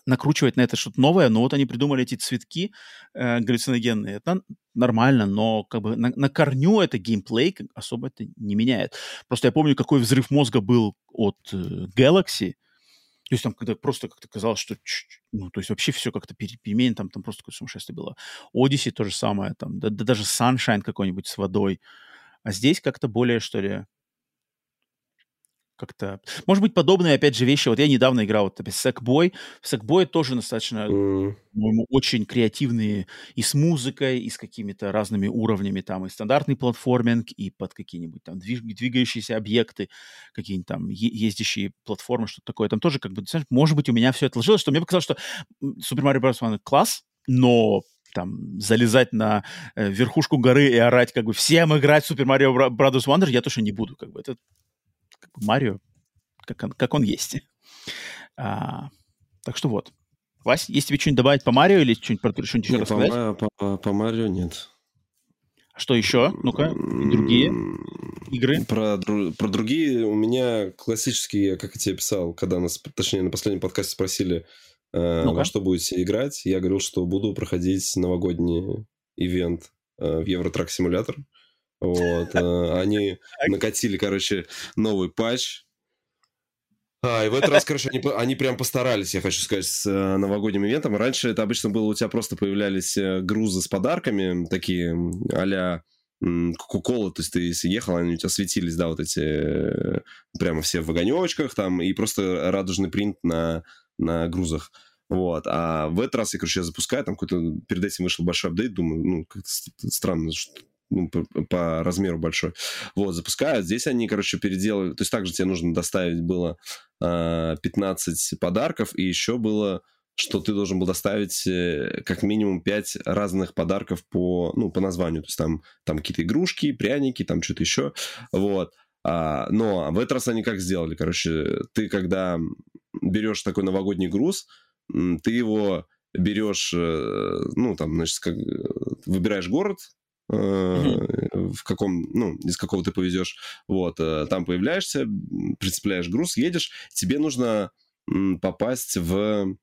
накручивать на это что-то новое, но вот они придумали эти цветки э, галлюциногенные. Это нормально, но как бы на, на корню это геймплей особо это не меняет. Просто я помню, какой взрыв мозга был от э, Galaxy, то есть там когда просто как-то казалось, что ну, то есть вообще все как-то переменено, там, там просто какое-то сумасшествие было. Odyssey то же самое, там, да, да даже Sunshine какой-нибудь с водой. А здесь как-то более, что ли, как-то... Может быть, подобные, опять же, вещи. Вот я недавно играл вот опять Sackboy. В Sackboy тоже достаточно, mm. по-моему, очень креативные и с музыкой, и с какими-то разными уровнями. Там и стандартный платформинг, и под какие-нибудь там двигающиеся объекты, какие-нибудь там ездящие платформы, что-то такое. Там тоже как бы, может быть, у меня все это ложилось, что мне показалось, что Super Mario Bros. One класс, но там залезать на э, верхушку горы и орать как бы всем играть Super Mario Bros. Wonder я тоже не буду. Как бы это Марио, как он, как он есть. А, так что вот. Вась, есть тебе что-нибудь добавить по Марио или что-нибудь про что-нибудь еще рассказать? По, по, по Марио нет. А что еще? Ну-ка, другие игры? Про, про другие у меня классические, как я тебе писал, когда нас, точнее, на последнем подкасте спросили, э, во что будете играть, я говорил, что буду проходить новогодний ивент э, в Евротрак Симулятор. Вот, э, они накатили, короче, новый патч, а, и в этот раз, короче, они, они прям постарались, я хочу сказать, с э, новогодним ивентом. Раньше это обычно было, у тебя просто появлялись э, грузы с подарками, такие а-ля Кока-Кола, то есть ты если ехал, они у тебя светились, да, вот эти э, прямо все в огонечках там, и просто радужный принт на, на грузах. Вот. А в этот раз я, короче, я запускаю, там какой-то перед этим вышел большой апдейт, думаю, ну, как-то странно, что ну, по, по размеру большой. Вот, запускают. Здесь они, короче, переделали... То есть также тебе нужно доставить было э, а, 15 подарков, и еще было что ты должен был доставить э, как минимум 5 разных подарков по, ну, по названию. То есть там, там какие-то игрушки, пряники, там что-то еще. Вот. А, но в этот раз они как сделали? Короче, ты когда берешь такой новогодний груз, ты его берешь, э, ну, там, значит, как, выбираешь город, в каком, ну, из какого ты повезешь, вот, э, там появляешься, прицепляешь груз, едешь, тебе нужно попасть в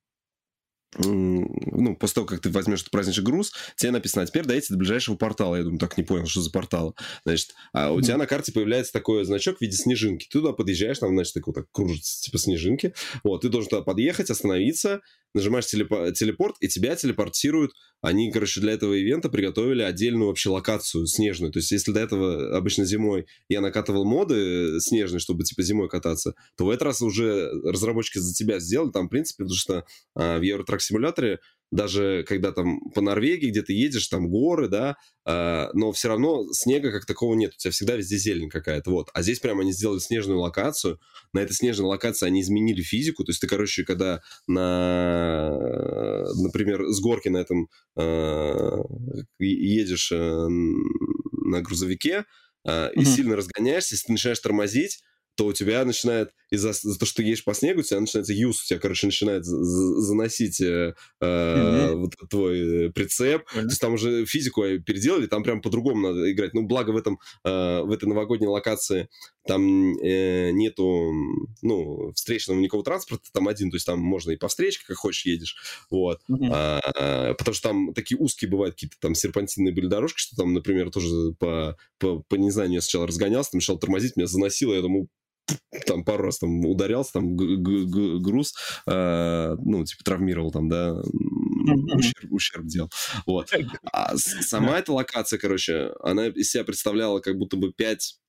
ну, после того, как ты возьмешь этот праздничный груз, тебе написано, а теперь дойдите до ближайшего портала. Я думаю, так не понял, что за портал. Значит, а у тебя на карте появляется такой значок в виде снежинки. Ты туда подъезжаешь, там, значит, так вот так кружится, типа снежинки. Вот, ты должен туда подъехать, остановиться, нажимаешь телеп- телепорт, и тебя телепортируют. Они, короче, для этого ивента приготовили отдельную вообще локацию снежную. То есть, если до этого обычно зимой я накатывал моды снежные, чтобы, типа, зимой кататься, то в этот раз уже разработчики за тебя сделали. Там, в принципе, потому что а, в Евротрак симуляторе даже когда там по Норвегии где-то едешь, там горы, да, э, но все равно снега как такого нет, у тебя всегда везде зелень какая-то, вот. А здесь прямо они сделали снежную локацию, на этой снежной локации они изменили физику, то есть ты, короче, когда на, например, с горки на этом э, едешь э, на грузовике, э, mm-hmm. и сильно разгоняешься, если ты начинаешь тормозить, то у тебя начинает из-за за то, что ты едешь по снегу, у тебя начинается юз, у тебя, короче, начинает заносить э, mm-hmm. вот твой прицеп. Mm-hmm. То есть там уже физику переделали, там прям по-другому надо играть. Ну, благо в этом, э, в этой новогодней локации там э, нету, ну, встречного никакого транспорта, там один, то есть там можно и по встречке, как хочешь, едешь, вот. Mm-hmm. А, потому что там такие узкие бывают какие-то там серпантинные были дорожки, что там, например, тоже по, по, по незнанию я сначала разгонялся, там начал тормозить, меня заносило, я думаю, там пару раз там ударялся, там груз, э, ну, типа травмировал там, да, ущерб, ущерб делал. Вот. А сама эта локация, короче, она из себя представляла как будто бы пять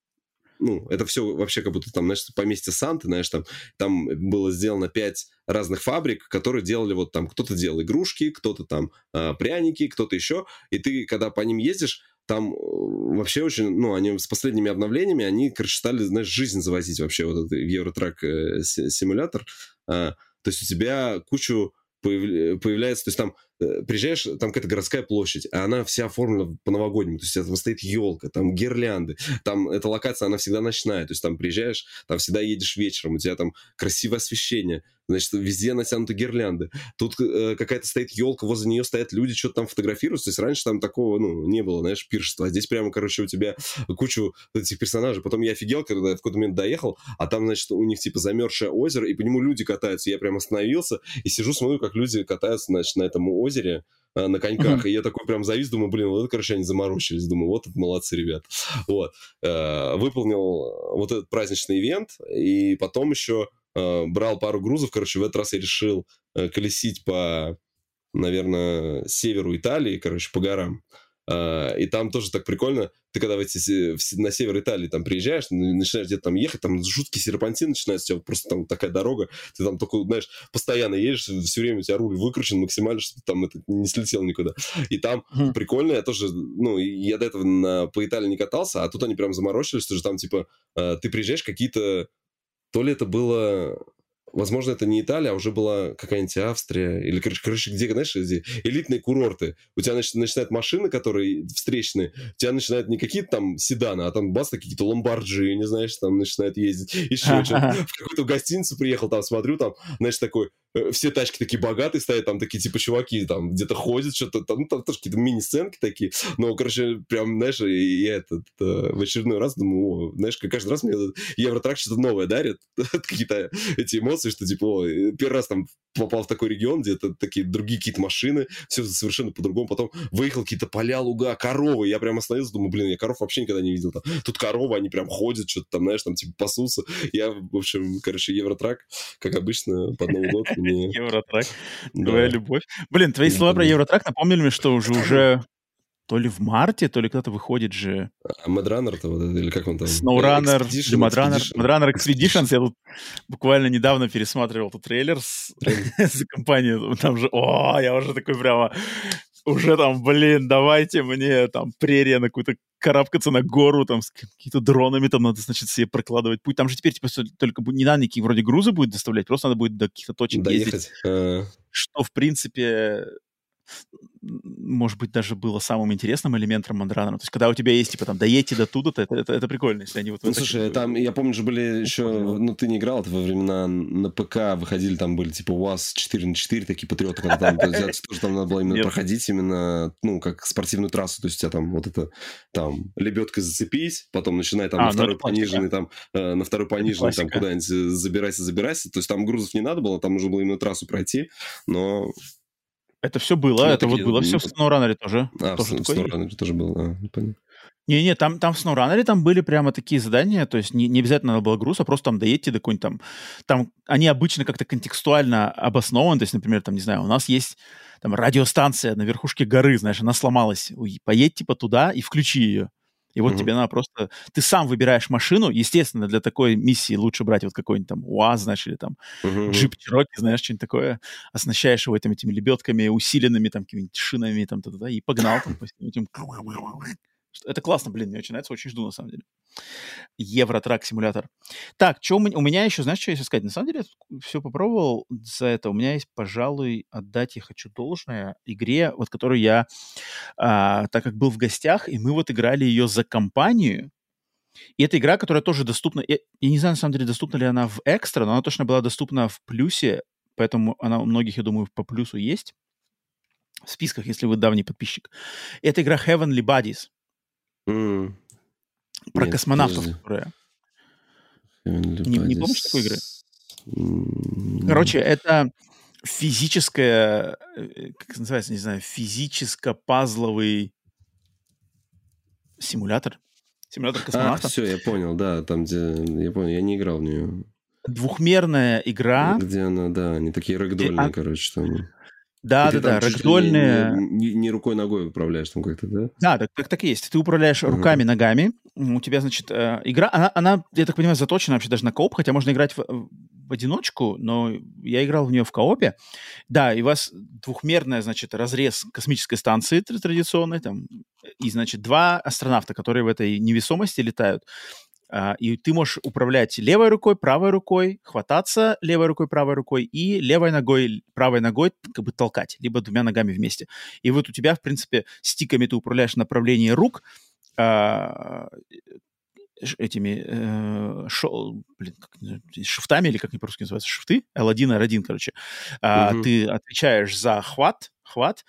ну, это все вообще как будто там, знаешь, поместье Санты, знаешь, там, там было сделано пять разных фабрик, которые делали вот там, кто-то делал игрушки, кто-то там э, пряники, кто-то еще, и ты, когда по ним ездишь, там э, вообще очень, ну, они с последними обновлениями, они, короче, стали, знаешь, жизнь завозить вообще, вот этот Евротрак э, симулятор. А, то есть у тебя кучу появляется, то есть там Э, приезжаешь, там какая-то городская площадь, а она вся оформлена по-новогоднему, то есть там стоит елка, там гирлянды, там эта локация, она всегда ночная, то есть там приезжаешь, там всегда едешь вечером, у тебя там красивое освещение, значит, везде натянуты гирлянды. Тут э, какая-то стоит елка, возле нее стоят люди, что-то там фотографируются. То есть раньше там такого, ну, не было, знаешь, пиршества. А здесь прямо, короче, у тебя кучу этих персонажей. Потом я офигел, когда я в какой-то момент доехал, а там, значит, у них, типа, замерзшее озеро, и по нему люди катаются. Я прям остановился и сижу, смотрю, как люди катаются, значит, на этом озере э, на коньках. Uh-huh. И я такой прям завис, думаю, блин, вот это, короче, они заморочились. Думаю, вот это молодцы, ребят. Вот. Э, выполнил вот этот праздничный ивент, и потом еще э, брал пару грузов. Короче, в этот раз я решил колесить по, наверное, северу Италии, короче, по горам. Uh, и там тоже так прикольно. Ты когда в эти, на север Италии там приезжаешь, начинаешь где-то там ехать, там жуткий серпантин начинается, у тебя просто там такая дорога, ты там только, знаешь, постоянно едешь, все время у тебя руль выкручен максимально, чтобы там это не слетел никуда. И там mm-hmm. прикольно, я тоже, ну, я до этого на, по Италии не катался, а тут они прям заморочились, что же там, типа, uh, ты приезжаешь, какие-то то ли это было Возможно, это не Италия, а уже была какая-нибудь Австрия. Или, короче, короче где, знаешь, эти элитные курорты. У тебя начи- начинают машины, которые встречные. У тебя начинают не какие-то там седаны, а там бас какие-то ломбарджи, не знаешь, там начинают ездить. Еще что В какую-то гостиницу приехал, там смотрю, там, знаешь, такой э, все тачки такие богатые стоят, там такие, типа, чуваки там где-то ходят, что-то там, ну, там тоже какие-то мини-сценки такие. Но, короче, прям, знаешь, я этот, э, в очередной раз думаю, о, знаешь, каждый раз мне Евротрак что-то новое дарит, какие-то эти эмоции, что, типа, о, первый раз там попал в такой регион, где это такие другие какие-то машины, все совершенно по-другому. Потом выехал какие-то поля, луга, коровы. Я прям остановился, думаю, блин, я коров вообще никогда не видел. Там. Тут коровы, они прям ходят, что-то там, знаешь, там типа пасутся. Я, в общем, короче, Евротрак, как обычно, под Новый год мне... Евротрак, твоя любовь. Блин, твои слова про Евротрак напомнили мне, что уже уже то ли в марте, то ли когда-то выходит же... А Madrunner-то вот или как он там? Snowrunner, или Madrunner, Madrunner Expeditions. Я тут буквально недавно пересматривал этот трейлер с, с компанией. Там же, о, я уже такой прямо уже там, блин, давайте мне там прерия на какую-то карабкаться на гору, там, с какими-то дронами, там надо, значит, себе прокладывать путь. Там же теперь, типа, только не надо никакие вроде грузы будет доставлять, просто надо будет до каких-то точек Доехать. ездить. А... Что, в принципе, может быть, даже было самым интересным элементом Мандранера. То есть, когда у тебя есть, типа, там, доедьте до туда, это, это, это прикольно, если они вот... Ну, слушай, такие... там, я помню, же были еще... Ну, ты не играл, это во времена на ПК выходили, там были, типа, УАЗ 4 на 4, такие патриоты, когда там тоже там надо было именно проходить именно, ну, как спортивную трассу, то есть у тебя там вот это, там, лебедкой зацепись, потом начинай там а, на ну, второй пониженный, там, э, на второй пониженный, там, куда-нибудь забирайся, забирайся, то есть там грузов не надо было, там нужно было именно трассу пройти, но это все было, ну, это вот было все в SnowRunner тоже. А, тоже в SnowRunner тоже было, а, понятно. Не-не, там, там в SnowRunner там были прямо такие задания, то есть не, не обязательно надо было груз, а просто там доедьте до какой-нибудь там... Там они обычно как-то контекстуально обоснованы, то есть, например, там, не знаю, у нас есть там радиостанция на верхушке горы, знаешь, она сломалась. Поедь типа туда и включи ее. И вот mm-hmm. тебе надо просто... Ты сам выбираешь машину. Естественно, для такой миссии лучше брать вот какой-нибудь там УАЗ, знаешь, или там mm-hmm. джип Чироки, знаешь, что-нибудь такое. Оснащаешь его этими, этими лебедками, усиленными там какими-нибудь шинами, там, та-та-та, и погнал там по этим это классно, блин, мне очень нравится, очень жду, на самом деле. Евротрак симулятор. Так, что у меня еще, знаешь, что я сказать? На самом деле, все попробовал за это. У меня есть, пожалуй, отдать я хочу должное игре, вот которую я, а, так как был в гостях, и мы вот играли ее за компанию, и это игра, которая тоже доступна, я, я не знаю, на самом деле, доступна ли она в экстра, но она точно была доступна в плюсе, поэтому она у многих, я думаю, по плюсу есть в списках, если вы давний подписчик. Это игра Heavenly Bodies. Mm. Про Нет, космонавтов, которая... Не, не помнишь такой игры? Mm. Короче, это физическая, э, как называется, не знаю, физическо-пазловый симулятор. Симулятор космонавта. А, все, я понял, да, там, где... Я понял, я не играл в нее. Двухмерная игра. Где она, да, они такие рэгдольные, а... короче, что они. Да, да, да, рэгдольные... Не, не, не рукой ногой управляешь там как-то, да? Да, так, так, так и есть. Ты управляешь uh-huh. руками, ногами. У тебя, значит, э, игра, она, она, я так понимаю, заточена вообще даже на кооп, хотя можно играть в, в одиночку, но я играл в нее в коопе. Да, и у вас двухмерная, значит, разрез космической станции традиционной, там, и, значит, два астронавта, которые в этой невесомости летают. Uh, и ты можешь управлять левой рукой, правой рукой, хвататься левой рукой, правой рукой и левой ногой, правой ногой как бы толкать, либо двумя ногами вместе. И вот у тебя, в принципе, стиками ты управляешь направление рук, uh, этими э, шо, блин, как, шифтами, или как они по-русски называются, шифты, L1, R1, короче. Угу. Ты отвечаешь за хват, хват,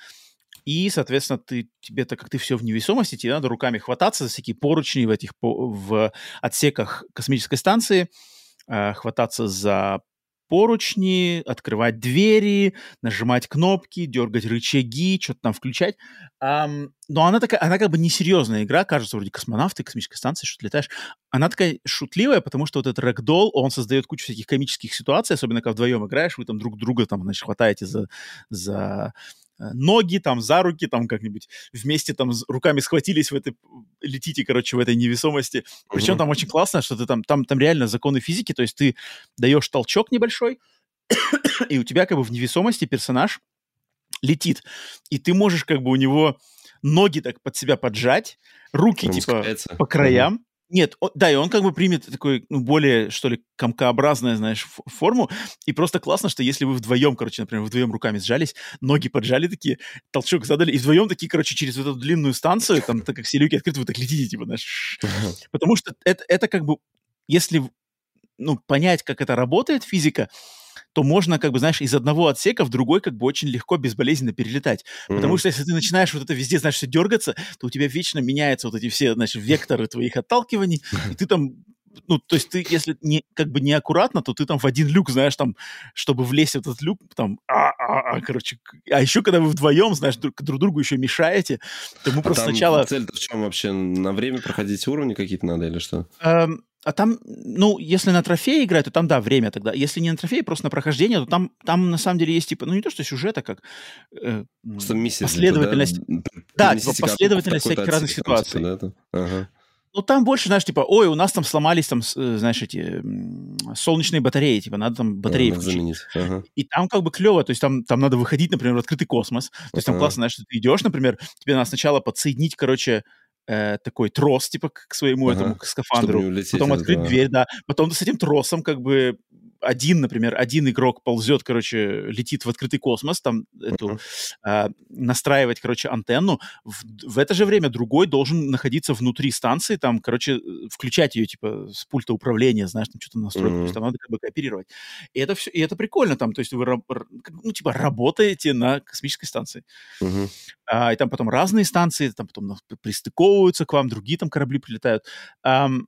и, соответственно, ты, тебе, так как ты все в невесомости, тебе надо руками хвататься за всякие поручни в этих в отсеках космической станции, э, хвататься за поручни, открывать двери, нажимать кнопки, дергать рычаги, что-то там включать. Um, но она такая, она как бы несерьезная игра, кажется, вроде космонавты, космической станции, что-то летаешь. Она такая шутливая, потому что вот этот рэгдолл, он создает кучу всяких комических ситуаций, особенно когда вдвоем играешь, вы там друг друга там, значит, хватаете за, за ноги там за руки там как-нибудь вместе там руками схватились в этой летите короче в этой невесомости причем uh-huh. там очень классно что ты там там там реально законы физики то есть ты даешь толчок небольшой и у тебя как бы в невесомости персонаж летит и ты можешь как бы у него ноги так под себя поджать руки Он типа скается. по краям uh-huh. Нет, он, да, и он как бы примет такой, ну, более, что ли, комкообразную, знаешь, форму. И просто классно, что если вы вдвоем, короче, например, вдвоем руками сжались, ноги поджали такие, толчок задали, и вдвоем такие, короче, через вот эту длинную станцию, там, так как все люки открыты, вы так летите, типа, знаешь. Потому что это, это как бы, если, ну, понять, как это работает, физика, то можно, как бы, знаешь, из одного отсека в другой как бы очень легко, безболезненно перелетать. Mm-hmm. Потому что если ты начинаешь вот это везде, знаешь, все дергаться, то у тебя вечно меняются вот эти все, значит, векторы твоих отталкиваний, и ты там ну, то есть ты, если не, как бы неаккуратно, то ты там в один люк, знаешь, там, чтобы влезть в этот люк, там, а, а, а, короче, а еще когда вы вдвоем, знаешь, друг, друг другу еще мешаете, то мы а просто сначала... цель-то в чем вообще? На время проходить уровни какие-то надо или что? Эм, а там, ну, если на трофей играть, то там, да, время тогда. Если не на трофей, просто на прохождение, то там, там на самом деле есть, типа, ну, не то, что сюжета, как э, последовательность. Да, типа, последовательность всяких разных ситуаций. Типа, да, ага. Ну, там больше, знаешь, типа, ой, у нас там сломались, там, э, знаешь, эти солнечные батареи, типа, надо там батареи а, заменить. Ага. И там как бы клево, то есть там, там надо выходить, например, в открытый космос. То есть ага. там классно, знаешь, что ты идешь, например, тебе надо сначала подсоединить, короче, э, такой трос, типа, к своему ага. этому к скафандру, потом открыть этого. дверь, да, потом с этим тросом как бы один, например, один игрок ползет, короче, летит в открытый космос, там эту, uh-huh. э, настраивать, короче, антенну. В, в это же время другой должен находиться внутри станции, там, короче, включать ее, типа, с пульта управления, знаешь, там что-то настроить, uh-huh. то есть там надо как бы кооперировать. И это все, и это прикольно там, то есть вы, ну, типа, работаете на космической станции. Uh-huh. А, и там потом разные станции, там потом пристыковываются к вам, другие там корабли прилетают. Um,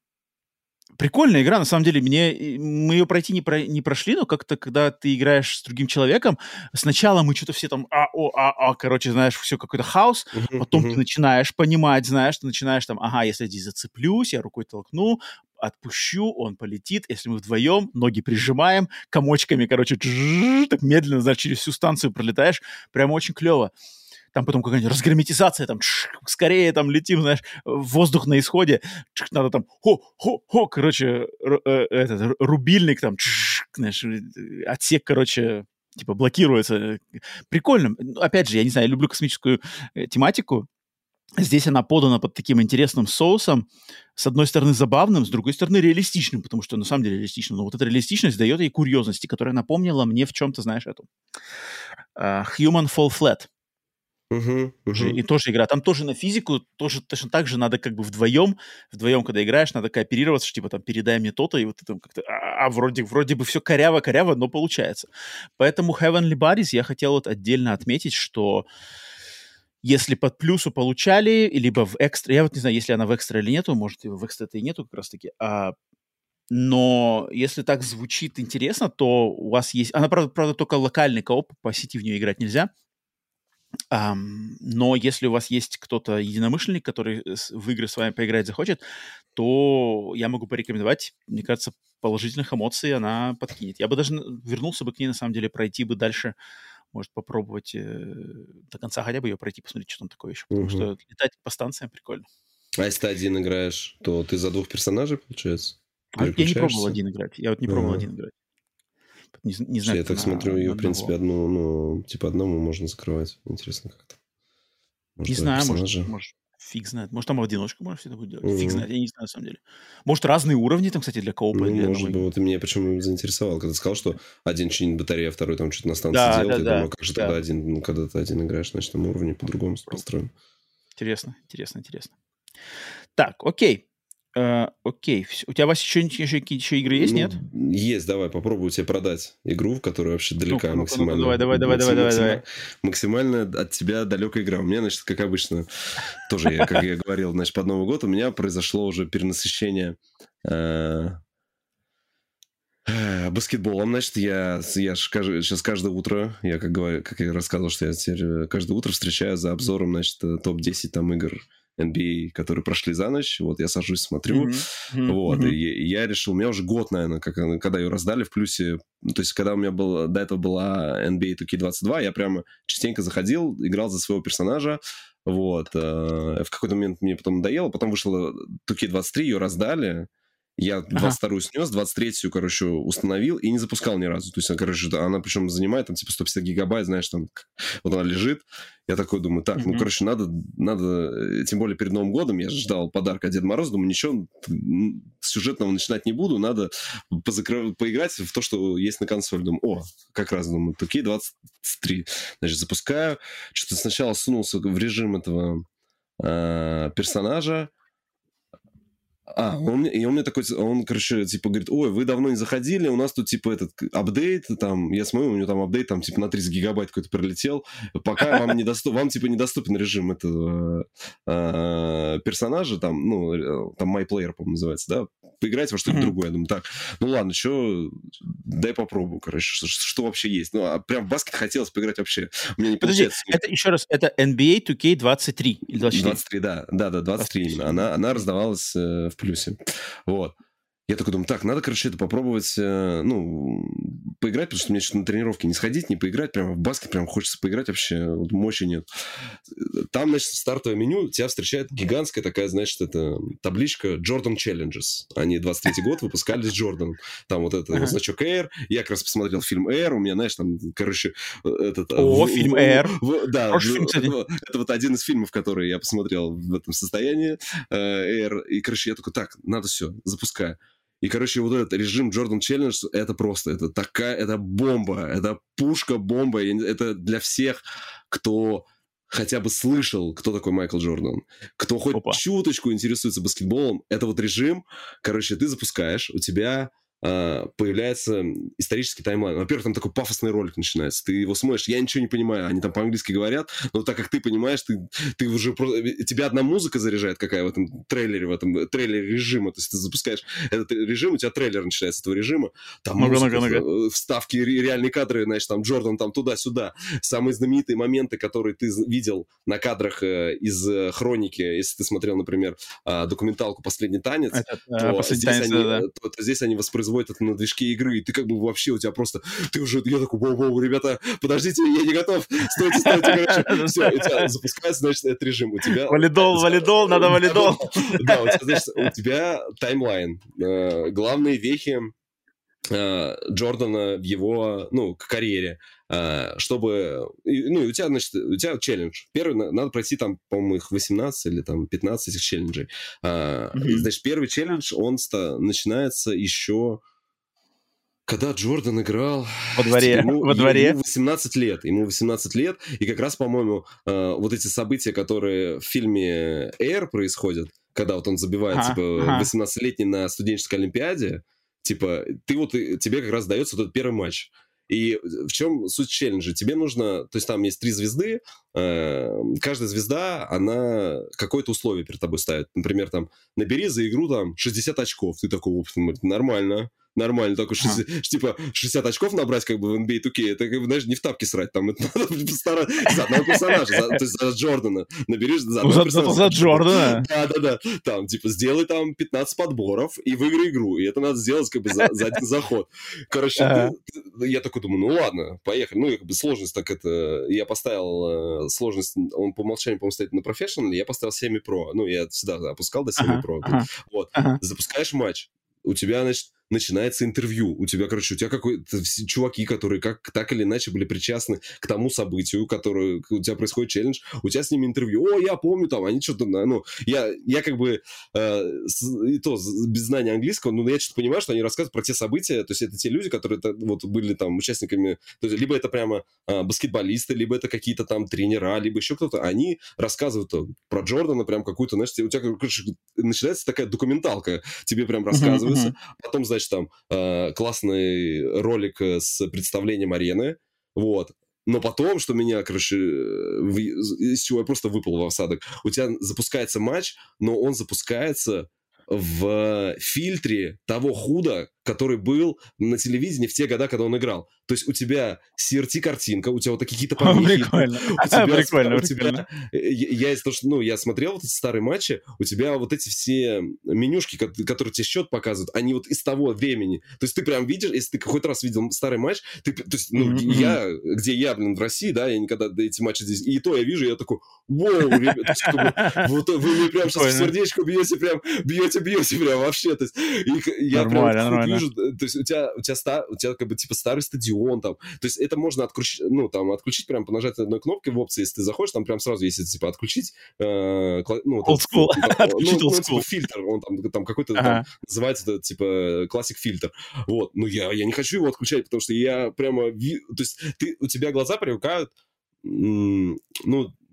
Прикольная игра, на самом деле, мне, мы ее пройти не, про, не прошли, но как-то, когда ты играешь с другим человеком, сначала мы что-то все там, а, о, а, а, короче, знаешь, все какой-то хаос, потом ты начинаешь понимать, знаешь, ты начинаешь там, ага, если я здесь зацеплюсь, я рукой толкну, отпущу, он полетит, если мы вдвоем, ноги прижимаем, комочками, короче, так медленно, значит, через всю станцию пролетаешь, прямо очень клево там потом какая-нибудь разгерметизация, там, чш, скорее там летим, знаешь, воздух на исходе, надо там, хо-хо-хо, короче, э, этот, рубильник там, знаешь, э, отсек, короче, типа блокируется. Прикольно. Опять же, я не знаю, я люблю космическую э, тематику, Здесь она подана под таким интересным соусом, с одной стороны забавным, с другой стороны реалистичным, потому что на самом деле реалистично, но вот эта реалистичность дает ей курьезности, которая напомнила мне в чем-то, знаешь, эту uh, Human Fall Flat. Uh-huh, uh-huh. И тоже игра. Там тоже на физику, тоже точно так же надо как бы вдвоем, вдвоем, когда играешь, надо кооперироваться, что типа там передай мне то-то, и вот ты там как-то, а, а вроде, вроде бы все коряво-коряво, но получается. Поэтому Heavenly Bodies я хотел вот отдельно отметить, что если под плюсу получали, либо в экстра, я вот не знаю, если она в экстра или нету, может, в экстра-то и нету как раз-таки, а но если так звучит интересно, то у вас есть... Она, правда, правда только локальный кооп, по сети в нее играть нельзя. Но если у вас есть кто-то единомышленник, который в игры с вами поиграть захочет, то я могу порекомендовать. Мне кажется, положительных эмоций она подкинет. Я бы даже вернулся бы к ней, на самом деле, пройти бы дальше, может, попробовать э, до конца хотя бы ее пройти, посмотреть, что там такое еще. Потому угу. что летать по станциям прикольно. А если ты один играешь, то ты за двух персонажей, получается? А я не пробовал один играть. Я вот не пробовал а. один играть. Не, не знаю, я так на, смотрю, ее, в принципе, одну, ну, типа одному можно закрывать. Интересно как-то. Может, не знаю, может, может, фиг знает. Может, там в одиночку можно все это будет делать. Mm-hmm. Фиг знает, я не знаю, на самом деле. Может, разные уровни там, кстати, для коопа. Ну, может быть, вот и меня почему заинтересовал, когда ты сказал, что один чинит батарею, а второй там что-то на станции да, делает. Да, я да, думаю, как же да. тогда один, ну, когда ты один играешь, значит, там уровни по-другому построены. Интересно, интересно, интересно. Так, окей. Uh, окей, у тебя, Вася, еще, еще, еще игры есть, ну, нет? Есть, давай, попробую тебе продать игру, в которой вообще далека ну, максимально. Ну, давай, давай, давай, давай, давай, давай. Максимально от тебя далекая игра. У меня, значит, как обычно, тоже, я, как я говорил, значит, под Новый год у меня произошло уже перенасыщение э, э, баскетболом, значит, я, я сейчас каждое утро, я как, говорю, как я рассказывал, что я теперь каждое утро встречаю за обзором, значит, топ-10 там игр NBA, которые прошли за ночь. Вот я сажусь, смотрю. Mm-hmm. Вот. Mm-hmm. И, и я решил, у меня уже год, наверное, как, когда ее раздали в плюсе. Ну, то есть, когда у меня был, до этого была NBA 2K22, я прямо частенько заходил, играл за своего персонажа. Вот. Э, в какой-то момент мне потом надоело. Потом вышла 2K23, ее раздали. Я 22-ю снес, 23-ю, короче, установил и не запускал ни разу. То есть, короче, она причем занимает там типа 150 гигабайт, знаешь, там вот она лежит. Я такой думаю, так, mm-hmm. ну, короче, надо, надо, э, тем более перед Новым годом, я ждал подарка от Деда Мороза, думаю, ничего сюжетного начинать не буду, надо позакры... поиграть в то, что есть на консоли. Думаю, о, как раз, думаю, такие 23. Значит, запускаю. Что-то сначала сунулся в режим этого э, персонажа, А, он, и он мне такой, он, короче, типа, говорит, ой, вы давно не заходили, у нас тут, типа, этот апдейт, там, я смотрю, у него там апдейт, там, типа, на 30 гигабайт какой-то пролетел, пока вам, недоступ, вам типа, недоступен режим этого э, персонажа, там, ну, э, там, MyPlayer, по-моему, называется, да, поиграть во что-то mm-hmm. другое. Я думаю, так, ну ладно, что, дай попробую, короче, что, что вообще есть. Ну, а прям в баскет хотелось поиграть вообще. У меня не Подожди, получается. это еще раз, это NBA 2K23 или 24? 23, да, да, да, 23, 23. именно. Она, она раздавалась э, в плюсе. Вот. Я такой думаю, так, надо, короче, это попробовать, э, ну, поиграть, потому что мне что-то на тренировке не сходить, не поиграть, прям в баскет прям хочется поиграть вообще, вот мощи нет. Там, значит, стартовое меню тебя встречает гигантская такая, значит, это табличка Jordan Challenges. Они 23-й год выпускали с Jordan. Там вот это вот значок Air. Я как раз посмотрел фильм Air, у меня, знаешь, там, короче, этот... О, в, фильм Air. В, да, в, фильм, это вот один из фильмов, которые я посмотрел в этом состоянии, э, Air. И, короче, я такой, так, надо все, запускаю. И, короче, вот этот режим Jordan Challenge, это просто, это такая, это бомба, это пушка-бомба, это для всех, кто хотя бы слышал, кто такой Майкл Джордан, кто хоть Опа. чуточку интересуется баскетболом, это вот режим, короче, ты запускаешь, у тебя появляется исторический таймлайн. Во-первых, там такой пафосный ролик начинается. Ты его смотришь, я ничего не понимаю, они там по-английски говорят, но так как ты понимаешь, ты, ты уже... Тебя одна музыка заряжает какая в этом трейлере, в этом трейлере режима. То есть ты запускаешь этот режим, у тебя трейлер начинается этого режима. Там ну музыка, ну ну вставки, реальные кадры, значит, там Джордан там туда-сюда. Самые знаменитые моменты, которые ты видел на кадрах э, из э, хроники, если ты смотрел, например, э, документалку «Последний танец», Это, то, последний здесь танец они, да. то, то здесь они воспроизводят производит это на движке игры, и ты как бы вообще у тебя просто, ты уже, я такой, воу-воу, ребята, подождите, я не готов, стойте, стойте, короче, все, у тебя запускается, значит, этот режим, у тебя... Валидол, валидол, надо валидол. Да, у тебя, значит, у тебя таймлайн, э, главные вехи э, Джордана в его, ну, карьере, чтобы, ну, и у тебя, значит, у тебя челлендж. Первый, надо пройти там, по-моему, их 18 или там 15 этих челленджей. Mm-hmm. Значит, первый челлендж, он начинается еще когда Джордан играл... Во дворе. Ему, Во дворе. Ему 18 лет. Ему 18 лет. И как раз, по-моему, э, вот эти события, которые в фильме Air происходят, когда вот он забивает, ага, типа, ага. 18-летний на студенческой олимпиаде, типа, ты вот, тебе как раз дается вот этот первый матч. И в чем суть челленджа? Тебе нужно, то есть там есть три звезды, э, каждая звезда, она какое-то условие перед тобой ставит. Например, там, набери за игру там 60 очков. Ты такой, нормально нормально, только 60, а. типа 60 очков набрать как бы в NBA 2K, это, как бы, знаешь, не в тапке срать, там это надо постараться за одного персонажа, за, то есть за Джордана наберешь за одного за, персонажа. За Джордана? Да-да-да, там, типа, сделай там 15 подборов и выиграй игру, и это надо сделать как бы за, за один заход. Короче, ага. ты, я такой думаю, ну ладно, поехали, ну, как бы сложность так это, я поставил э, сложность, он по умолчанию, по-моему, стоит на Professional, я поставил 7 Pro, ну, я всегда опускал до 7 ага, Pro, ага, вот, ага. запускаешь матч, у тебя, значит, начинается интервью. У тебя, короче, у тебя какой-то чуваки, которые как так или иначе были причастны к тому событию, которое у тебя происходит челлендж, у тебя с ними интервью. О, я помню там, они что-то, ну, я, я как бы э, и то без знания английского, но я что-то понимаю, что они рассказывают про те события, то есть это те люди, которые вот были там участниками, то есть либо это прямо э, баскетболисты, либо это какие-то там тренера, либо еще кто-то, они рассказывают про Джордана прям какую-то, знаешь, у тебя, короче, начинается такая документалка, тебе прям рассказывается, потом, значит, там э, классный ролик э, с представлением арены, вот. Но потом, что меня, короче, в, из чего я просто выпал в осадок, у тебя запускается матч, но он запускается в фильтре того худа, который был на телевидении в те года, когда он играл. То есть у тебя CRT-картинка, у тебя вот какие-то помехи. Прикольно. У тебя, прикольно, у. Тебя, я, я, ну, я смотрел вот эти старые матчи, у тебя вот эти все менюшки, которые тебе счет показывают, они вот из того времени. То есть ты прям видишь, если ты какой-то раз видел старый матч, ты, то есть, ну, mm-hmm. я, где я, блин, в России, да, я никогда эти матчи здесь, и то я вижу, я такой, вау, ребят, вот вы мне прям сейчас в сердечко бьете, прям, бьете, бьете прям вообще, то есть, я прям вижу, то есть у тебя, у тебя, стар, у тебя как бы типа старый стадион там, то есть это можно отключить, ну, там, отключить прям по нажатию одной кнопки в опции, если ты заходишь, там прям сразу есть, типа, отключить, э, ну, old school. отключить ну, ну, типа, фильтр, он там, там какой-то, ага. там, называется, это, типа, классик фильтр, вот, ну, я, я не хочу его отключать, потому что я прямо, ви... то есть ты, у тебя глаза привыкают, ну,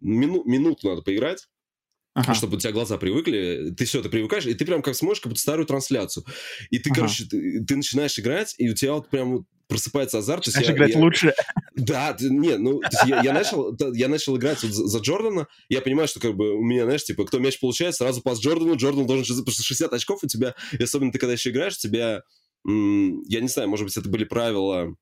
мину, минуту надо поиграть, ага. чтобы у тебя глаза привыкли, ты все, ты привыкаешь, и ты прям как смотришь, как будто старую трансляцию. И ты, ага. короче, ты, ты начинаешь играть, и у тебя вот прям просыпается азарт. Начинаешь я, играть я, лучше. Да, не, ну, я, я, начал, я начал играть вот за, за Джордана, я понимаю, что как бы у меня, знаешь, типа, кто мяч получает, сразу пас Джордану, Джордан должен, потому что 60 очков у тебя, и особенно ты когда еще играешь, у тебя, я не знаю, может быть, это были правила,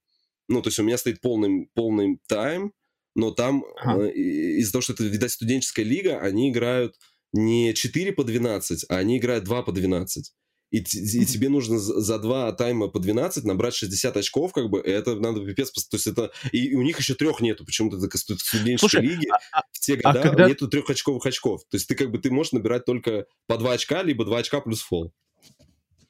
ну, то есть у меня стоит полный, полный тайм, но там ага. э, из-за того, что это, видать, студенческая лига, они играют не 4 по 12, а они играют 2 по 12. И, и тебе нужно за два тайма по 12 набрать 60 очков, как бы, это надо пипец. То есть это... И, и у них еще трех нету, почему-то это студенческой лиги. А, а, в те а года а когда... нету трех очковых очков. То есть ты как бы ты можешь набирать только по 2 очка, либо 2 очка плюс фол.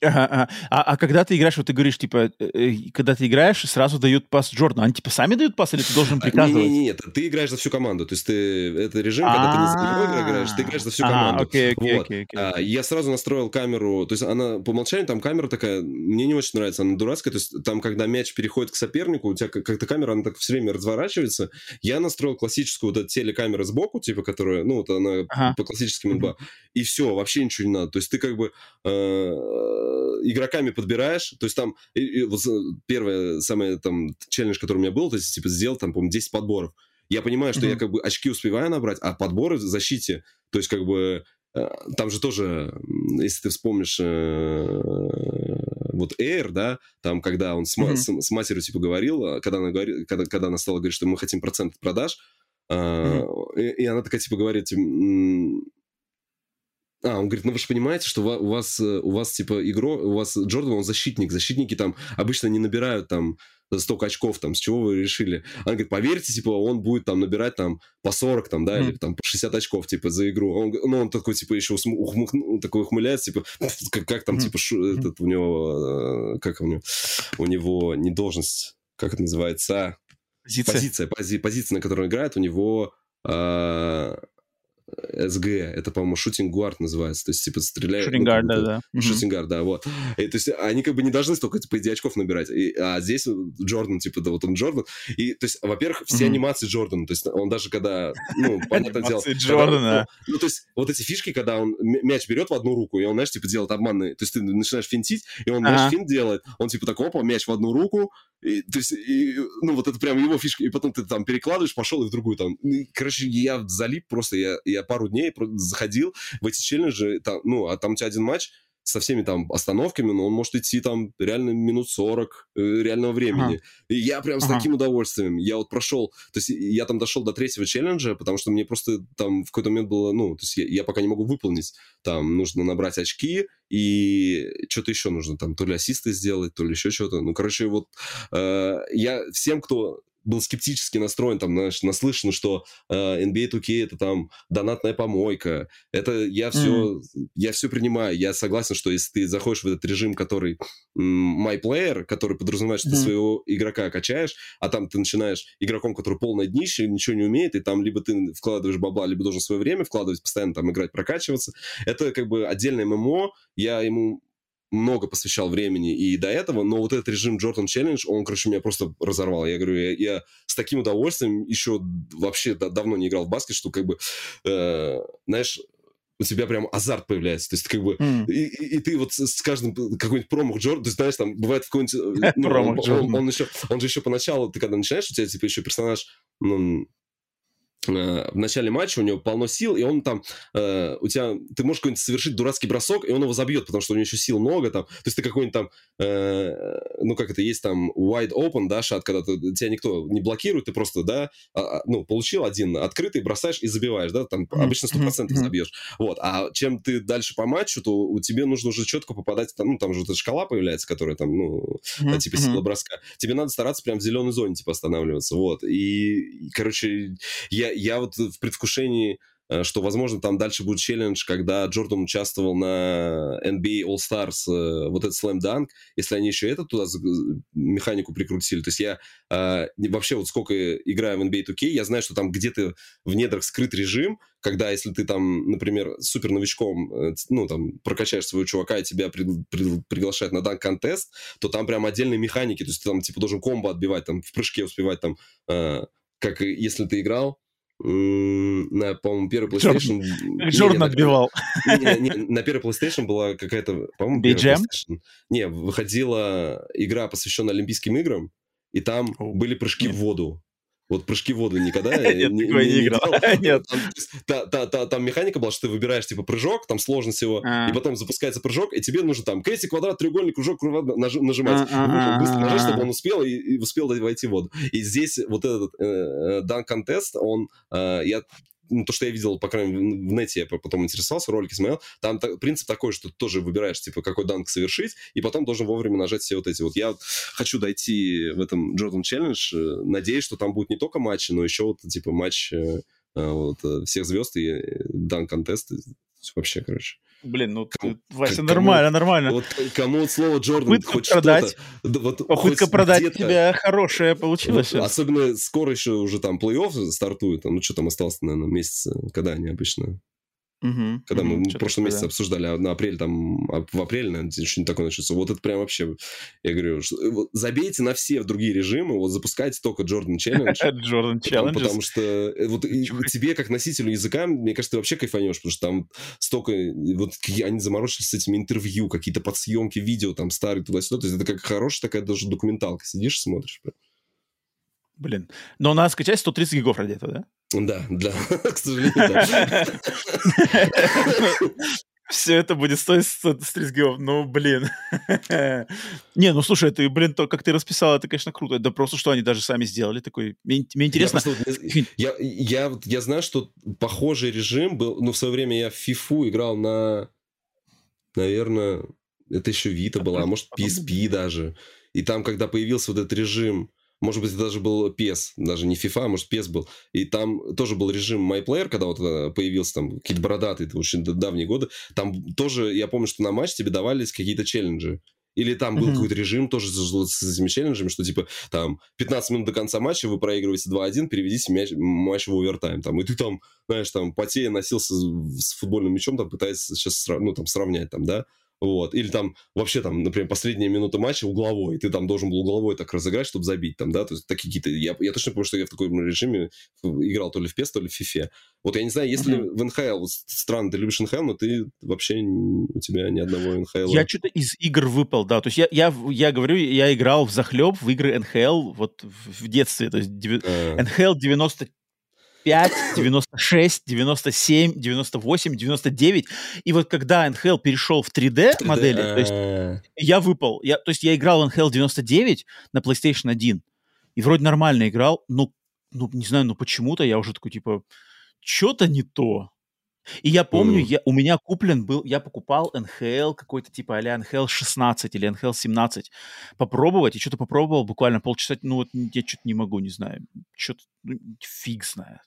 Ага, ага. А, а когда ты играешь, вот ты говоришь, типа, э, э когда ты играешь, сразу дают пас Джордану. Они, типа, сами дают пас или ты должен приказывать? Нет, нет, нет, ты играешь за всю команду. То есть ты, это режим, когда ты не за играешь, ты играешь за всю команду. Окей, окей, окей. А, я сразу настроил камеру, то есть она по умолчанию, там камера такая, мне не очень нравится, она дурацкая, то есть там, когда мяч переходит к сопернику, у тебя как-то камера, она так все время разворачивается. Я настроил классическую вот эту телекамеру сбоку, типа, которая, ну, вот она ага. по классическим НБА, и все, вообще ничего не надо. То есть ты как бы э, игроками подбираешь, то есть там и, и, вот первое самое там челлендж, который у меня был, то есть типа сделал там, по-моему, 10 подборов. Я понимаю, что mm-hmm. я как бы очки успеваю набрать, а подборы в защите, то есть как бы э, там же тоже, если ты вспомнишь э, вот Air, да, там, когда он с, mm-hmm. с, с матерью, типа, говорил, когда она, говорит, когда, когда она стала говорить, что мы хотим процент продаж, mm-hmm. и, и она такая, типа, говорит, а, он говорит, ну вы же понимаете, что у вас, э, у вас типа игро, у вас Джордан, он защитник. Защитники там обычно не набирают там столько очков, там, с чего вы решили? Она говорит, поверьте, типа, он будет там набирать там по 40, там, да, mm. или там по 60 очков, типа, за игру. Он, ну, он такой, типа, еще ухмых, такой ухмыляется, типа, как, как там, mm. типа, шу, этот у него, э, как у него, у него не должность, как это называется? Позиция. Позиция, пози, позиция, на которой он играет, у него э, СГ, это, по-моему, шутинг гуард называется, то есть, типа, стреляют... Шутинг ну, да, да. Шутинг гуард, да, вот. И, то есть, они как бы не должны столько, типа, идти очков набирать, и, а здесь Джордан, типа, да, вот он Джордан, и, то есть, во-первых, все mm-hmm. анимации Джордана, то есть, он даже когда, ну, понятное дело... Джордана. Ну, то есть, вот эти фишки, когда он мяч берет в одну руку, и он, знаешь, типа, делает обманный, то есть, ты начинаешь финтить, и он, знаешь, финт делает, он, типа, так, опа, мяч в одну руку, и, то есть, и, ну, вот это прям его фишка, и потом ты там перекладываешь, пошел и в другую там. И, короче, я залип просто, я, я пару дней заходил в эти челленджи, там, ну, а там у тебя один матч, со всеми там остановками, но он может идти там реально минут 40 э, реального времени. Ага. И я прям с ага. таким удовольствием. Я вот прошел, то есть я там дошел до третьего челленджа, потому что мне просто там в какой-то момент было, ну, то есть я, я пока не могу выполнить. Там нужно набрать очки, и что-то еще нужно, там, то ли ассисты сделать, то ли еще что-то. Ну, короче, вот э, я всем, кто был скептически настроен, там, знаешь, наслышан, что э, NBA 2K это там донатная помойка. Это я все, mm. я все принимаю. Я согласен, что если ты заходишь в этот режим, который м, my player, который подразумевает, что mm. ты своего игрока качаешь, а там ты начинаешь игроком, который полное днище, ничего не умеет, и там либо ты вкладываешь бабла, либо должен свое время вкладывать, постоянно там играть, прокачиваться. Это как бы отдельное ММО. Я ему много посвящал времени и до этого, но вот этот режим Jordan Challenge, он, короче, меня просто разорвал. Я говорю, я, я с таким удовольствием еще вообще да, давно не играл в баскет, что как бы, э, знаешь, у тебя прям азарт появляется. То есть, как бы, mm. и, и, и ты вот с, каждым какой-нибудь промах Джордан, ты знаешь, там бывает какой-нибудь... Э, ну, он, он, он, еще, он же еще поначалу, ты когда начинаешь, у тебя типа еще персонаж, ну, в начале матча у него полно сил, и он там, э, у тебя, ты можешь какой-нибудь совершить дурацкий бросок, и он его забьет, потому что у него еще сил много там. То есть ты какой-нибудь там, э, ну как это, есть там wide open, да, шат, когда ты, тебя никто не блокирует, ты просто, да, а, а ну, получил один открытый, бросаешь и забиваешь, да, там обычно 100% mm-hmm. забьешь. Вот, а чем ты дальше по матчу, то у тебя нужно уже четко попадать, там, ну, там же эта шкала появляется, которая там, ну, типа сила броска. Тебе надо стараться прям в зеленой зоне, типа, останавливаться, вот. И короче, я, я вот в предвкушении э, что, возможно, там дальше будет челлендж, когда Джордан участвовал на NBA All-Stars, э, вот этот Slam Dunk, если они еще это туда механику прикрутили. То есть я э, вообще вот сколько играю в NBA 2K, я знаю, что там где-то в недрах скрыт режим, когда если ты там, например, супер новичком, ну, там, прокачаешь своего чувака и тебя при, при, приглашают на данк-контест, то там прям отдельные механики, то есть ты там, типа, должен комбо отбивать, там, в прыжке успевать, там, как если ты играл, на, по-моему, первый PlayStation... Джордан отбивал. На первый PlayStation была какая-то, по-моему, BGM? Не, выходила игра, посвященная Олимпийским играм, и там были прыжки в воду. Вот прыжки в воду никогда Нет, не, такое не играл. Нет. Там, та- та- там механика была, что ты выбираешь, типа, прыжок, там сложность его, А. и потом запускается прыжок, и тебе нужно там крестик, квадрат, треугольник, кружок, кружок, наж- нажимать. А, быстро нажать, чтобы он успел и, успел войти в воду. И здесь вот этот э, дан контест, он, э, я ну, то, что я видел, по крайней мере, в нете, я потом интересовался, ролики смотрел, там та- принцип такой, что ты тоже выбираешь, типа, какой данк совершить, и потом должен вовремя нажать все вот эти вот. Я хочу дойти в этом Jordan Challenge, э, надеюсь, что там будет не только матчи, но еще вот, типа, матч э, э, вот, всех звезд и дан контест вообще, короче. Блин, ну, Кому- ты, Вася, кому- нормально, нормально. Вот кому вот слово Джордан Попытка хоть продать. да вот Попытка хоть продать тебя хорошая получилась. вот, особенно скоро еще уже там плей-офф стартует, там, ну что там осталось, наверное, месяца, когда они обычно Мгм, Когда мы мгм, в чё-то прошлом месяце обсуждали, а на апрель там, а в апреле, наверное, что-нибудь такое начнется. Вот это прям вообще, я говорю, что, э, вот забейте на все другие режимы, вот запускайте только Jordan Challenge. да. Jordan Потому, Challenges. потому что э, вот и тебе, как носителю языка, мне кажется, ты вообще кайфанешь, потому что там столько... Вот они заморочились с этими интервью, какие-то подсъемки видео там старые туда-сюда. То есть это как хорошая такая даже документалка. Сидишь, смотришь. прям. Блин. Но надо скачать 130 гигов ради этого, да? Да, да, к сожалению. Все это будет стоить 130 гигов. Ну, блин. Не, ну слушай, ты, блин, то, как ты расписал, это, конечно, круто. Да просто, что они даже сами сделали такой. Мне мне интересно. Я, я, я, знаю, что похожий режим был, ну, в свое время я в FIFA играл на, наверное, это еще Vita была, а может PSP даже. И там, когда появился вот этот режим, может быть, это даже был PES, даже не FIFA, а может PES был. И там тоже был режим MyPlayer, когда вот э, появился там какие-то бородатые, это очень давние годы. Там тоже, я помню, что на матч тебе давались какие-то челленджи. Или там был Мгм. какой-то режим тоже с, с этими челленджами, что типа там 15 минут до конца матча вы проигрываете 2-1, переведите мяч, матч в овертайм. Там, и ты там, знаешь, там потея носился с с футбольным мячом, там пытается сейчас ну, там, сравнять, там, да. Вот. Или там вообще там, например, последняя минута матча угловой, ты там должен был угловой так разыграть, чтобы забить там, да, то есть такие какие-то... Я, я точно помню, что я в таком режиме играл то ли в PES, то ли в FIFA. Вот я не знаю, если Мгм. в НХЛ, вот странно, ты любишь НХЛ, но ты вообще, у тебя ни одного НХЛ. Я что-то из игр выпал, да. То есть я, я, я говорю, я играл в захлеб в игры НХЛ вот в, в детстве. То есть А, НХЛ 95, 96, 97, 98, 99. И вот когда НХЛ перешел в 3D модели, то есть а, я выпал. Я, то есть я играл в NHL 99 на PlayStation 1. И вроде нормально играл, но, ну, не знаю, ну почему-то я уже такой, типа, что-то не то. И я помню, я, у меня куплен был, я покупал NHL какой-то типа а-ля NHL 16 или NHL 17 попробовать, и что-то попробовал буквально полчаса, ну вот я что-то не могу, не знаю, что-то, ну, фиг знает.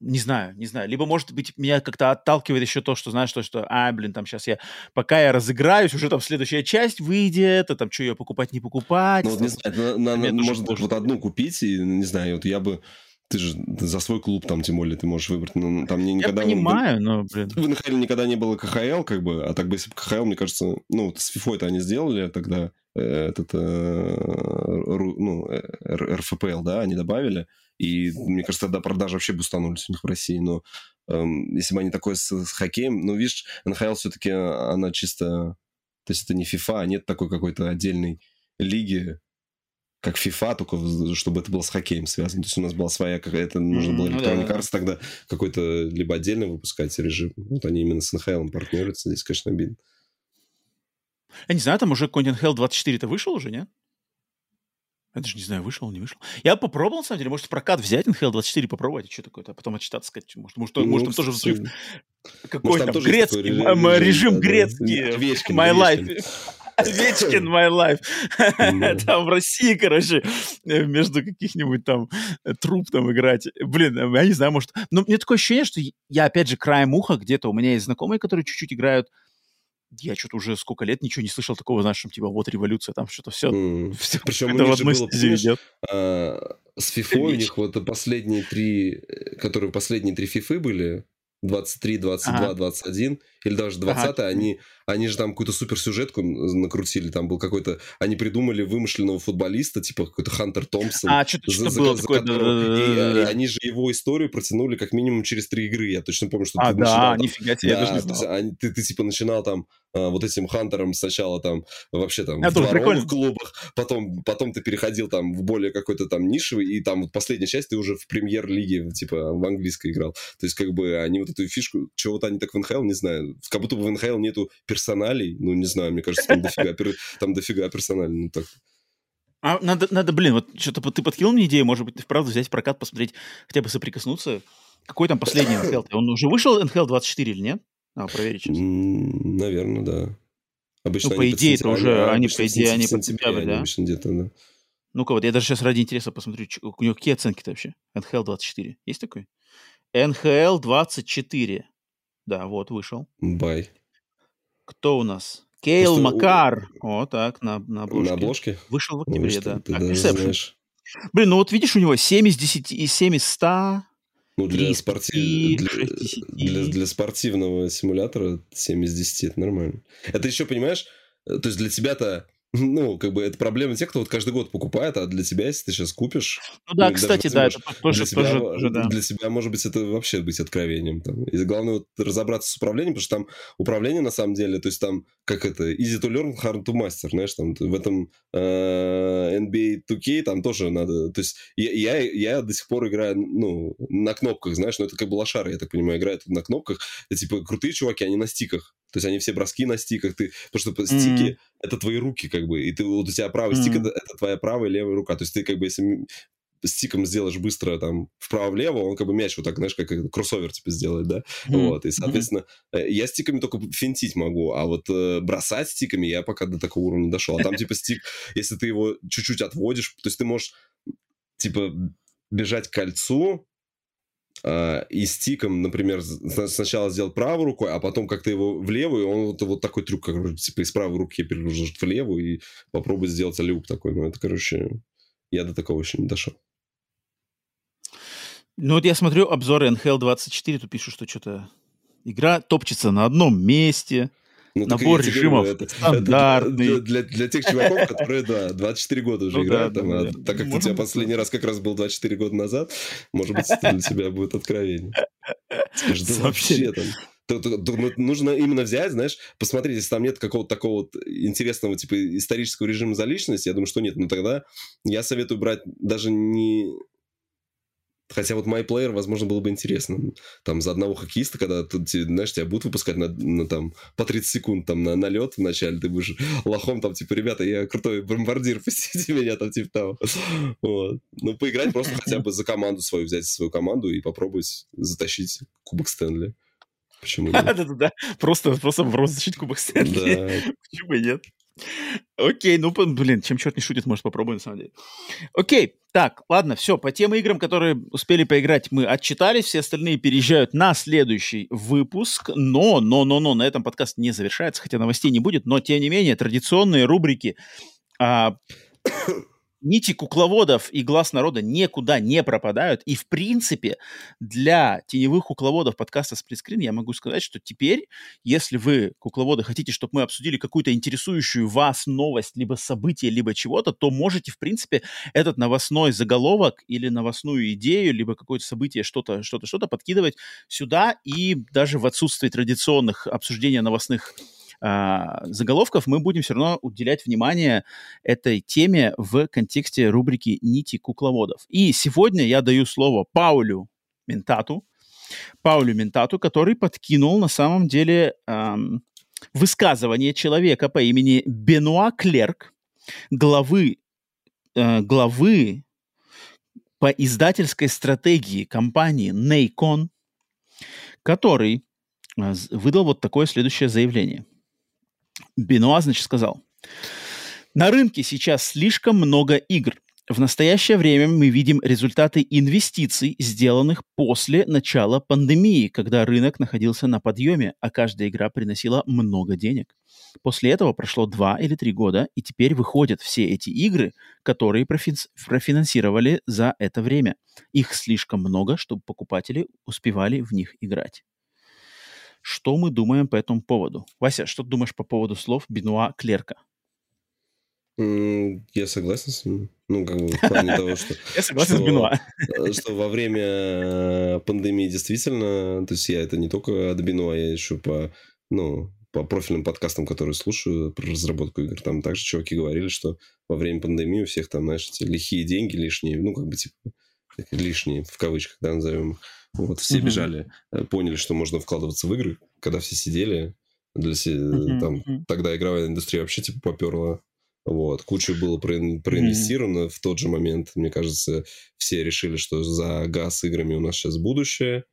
Не знаю, не знаю. Либо, может быть, меня как-то отталкивает еще то, что, знаешь, то, что, а, блин, там сейчас я, пока я разыграюсь, уже там следующая часть выйдет, а там что, ее покупать, не покупать. Ну, вот не знаю, на- на- тоже можно сложно. вот одну купить, и, не знаю, вот я бы... Ты же за свой клуб там, тем более, ты можешь выбрать. Ну, там не- Я никогда... понимаю, но, блин. В НХЛ никогда не было КХЛ, как бы, а так бы если бы КХЛ, мне кажется, ну, вот с фифой-то они сделали тогда э, этот, э, ну, э, РФПЛ, да, они добавили, и, мне кажется, тогда продажи вообще бустанулись у них в России, но эм, если бы они такое с, с хоккеем, ну, видишь, НХЛ все-таки, она чисто, то есть это не FIFA, а нет такой какой-то отдельной лиги, как FIFA, только чтобы это было с хоккеем связано. То есть у нас была своя какая-то, нужно было Electronic. Arts тогда какой-то либо отдельно выпускать режим. Вот они именно с НХЛ партнерятся. Здесь, конечно, обидно. Я не знаю, там уже какой-нибудь NHL 24-то вышел уже, нет? Я даже не знаю, вышел, не вышел. Я попробовал, на самом деле, может, в прокат взять NHL 24 попробовать, что такое-то, а потом отчитаться, сказать, может, может, Ну, может там тоже взрыв какой там, такой грецкий, режим, м- м- режим да, грецкий, Овечкин, my Овечкин. life. Овечкин my life. Да. Там в России, короче, между каких-нибудь там э, труп там играть. Блин, я не знаю, может... Но мне такое ощущение, что я, опять же, краем уха где-то, у меня есть знакомые, которые чуть-чуть играют. Я что-то уже сколько лет ничего не слышал такого, знаешь, что, типа, вот революция, там что-то все, М. все Причем у это в них же было, идет. а, с FIFA у них вот последние три, э, которые последние три фифы были, 23, 22, Ага. 21 или даже 20 они, они же там какую-то суперсюжетку накрутили. Там был какой-то... Они придумали вымышленного футболиста, типа какой-то Хантер Томпсон. А, что-то за- что за- было за такое. которого- и, да-да-да-да-да. и они же его историю протянули как минимум через три игры. Я точно помню, что А, ты начинал да, там- нифига себе, я даже да, не то есть знал. они- ты, ты типа начинал там вот этим Хантером сначала там вообще там Это в дворовых клубах, потом, потом ты переходил там в более какой-то там нишевый, и там вот последняя часть ты уже в премьер-лиге типа в английской играл. То есть как бы они вот эту фишку, чего-то они так в НХЛ, не знаю, как будто бы в НХЛ нету персоналей, ну не знаю, мне кажется, там дофига, там дофига персоналей. Ну, так. А надо, надо, блин, вот что-то ты подкинул мне идею, может быть, ты вправду взять прокат, посмотреть, хотя бы соприкоснуться. Какой там последний НХЛ? Он уже вышел НХЛ 24 или нет? А, проверить сейчас. Наверное, да. Обычно Ну, по они идее, это уже- они, обычно по идее, они под сентябрь, они да? обычно где-то, да. Ну-ка, вот я даже сейчас ради интереса посмотрю, у него какие оценки-то вообще? НХЛ 24. Есть такой? НХЛ 24. Да, вот, вышел. Бай. Кто у нас? Кейл Просто у- Макар. Вот так, на, на обложке. На обложке? Вышел в Ой, октябре, что да. ты Так, Inception. знаешь. Блин, ну вот видишь, у него 7 из 10 и 7 из 100. Ну, для, из спорти- пяти, для, для- для спортивного симулятора 7 из 10 это нормально. Это еще, понимаешь, э, то есть для тебя-то, ну, как бы это проблема тех, кто вот каждый год покупает, а для тебя, если ты сейчас купишь, Ну да, Ну, кстати, да, это возьмешь тоже, для, тебя, тоже, тоже, да. для тебя может быть это вообще быть откровением. Там. И главное вот разобраться с управлением, потому что там управление на самом деле, то есть там как это, easy to learn, hard to master, знаешь, там в этом э, NBA 2K там тоже надо, то есть я, я, я до сих пор играю, ну, на кнопках, знаешь, но это как бы лошары, я так понимаю, играют на кнопках, это типа крутые чуваки, они на стиках, то есть они все броски на стиках, ты, потому что стики Мгм. Это твои руки, как бы, и ты вот у тебя правый стик Мгм. это, это твоя правая и левая рука, то есть ты как бы если стиком сделаешь быстро там вправо-влево, он как бы мяч вот так, знаешь, как это, кроссовер типа сделает, да, Мгм. вот, и, соответственно, э, я стиками только финтить могу, а вот э, бросать стиками я пока до такого уровня дошел, а там типа стик, если ты его чуть-чуть отводишь, то есть ты можешь типа бежать к кольцу, и стиком, например, сначала сделать правой рукой, а потом как-то его в левую, он вот, вот такой трюк, короче, типа из правой руки переложить в левую и попробовать сделать люк такой. Ну, это, короче, я до такого еще не дошел. Ну вот я смотрю обзоры НХЛ 24, тут пишут, что что-то игра топчется на одном месте. Ну, Набор режимов говорю, стандартный. для, для- для тех чуваков, которые, да, 24 года уже Ну играют, да, там, да, а так как у тебя последний раз как раз был 24 года назад, может быть, это для тебя будет откровение. Скажешь, да Вообще. вообще там... то- то- то ну, нужно именно взять, знаешь, посмотреть, если там нет какого-то такого вот интересного, типа, исторического режима за личность, я думаю, что нет, но тогда я советую брать даже не... Хотя вот MyPlayer, возможно, было бы интересно. Там за одного хоккеиста, когда ты, те- знаешь, тебя будут выпускать на, на, там, по 30 секунд там, на, на лед вначале, ты будешь лохом там, типа, ребята, я крутой бомбардир, пустите меня там, типа, того. Вот. Ну, поиграть просто хотя бы за команду свою, взять свою команду и попробовать затащить Кубок Стэнли. Почему нет? Да-да-да. Просто, просто вопрос защитить Кубок Стэнли. Да. Почему и нет? Окей, ну, блин, чем черт не шутит, может, попробуем, на самом деле. Окей, так, ладно, все, по тем играм, которые успели поиграть, мы отчитались, все остальные переезжают на следующий выпуск, но, но, но, но, на этом подкаст не завершается, хотя новостей не будет, но, тем не менее, традиционные рубрики а, нити кукловодов и глаз народа никуда не пропадают. И, в принципе, для теневых кукловодов подкаста «Сплитскрин» я могу сказать, что теперь, если вы, кукловоды, хотите, чтобы мы обсудили какую-то интересующую вас новость, либо событие, либо чего-то, то можете, в принципе, этот новостной заголовок или новостную идею, либо какое-то событие, что-то, что-то, что-то подкидывать сюда. И даже в отсутствии традиционных обсуждения новостных а, заголовков мы будем все равно уделять внимание этой теме в контексте рубрики «Нити кукловодов». И сегодня я даю слово Паулю Ментату, Паулю Ментату, который подкинул на самом деле ам, высказывание человека по имени Бенуа Клерк, главы, э, главы по издательской стратегии компании Nacon, который э, выдал вот такое следующее заявление. Бенуа, значит, сказал, на рынке сейчас слишком много игр. В настоящее время мы видим результаты инвестиций, сделанных после начала пандемии, когда рынок находился на подъеме, а каждая игра приносила много денег. После этого прошло два или три года, и теперь выходят все эти игры, которые профин- профинансировали за это время. Их слишком много, чтобы покупатели успевали в них играть. Что мы думаем по этому поводу. Вася, что ты думаешь по поводу слов Бенуа Клерка? Я согласен с ним. Ну, как бы в плане того, что... Я согласен с Бенуа. Э, что во время пандемии действительно... То есть я это не только от Бенуа, я еще по, ну, по профильным подкастам, которые слушаю про разработку игр, там также чуваки говорили, что во время пандемии у всех там, знаешь, эти лихие деньги лишние, ну, как бы, типа, лишние, в кавычках, да, назовем их. Вот, все mm-hmm. бежали, э, поняли, что можно вкладываться в игры, когда все сидели, для mm-hmm. там, тогда игровая индустрия вообще, типа, поперла вот. Куча было про, проинвестировано mm-hmm. в тот же момент. Мне кажется, все решили, что за газ играми у нас сейчас будущее.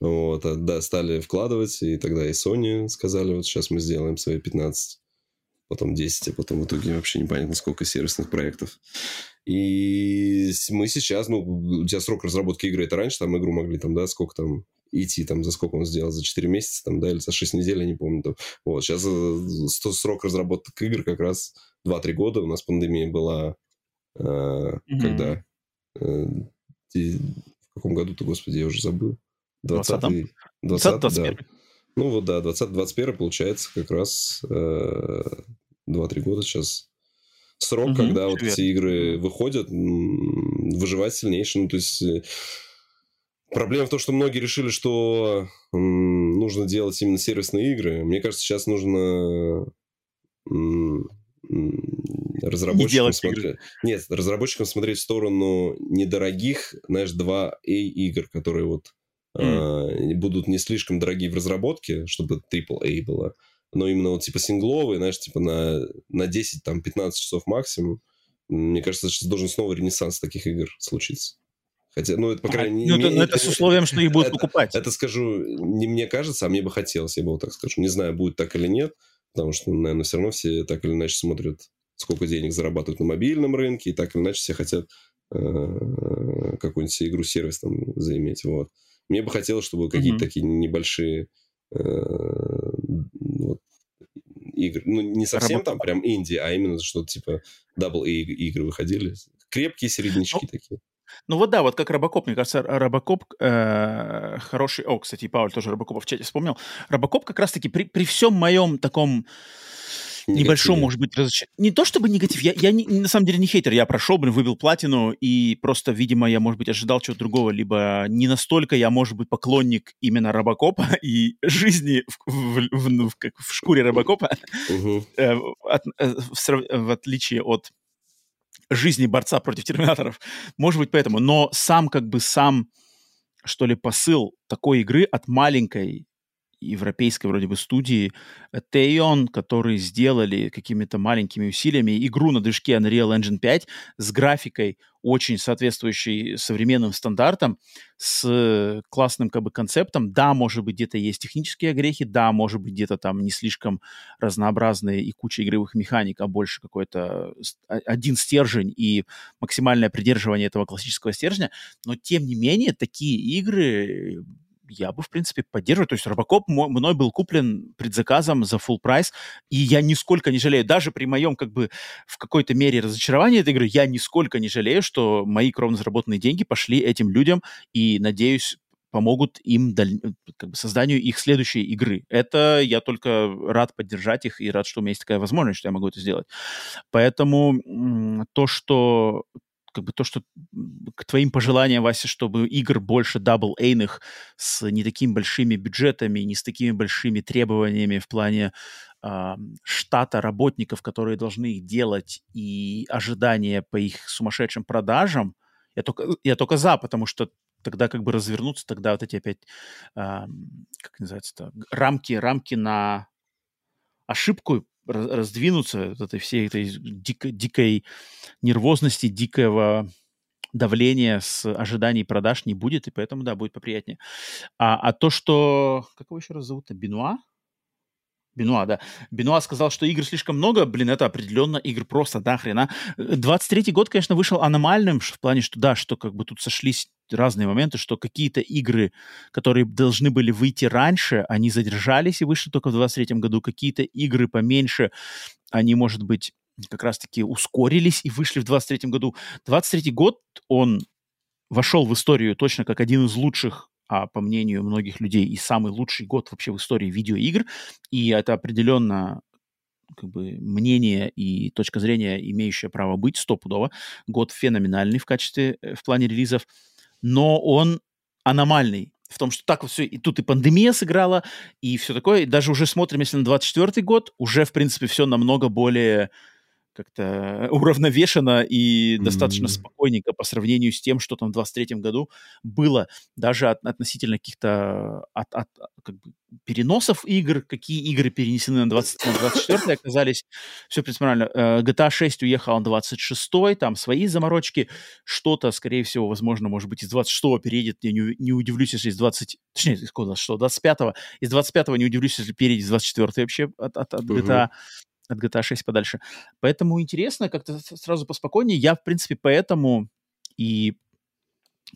Вот, а, да, стали вкладывать, и тогда и Sony сказали, вот сейчас мы сделаем свои 15, потом 10, а потом в итоге вообще непонятно сколько сервисных проектов. И мы сейчас, ну, у тебя срок разработки игры, это раньше там игру могли там, да, сколько там, идти там, за сколько он сделал, за 4 месяца там, да, или за 6 недель, я не помню. Там. Вот, сейчас э, срок разработки игр как раз 2-3 года. У нас пандемия была, э, mm-hmm. когда... Э, в каком году-то, господи, я уже забыл. 20-й. 20 да. Ну вот, да, 20-21 получается как раз э, 2-3 года сейчас. Срок, угу, когда вот эти игры выходят, выживать сильнейший. Ну, то есть э, проблема в том, что многие решили, что нужно делать именно сервисные игры. Мне кажется, сейчас нужно разработчикам смотреть... Нет, разработчикам смотреть в сторону недорогих, знаешь, 2A игр, которые вот mm. э, будут не слишком дорогие в разработке, чтобы AAA было, но именно вот типа сингловые, знаешь, типа на, на 10, там, 15 часов максимум. Мне кажется, сейчас должен снова ренессанс таких игр случиться. Хотя, ну, это, по крайней мере... Ну, это, это с условием, что их будут это, покупать. Это скажу, не мне кажется, а мне бы хотелось, я бы вот так скажу. Не знаю, будет так или нет, потому что, наверное, все равно все так или иначе смотрят, сколько денег зарабатывают на мобильном рынке, и так или иначе все хотят э, какую-нибудь игру-сервис там заиметь, вот. Мне бы хотелось, чтобы mm-hmm. какие-то такие небольшие э, вот, игры, ну, не совсем Работа. там прям инди, а именно что-то типа A игры выходили. Крепкие середнячки ну, такие. Ну вот да, вот как Робокоп, мне кажется, Робокоп э, хороший... О, кстати, Пауль тоже Робокопа в чате вспомнил. Робокоп как раз-таки при, при всем моем таком небольшом, может быть, разочаровании. Не то чтобы негатив, я, я не, на самом деле не хейтер, я прошел, блин, выбил платину, и просто, видимо, я, может быть, ожидал чего-то другого, либо не настолько я, может быть, поклонник именно Робокопа и жизни в, в, в, в, как в шкуре Робокопа, э, от, э, в, в отличие от жизни борца против терминаторов. Может быть, поэтому. Но сам, как бы, сам, что ли, посыл такой игры от маленькой европейской вроде бы студии Teon, которые сделали какими-то маленькими усилиями игру на движке Unreal Engine 5 с графикой очень соответствующей современным стандартам, с классным как бы концептом. Да, может быть, где-то есть технические огрехи, да, может быть, где-то там не слишком разнообразные и куча игровых механик, а больше какой-то один стержень и максимальное придерживание этого классического стержня. Но, тем не менее, такие игры я бы, в принципе, поддерживаю. То есть Робокоп мной был куплен предзаказом за full прайс, и я нисколько не жалею. Даже при моем, как бы, в какой-то мере разочаровании этой игры, я нисколько не жалею, что мои кровно заработанные деньги пошли этим людям, и, надеюсь, помогут им даль... как бы, созданию их следующей игры. Это я только рад поддержать их и рад, что у меня есть такая возможность, что я могу это сделать. Поэтому то, что как бы то, что к твоим пожеланиям, Вася, чтобы игр больше double-A йных с не такими большими бюджетами, не с такими большими требованиями в плане э, штата работников, которые должны их делать, и ожидания по их сумасшедшим продажам, я только, я только за, потому что тогда как бы развернуться, тогда вот эти опять, э, как называется-то, рамки, рамки на ошибку раздвинуться от этой всей этой дико, дикой нервозности, дикого давления с ожиданий продаж не будет, и поэтому, да, будет поприятнее. А, а то, что... Как его еще раз зовут-то? Бенуа? Бенуа, да. Бенуа сказал, что игр слишком много. Блин, это определенно игр просто да хрена. 23-й год, конечно, вышел аномальным в плане, что да, что как бы тут сошлись разные моменты, что какие-то игры, которые должны были выйти раньше, они задержались и вышли только в 23-м году. Какие-то игры поменьше, они, может быть, как раз-таки ускорились и вышли в 23-м году. 23-й год, он вошел в историю точно как один из лучших а по мнению многих людей и самый лучший год вообще в истории видеоигр, и это определенно как бы мнение и точка зрения, имеющая право быть стопудово. Год феноменальный в качестве, э, в плане релизов, но он аномальный в том, что так вот все, и тут и пандемия сыграла, и все такое. И даже уже смотрим, если на 24 год, уже, в принципе, все намного более как-то уравновешено и mm-hmm. достаточно спокойненько по сравнению с тем, что там в 23-м году было, даже от, относительно каких-то от, от, как бы переносов игр, какие игры перенесены на, 20, на 24 оказались, все, нормально. Э, GTA 6 уехал на 26 там свои заморочки, что-то, скорее всего, возможно, может быть, из 26-го переедет, я не, не удивлюсь, если из 20, точнее, из 26 25-го, из 25-го не удивлюсь, если переедет из 24 вообще от, от, от GTA. Mm-hmm от GTA 6 подальше. Поэтому интересно, как-то сразу поспокойнее. Я, в принципе, поэтому и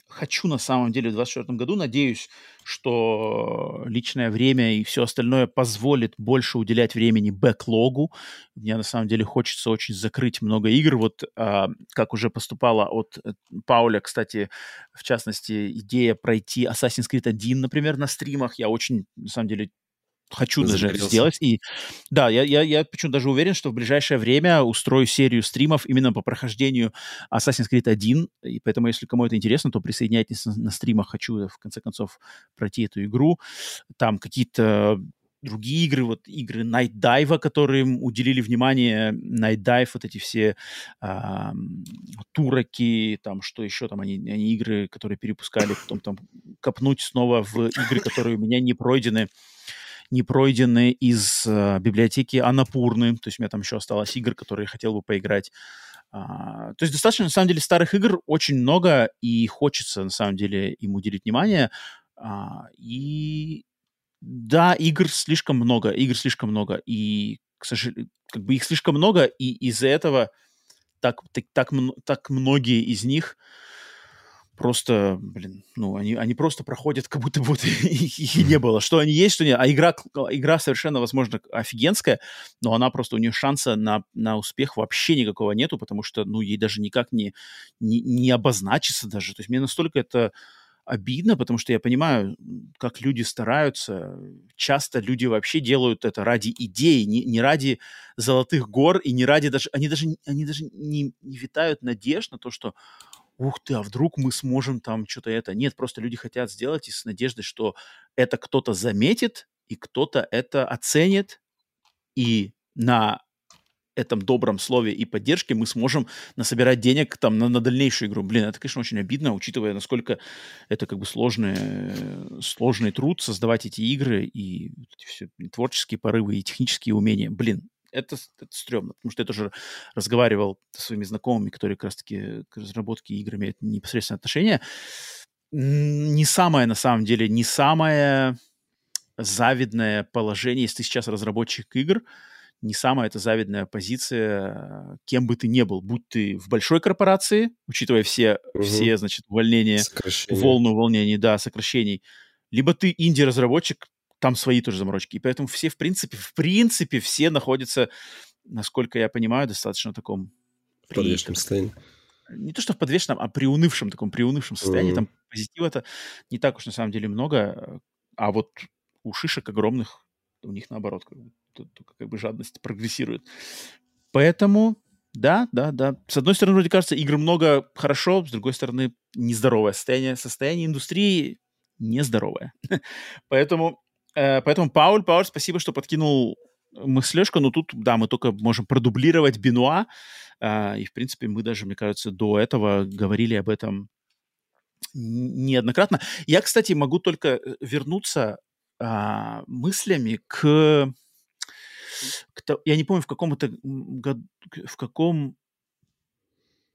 хочу на самом деле в 2024 году, надеюсь, что личное время и все остальное позволит больше уделять времени бэклогу. Мне на самом деле хочется очень закрыть много игр. Вот а, как уже поступала от э, Пауля, кстати, в частности, идея пройти Assassin's Creed 1, например, на стримах. Я очень, на самом деле, хочу Ты даже сделать. И да, я, я, я почему даже уверен, что в ближайшее время устрою серию стримов именно по прохождению Assassin's Creed 1. И поэтому, если кому это интересно, то присоединяйтесь на, на стримах. Хочу, в конце концов, пройти эту игру. Там какие-то другие игры, вот игры Night Dive, которые уделили внимание, Night Dive, вот эти все а, туроки, там что еще там, они, они игры, которые перепускали, потом там копнуть снова в игры, которые у меня не пройдены не пройдены из э, библиотеки Анапурны. То есть у меня там еще осталось игр, которые я хотел бы поиграть. А, то есть достаточно, на самом деле, старых игр очень много, и хочется, на самом деле, им уделить внимание. А, и да, игр слишком много, игр слишком много, и, к сожалению, как бы их слишком много, и из-за этого так, так, так, так многие из них просто, блин, ну, они, они просто проходят, как будто бы их и не было. Что они есть, что нет. А игра, игра совершенно, возможно, офигенская, но она просто, у нее шанса на, на успех вообще никакого нету, потому что, ну, ей даже никак не, не, не обозначится даже. То есть мне настолько это обидно, потому что я понимаю, как люди стараются. Часто люди вообще делают это ради идей, не, не ради золотых гор и не ради даже... Они даже, они даже не, не витают надежд на то, что ух ты, а вдруг мы сможем там что-то это. Нет, просто люди хотят сделать и с надеждой, что это кто-то заметит, и кто-то это оценит, и на этом добром слове и поддержке мы сможем насобирать денег там на, на дальнейшую игру. Блин, это, конечно, очень обидно, учитывая, насколько это как бы сложный, сложный труд создавать эти игры и все творческие порывы и технические умения. Блин, это, это стрёмно, потому что я тоже разговаривал со своими знакомыми, которые как раз-таки к разработке игр имеют непосредственное отношение. Не самое, на самом деле, не самое завидное положение, если ты сейчас разработчик игр, не самая это завидная позиция, кем бы ты ни был, будь ты в большой корпорации, учитывая все, угу. все значит, увольнения, волну увольнений, да, сокращений, либо ты инди-разработчик, там свои тоже заморочки. И поэтому все, в принципе, в принципе, все находятся, насколько я понимаю, достаточно в таком... В подвешенном состоянии. Не то, что в подвешенном, а приунывшем таком приунывшем состоянии. Mm-hmm. Там позитива-то не так уж на самом деле много, а вот у шишек огромных у них наоборот как бы, как бы жадность прогрессирует. Поэтому да, да, да. С одной стороны, вроде кажется, игр много, хорошо, с другой стороны, нездоровое состояние. Состояние индустрии нездоровое. Поэтому поэтому, Пауль, Пауль, спасибо, что подкинул мыслешку. Но тут, да, мы только можем продублировать Бенуа. Э, и, в принципе, мы даже, мне кажется, до этого говорили об этом неоднократно. Я, кстати, могу только э, вернуться а, мыслями к, к... Я не помню, в каком это году... В каком...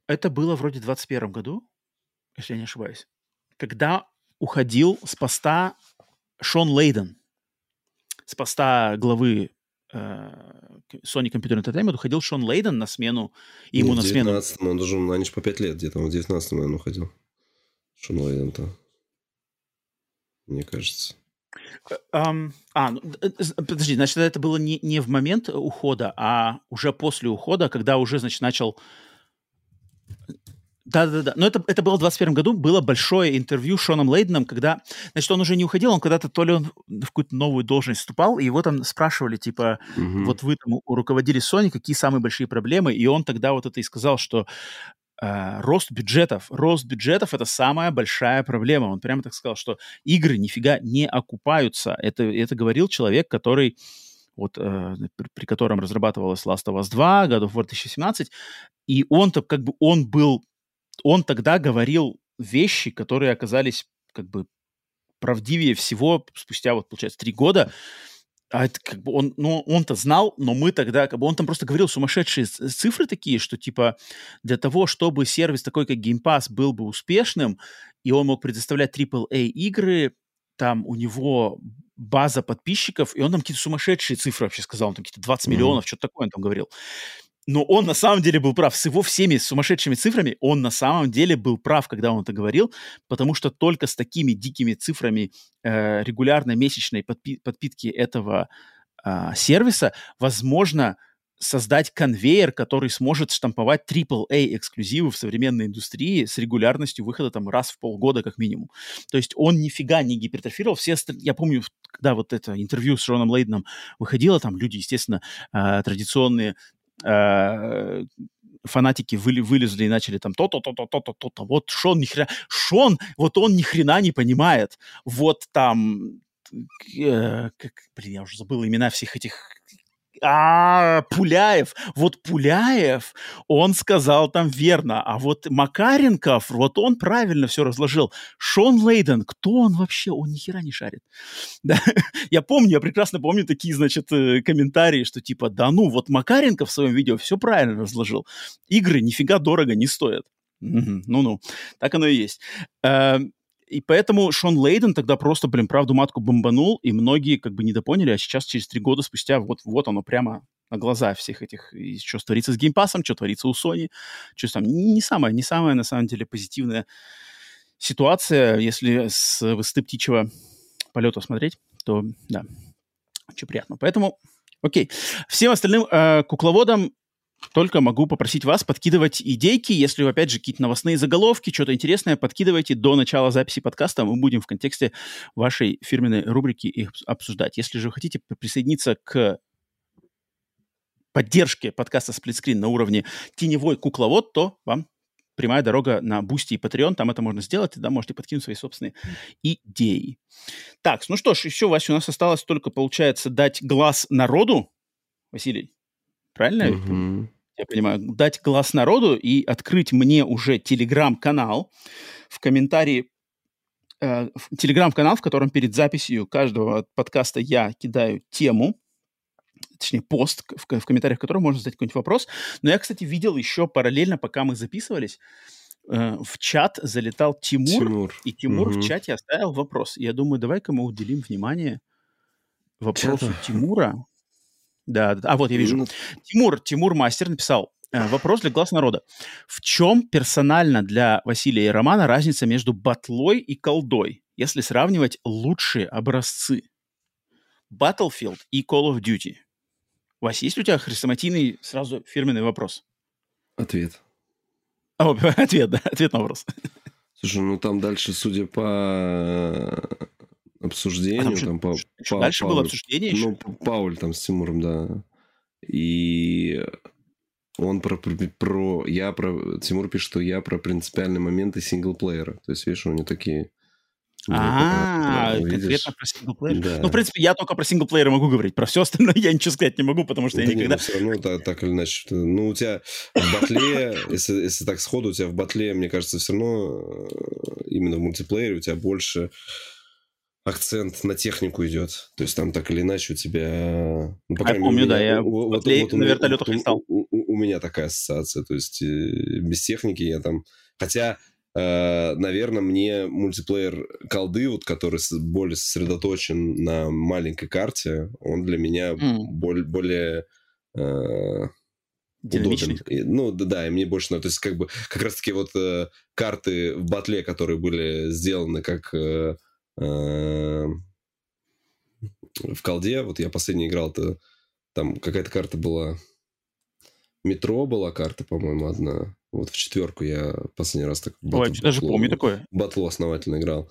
Это было вроде в 21 году, если я не ошибаюсь. Когда уходил с поста Шон Лейден с поста главы э, Sony Computer Entertainment уходил Шон Лейден на смену, и ему на смену... он должен, они же по 5 лет где-то, он в 19 наверное, уходил. Шон Лейден-то. Мне кажется. Um, а, ну, подожди, значит, это было не, не в момент ухода, а уже после ухода, когда уже, значит, начал Да-да-да. Но это, это было в 21 году. Было большое интервью с Шоном Лейденом, когда... Значит, он уже не уходил, он когда-то то ли он в какую-то новую должность вступал, и его там спрашивали, типа, mm-hmm. вот вы там руководили Sony, какие самые большие проблемы? И он тогда вот это и сказал, что э, рост бюджетов, рост бюджетов — это самая большая проблема. Он прямо так сказал, что игры нифига не окупаются. Это, это говорил человек, который вот, э, при, при котором разрабатывалась Last of Us 2, God of War 2017, и он-то как бы, он был он тогда говорил вещи, которые оказались как бы правдивее всего спустя вот, получается, три года. А это как бы он, ну, он-то знал, но мы тогда, как бы он там просто говорил сумасшедшие цифры такие, что типа для того, чтобы сервис такой, как Game Pass, был бы успешным, и он мог предоставлять AAA игры, там у него база подписчиков, и он там какие-то сумасшедшие цифры вообще сказал, он там какие-то 20 mm-hmm. миллионов, что-то такое он там говорил но он на самом деле был прав. С его всеми сумасшедшими цифрами он на самом деле был прав, когда он это говорил, потому что только с такими дикими цифрами э, регулярной месячной подпи- подпитки этого э, сервиса возможно создать конвейер, который сможет штамповать AAA эксклюзивы в современной индустрии с регулярностью выхода там раз в полгода как минимум. То есть он нифига не гипертрофировал. Все. Я помню, когда вот это интервью с Роном Лейденом выходило, там люди, естественно, э, традиционные Э, фанатики выли, вылезли и начали там то-то, то-то, то-то, то-то. Вот Шон ни хрена... Шон, вот он ни хрена не понимает. Вот там... Э, как, блин, я уже забыл имена всех этих а, Пуляев. Вот Пуляев, он сказал там верно. А вот Макаренков, вот он правильно все разложил. Шон Лейден, кто он вообще? Он ни хера не шарит. Да? Я помню, я прекрасно помню такие, значит, э, комментарии, что типа, да ну, вот Макаренков в своем видео все правильно разложил. Игры нифига дорого не стоят. Ну-ну, так оно и есть. Эм, и поэтому Шон Лейден тогда просто, блин, правду матку бомбанул, и многие как бы недопоняли, а сейчас, через три года спустя, вот, вот оно прямо на глаза всех этих, и что творится с геймпасом, что творится у Sony, что там не самая, не самая, на самом деле, позитивная ситуация, если с высоты птичьего полета смотреть, то да, очень приятно. Поэтому, окей. Всем остальным э, кукловодам только могу попросить вас подкидывать идейки, если, опять же, какие-то новостные заголовки, что-то интересное, подкидывайте до начала записи подкаста, мы будем в контексте вашей фирменной рубрики их обсуждать. Если же хотите присоединиться к поддержке подкаста «Сплитскрин» на уровне теневой кукловод, то вам прямая дорога на Boosty и Patreon, там это можно сделать, и да, можете подкинуть свои собственные идеи. Так, ну что ж, еще, Вася, у нас осталось только, получается, дать глас народу. Василий, Правильно? Угу. Я понимаю. Дать глас народу и открыть мне уже телеграм-канал. В комментарии э, телеграм-канал, в котором перед записью каждого подкаста я кидаю тему, точнее, пост, в, в комментариях которого можно задать какой-нибудь вопрос. Но я, кстати, видел еще параллельно, пока мы записывались, э, в чат залетал Тимур, Тимур. и Тимур угу. в чате оставил вопрос. Я думаю, давай-ка мы уделим внимание вопросу. Тимура. Да, да. А вот я вижу. Ну... Тимур, Тимур Мастер написал. Э, вопрос для глаз народа. В чем персонально для Василия и Романа разница между батлой и колдой, если сравнивать лучшие образцы? Battlefield и Call of Duty. Вася, есть у тебя хрестоматийный сразу фирменный вопрос? Ответ. О, ответ, да, ответ на вопрос. Слушай, ну там дальше, судя по обсуждению. А там, по, по, дальше Пауль, было обсуждение еще? Ну, Пауль там с Тимуром, да. И он про, про, про... Я про... Тимур пишет, что я про принципиальные моменты синглплеера. То есть, видишь, у него такие... А, конкретно про синглплеер. Да. Ну, в принципе, я только про синглплеера могу говорить. Про все остальное я ничего сказать не могу, потому что я никогда... все равно так, или иначе. Ну, у тебя в батле, если, если так сходу, у тебя в батле, мне кажется, все равно э, именно в мультиплеере у тебя больше акцент на технику идет. То есть там так или иначе у тебя... Ну, по а я помню, меня, да, я вот, вот, вот, на вертолетах вот, летал. У, у, у меня такая ассоциация. То есть э, без техники я там... Хотя, э, наверное, мне мультиплеер колды, вот, который более сосредоточен на маленькой карте, он для меня mm. более... более э, Удобен. Ну, да, да, и мне больше... Ну, то есть, как бы, как раз-таки вот э, карты в батле, которые были сделаны как... Э, в колде, вот я последний играл, то там какая-то карта была, метро была карта, по-моему, одна, Вот в четверку я последний раз так... Ой, батл, даже помню такое. Батлу основательно играл.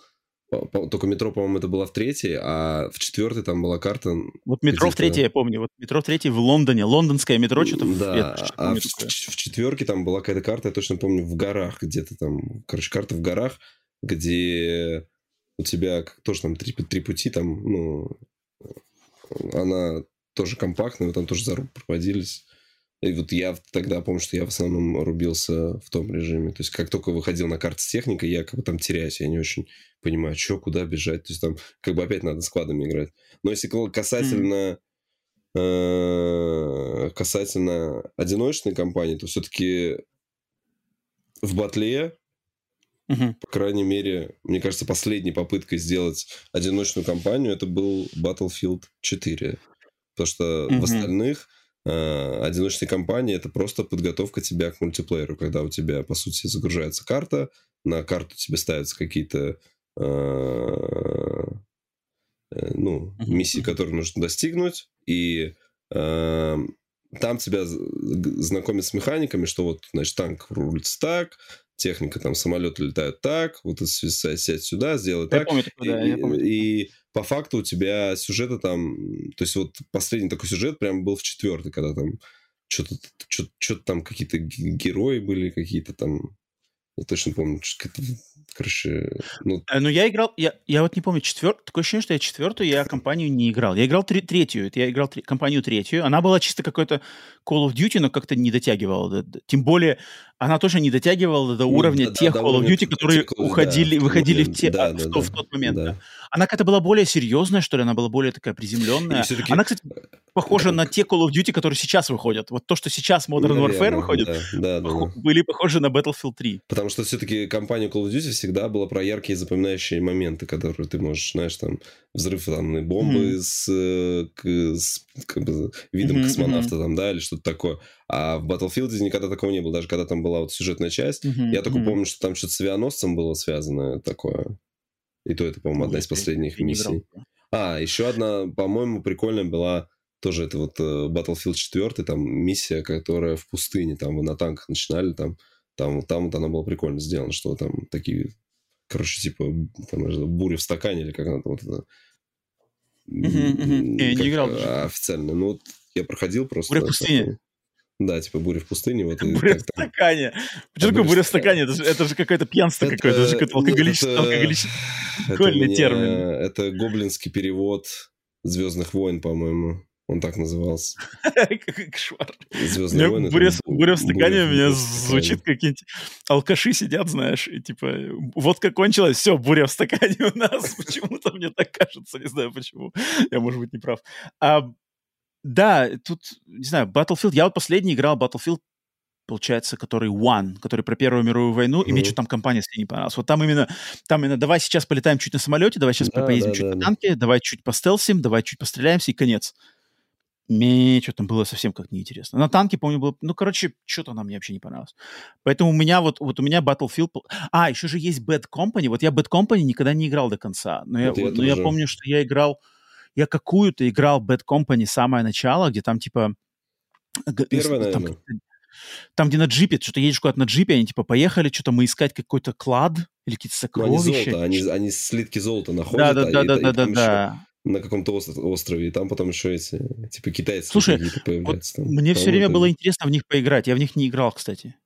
Только метро, по-моему, это было в третьей, а в четвертой там была карта. Вот метро в третьей, я помню. Вот метро в третьей в Лондоне. Лондонское метро что-то Да, а в, в четверке там была какая-то карта, я точно помню, в горах где-то там. Короче, карта в горах, где у тебя тоже там три, три пути, там, ну, она тоже компактная, там тоже за руку проводились. И вот я тогда помню, что я в основном рубился в том режиме. То есть, как только выходил на карты с техникой, я как бы там теряюсь. Я не очень понимаю, что, куда бежать. То есть, там как бы опять надо складами играть. Но если касательно... Mm. касательно одиночной компании, то все-таки в батле, uh-huh. по крайней мере, мне кажется, последней попыткой сделать одиночную компанию это был Battlefield 4. Потому что uh-huh. в остальных Э, одиночной кампании это просто подготовка тебя к мультиплееру, когда у тебя, по сути, загружается карта, на карту тебе ставятся какие-то э, э, ну, миссии, которые нужно достигнуть, и там тебя знакомят с механиками, что вот, значит, танк рулится так, техника, там, самолеты летают так, вот сядь сюда, сделай я так. Помню, да, и, я помню. И по факту у тебя сюжета там... То есть вот последний такой сюжет прям был в четвертый, когда там что-то что там какие-то герои были, какие-то там... Я точно помню, что короче... Ну... Э, ну, я играл... Я, я вот не помню, четвертую... Такое ощущение, что я четвертую я компанию не играл. Я играл три, третью. Я играл три, компанию третью. Она была чисто какой-то Call of Duty, но как-то не дотягивала. Тем более она тоже не дотягивала до уровня да, тех да, Call of Duty, которые Call, уходили, да, выходили в, те, да, а, да, в, да, в тот момент. Да. Она какая-то была более серьезная, что ли, она была более такая приземленная. Она, кстати, похожа на те Call of Duty, которые сейчас выходят. Вот то, что сейчас Modern Наверное, Warfare выходит, да, да, да, были похожи на Battlefield 3. Потому что все-таки компания Call of Duty всегда была про яркие запоминающие моменты, которые ты можешь, знаешь, там, взрыв там, бомбы mm-hmm. с, э, с как бы, видом mm-hmm, космонавта, mm-hmm. там, да, или что-то такое. А в Battlefield никогда такого не было, даже когда там была вот сюжетная часть. Mm-hmm. Я только mm-hmm. помню, что там что-то с авианосцем было связано такое. И то это, по-моему, одна из последних миссий. А, еще одна, по-моему, прикольная была тоже это вот uh, Battlefield 4, там миссия, которая в пустыне, там вы на танках начинали, там, там, там вот она была прикольно сделана, что там такие, короче, типа, там, буря в стакане, или как она там вот это... Я не играл. Официально. Ну, вот я проходил просто... Буря в пустыне? Да, типа буря в пустыне. Вот буря в стакане. Почему такое буря в стакане? Это же, это же какое-то пьянство это, какое-то, это же какой-то алкоголический, это, алкоголический прикольный термин. Это гоблинский перевод Звездных войн, по-моему. Он так назывался. Кошмар. Звездные войны. Буря, буря в стакане у меня звучит какие-нибудь алкаши сидят, знаешь, и типа водка кончилась, все, буря в стакане у нас. Почему-то мне так кажется, не знаю почему. Я, может быть, не прав. А да, тут, не знаю, Battlefield, я вот последний играл Battlefield, получается, который One, который про Первую мировую войну, mm-hmm. и мне что там компания с ней не понравилась. Вот там именно, там именно, давай сейчас полетаем чуть на самолете, давай сейчас да, поездим да, чуть да, на танке, давай чуть постелсим, давай чуть постреляемся, и конец. Мне что там было совсем как неинтересно. На танке, помню, было... Ну, короче, что-то она мне вообще не понравилось. Поэтому у меня вот, вот у меня Battlefield... А, еще же есть Bad Company. Вот я Bad Company никогда не играл до конца. Но, я, я, но я помню, что я играл я какую-то играл Bad Company самое начало, где там типа... Первое, там, там, где на джипе, что-то едешь куда-то на джипе, они типа поехали, что-то мы искать какой-то клад или какие-то сокровища. Ну, они золото, они, они слитки золота находят. Да, да, да, да, да, да. На каком-то острове, и там потом еще эти, типа, китайцы Слушай, вот там, мне все время было интересно в них поиграть. Я в них не играл, кстати.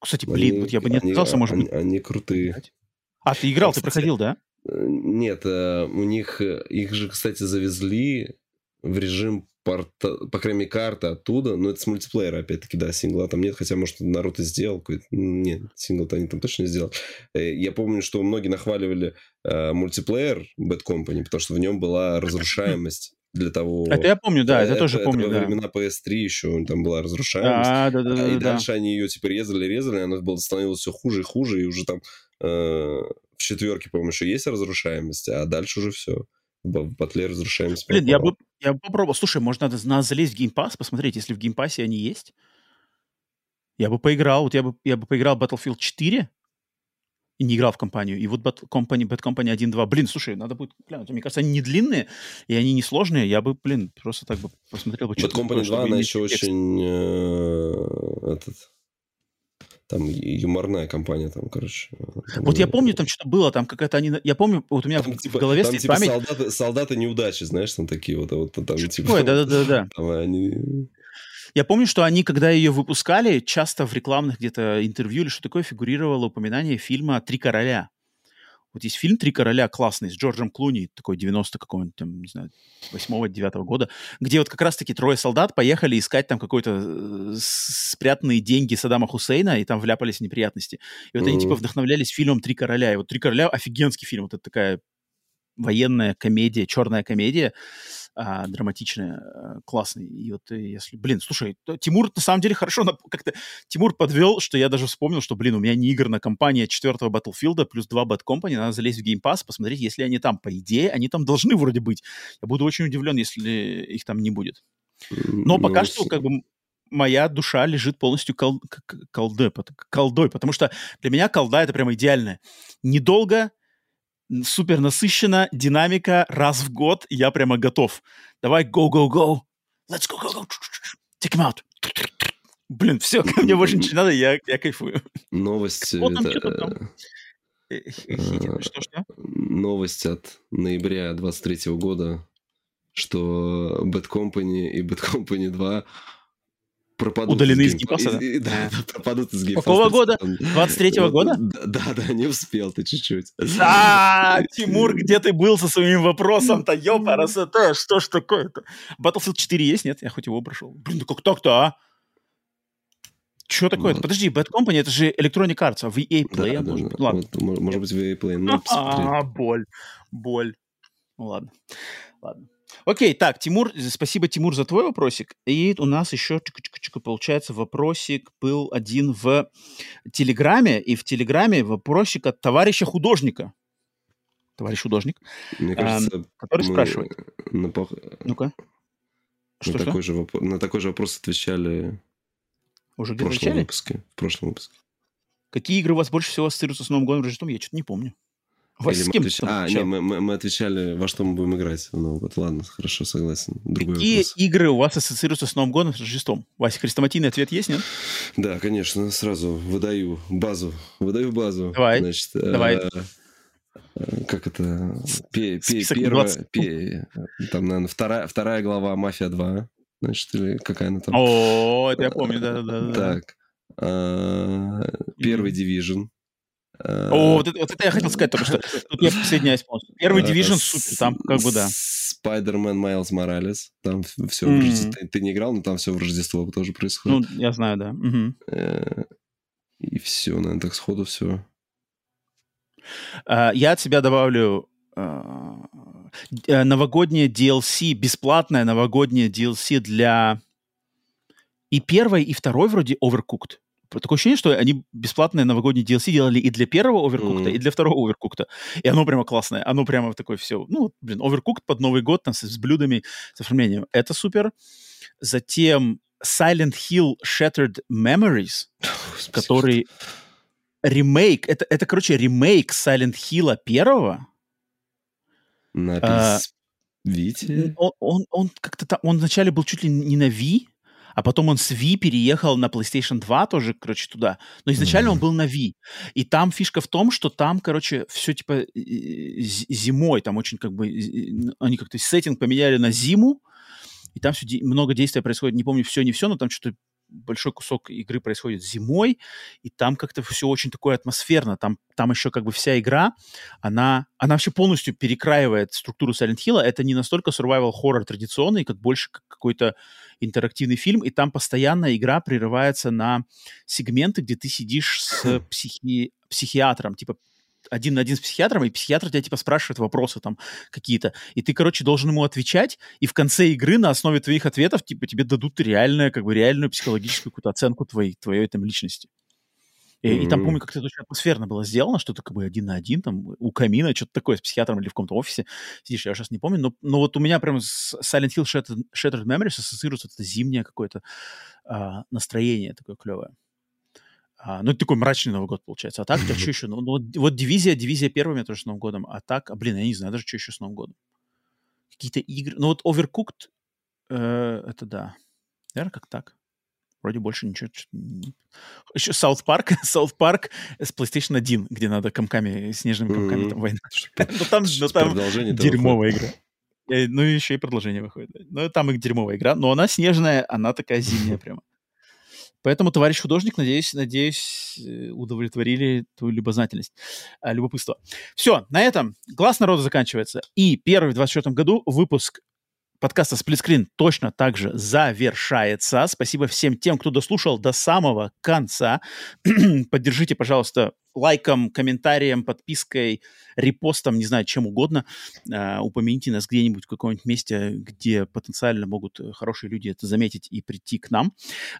Кстати, блин, они, вот я бы не отказался, может они, быть. Они крутые. А, ты играл, кстати, ты проходил, да? Нет, э, у них, э, их же, кстати, завезли в режим порта, по крайней мере, карта оттуда, но это с мультиплеера, опять-таки, да, сингла там нет, хотя, может, народ и сделал какой-то, нет, сингл-то они там точно не сделал. Э, я помню, что многие нахваливали э, мультиплеер Bad Company, потому что в нем была разрушаемость для того... Это я помню, да, это, это тоже помню, это да. времена PS3 еще там была разрушаемость. А, да, да, да. И да, дальше да. они ее типа резали, резали, она была, становилась все хуже и хуже, и уже там э, в четверке, по-моему, еще есть разрушаемость, а дальше уже все. В батле разрушаемость. Блин, я бы, я бы попробовал. Слушай, может, надо, надо залезть в Game Pass, посмотреть, если в Game Pass е они есть. Я бы поиграл, вот я бы, я бы поиграл Battlefield 4, и не играл в кампанию. И вот Bad Company, Bad Company 1.2. Блин, слушай, надо будет глянуть. Мне кажется, они не длинные, и они не сложные. Я бы, блин, просто так бы посмотрел бы. Bad Company 2, она еще очень... Э, этот, там юморная компания, там, короче. Там, вот я помню, там что-то было, там какая-то они... Я помню, вот у меня там, в, типа, голове там, стоит типа память... Солдаты, солдаты неудачи, знаешь, там такие вот. вот там, типа, Ой, да-да-да. Они... Я помню, что они, когда ее выпускали, часто в рекламных где-то интервью или что такое фигурировало упоминание фильма «Три короля». Вот есть фильм «Три короля» классный с Джорджем Клуни, такой 90 какого-нибудь, там, не знаю, 8-9 года, где вот как раз-таки трое солдат поехали искать там какой-то э, спрятанные деньги Саддама Хусейна, и там вляпались в неприятности. И вот mm-hmm. они типа вдохновлялись фильмом «Три короля». И вот «Три короля» — офигенский фильм. Вот это такая военная комедия, черная комедия, а, драматичная, а, классный. И вот э, если, блин, слушай, Тимур на самом деле хорошо как-то Тимур подвел, что я даже вспомнил, что, блин, у меня не игрная компания четвертого Battlefield плюс два Bad Company, надо залезть в Game Pass, посмотреть, если они там. По идее, они там должны вроде быть. Я буду очень удивлен, если их там не будет. Но пока ну, что, как бы, моя душа лежит полностью кол колдой, колдой, потому что для меня колда это прямо идеальное. Недолго, супер насыщенно, динамика, раз в год, я прямо готов. Давай, go, go, go. Let's go, go, go. Take him out. Блин, все, мне больше ничего не надо, я, я кайфую. Новость... Там, это... там. Э, что, Новость от ноября 23 года, что Bad Company и Bad Company 2 пропадут Удалены из Game Pass а, да? И, да, да, пропадут из Game Pass а. Какого года? 23-го года? Да, да, не успел ты чуть-чуть. А, Тимур, где ты был со своим вопросом-то? Ёпа, это что ж такое-то? Battlefield 4 есть, нет? Я хоть его прошел. Блин, ну как так-то, а? Что такое? Вот. Подожди, Bad Company, это же Electronic Arts, а в EA Play, да, может да, быть. Ладно. Вот, может быть, в EA Play. Ну, а, боль, боль. Ну ладно, ладно. Окей, так, Тимур, спасибо, Тимур, за твой вопросик. И у нас еще, получается, вопросик был один в Телеграме, и в Телеграме вопросик от товарища художника. Товарищ художник, Мне кажется, эм, который спрашивает. На, Ну-ка. Что, на, такой же воп... на такой же вопрос отвечали Уже в прошлом отвечали? выпуске. В прошлом выпуске. Какие игры у вас больше всего ассоциируются с Новым годом Рождеством? Я что-то не помню. Или с кем отвеч... А, не, мы, мы, мы отвечали, во что мы будем играть. Ну вот, ладно, хорошо, согласен. Другой Какие вопрос. игры у вас ассоциируются с Новым годом, с Рождеством? Вася, хрестоматийный ответ есть, нет? Да, конечно, сразу выдаю базу. Выдаю базу. Давай, Значит, давай. Э, э, как это? Пе, пе, первая, пе, там, наверное, вторая, вторая глава «Мафия 2». Значит, или какая она там? О, это я помню, да-да-да. Так. Э, первый «Дивижн». О, вот это, вот это я хотел сказать только что. Тут я присоединяюсь полностью. Первый Division супер, там как бы да. Spider-Man Miles Morales. Там все mm-hmm. в Рождество. Ты, ты не играл, но там все в Рождество тоже происходит. Ну, я знаю, да. Угу. И все, наверное, так сходу все. Uh, я от себя добавлю uh, новогоднее DLC, бесплатное новогоднее DLC для и первой, и второй вроде Overcooked такое ощущение, что они бесплатные новогодние DLC делали и для первого оверкукта, mm-hmm. и для второго оверкукта. И оно прямо классное. Оно прямо такое все. Ну, блин, оверкукт под Новый год там с, с блюдами, с оформлением. Это супер. Затем Silent Hill Shattered Memories, который ремейк. Это, это, короче, ремейк Silent Hill первого. На а, Вите? Он, он, он как-то там, он вначале был чуть ли не на Ви, а потом он с Wii переехал на PlayStation 2 тоже, короче, туда. Но изначально mm-hmm. он был на Wii. И там фишка в том, что там, короче, все типа зимой, там очень как бы, они как-то сеттинг поменяли на зиму, и там все, много действия происходит, не помню все, не все, но там что-то большой кусок игры происходит зимой, и там как-то все очень такое атмосферно. Там, там еще как бы вся игра, она, она вообще полностью перекраивает структуру Silent Hill. Это не настолько survival horror традиционный, как больше как какой-то интерактивный фильм, и там постоянно игра прерывается на сегменты, где ты сидишь с психи... психиатром, типа один на один с психиатром, и психиатр тебя типа спрашивает вопросы там какие-то, и ты, короче, должен ему отвечать, и в конце игры на основе твоих ответов типа тебе дадут реальную, как бы реальную психологическую какую-то оценку твоей, твоей там личности. И, mm-hmm. и там, помню, как-то это очень атмосферно было сделано, что-то как бы один на один, там, у камина, что-то такое, с психиатром или в каком-то офисе сидишь, я сейчас не помню, но, но вот у меня прям с Silent Hill Shattered, Shattered Memories ассоциируется это зимнее какое-то а, настроение такое клевое. А, ну, это такой мрачный Новый год, получается. А так, а что еще? Ну, ну, вот дивизия, дивизия у меня тоже с Новым годом. А так, а, блин, я не знаю даже, что еще с Новым годом. Какие-то игры. Ну, вот Overcooked, э, это да. Наверное, как так. Вроде больше ничего. Еще South Park, South Park с PlayStation 1, где надо комками, снежными комками там война. Ну там, ну, там дерьмовая игра. Э, ну, еще и продолжение выходит. Ну, там и дерьмовая игра, но она снежная, она такая зимняя прямо. Поэтому, товарищ художник, надеюсь, надеюсь, э, удовлетворили твою любознательность, а, любопытство. Все, на этом глаз народа заканчивается. И первый в 24 году выпуск подкаста «Сплитскрин» точно так же завершается. Спасибо всем тем, кто дослушал до самого конца. Поддержите, пожалуйста, лайком, комментарием, подпиской, репостом, не знаю, чем угодно. Uh, упомяните нас где-нибудь в каком-нибудь месте, где потенциально могут хорошие люди это заметить и прийти к нам.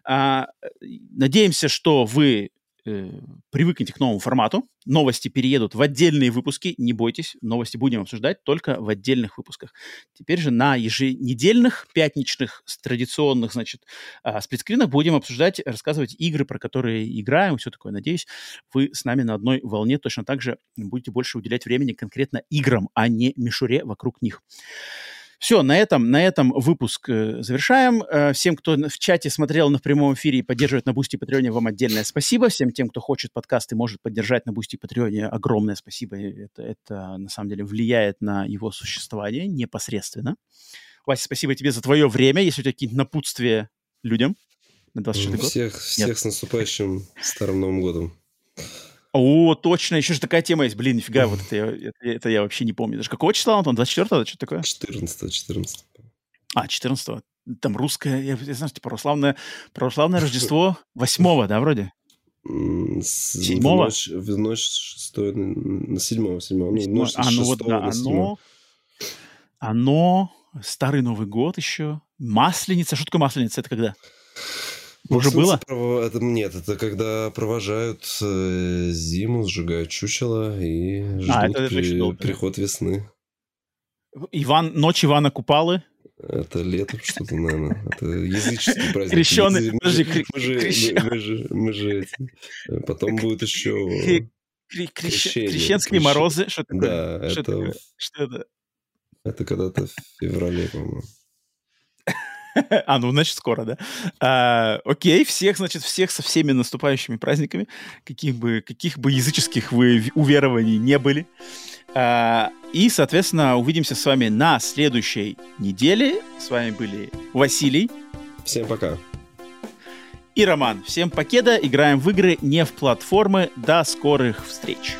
Uh, надеемся, что вы э, привыкнете к новому формату. Новости переедут в отдельные выпуски. Не бойтесь, новости будем обсуждать только в отдельных выпусках. Теперь же на еженедельных, пятничных, традиционных, значит, э, Split Screen ах будем обсуждать, рассказывать игры, про которые играем, все такое. Надеюсь, вы с нами на одной волне точно так же будете больше уделять времени конкретно играм, а не мишуре вокруг них. Все, на этом, на этом выпуск э, завершаем. Э, всем, кто в чате смотрел на прямом эфире и поддерживает на Boosty, Patreon е, вам отдельное спасибо. Всем тем, кто хочет подкаст и может поддержать на Boosty, Patreon е, огромное спасибо. Это, это на самом деле влияет на его существование непосредственно. Вася, спасибо тебе за твое время. Если у тебя какие-то напутствия людям на 24 год? Всех, всех с наступающим Старым Новым Годом. О, точно, еще же такая тема есть. Блин, нифига, вот это я, это, это я вообще не помню. Даже какого числа он там? 24-го? Что такое? 14 14 А, 14 Там русское, я, я знаю, типа православное, православное Рождество 8 да, вроде? Седьмого? В ночь шестое, на седьмого, седьмого. Ну, ночь а, ну вот, да, оно, оно, Старый Новый год еще, Масленица. Что такое Масленица? Это когда? Уже было? Это, нет, это когда провожают э, зиму, сжигают чучело и ждут а, это при, долго, приход весны. Иван, ночь Ивана Купалы? Это лето что-то, наверное. Это языческий праздник. Крещеный. Мы, подожди, мы, же, мы, мы же, мы же Потом будет еще... Крещение. Крещенские морозы? Что такое? Да, это... Что это? Это когда-то в феврале, по-моему. а, ну, значит, скоро, да. А, окей, всех, значит, всех со всеми наступающими праздниками, каких бы, каких бы языческих вы уверований не были. А, и, соответственно, увидимся с вами на следующей неделе. С вами были Василий. Всем пока. И Роман. Всем покеда. Играем в игры, не в платформы. До скорых встреч.